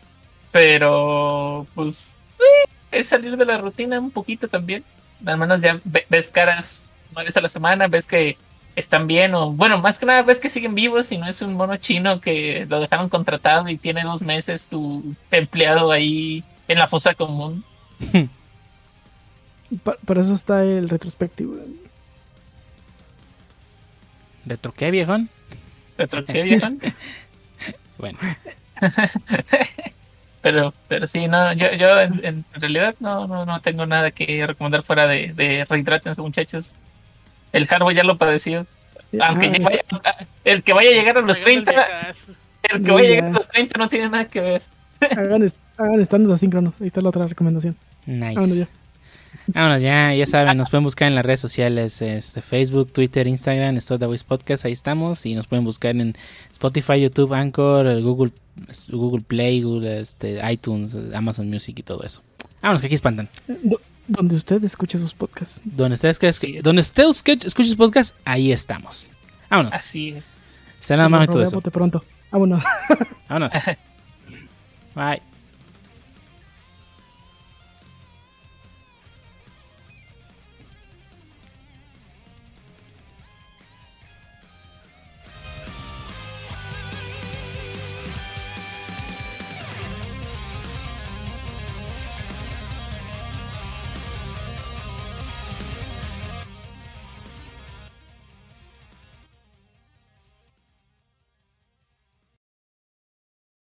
B: Pero, pues, eh, es salir de la rutina un poquito también. Al menos ya ve- ves caras una vez a la semana, ves que están bien, o bueno, más que nada ves que siguen vivos y no es un mono chino que lo dejaron contratado y tiene dos meses tu empleado ahí en la fosa común.
D: Para eso está el retrospectivo.
A: ¿Retro qué, viejón?
B: ¿Retro qué, viejón?
A: Bueno,
B: Pero, pero sí, no, yo, yo en, en realidad no, no, no tengo nada que recomendar fuera de, de rehidrátense, muchachos. El hardware ya lo padeció. Aunque
D: Ah,
B: ya vaya- el que vaya a llegar a los
C: Pegando el
B: 30,
C: viejazo.
B: el que vaya a llegar a los 30 no tiene nada que ver.
D: hagan, hagan stand-ups asíncronos. Ahí está la otra recomendación.
A: nice.
D: Vámonos ya.
A: Vámonos ya, ya saben, nos pueden buscar en las redes sociales, este, Facebook, Twitter, Instagram, Stop the Voice Podcast, ahí estamos, y nos pueden buscar en Spotify, YouTube, Anchor, Google, Google Play, Google, este, iTunes, Amazon Music y todo eso. Vámonos, que aquí espantan.
D: Do- donde usted escuche sus podcasts.
A: Donde ustedes escuche, donde usted escuche, escuche podcast, ahí estamos. Vámonos.
B: Así es.
A: Será nada más todo
D: vemos
A: eso.
D: pronto. Vámonos.
A: Vámonos. Bye.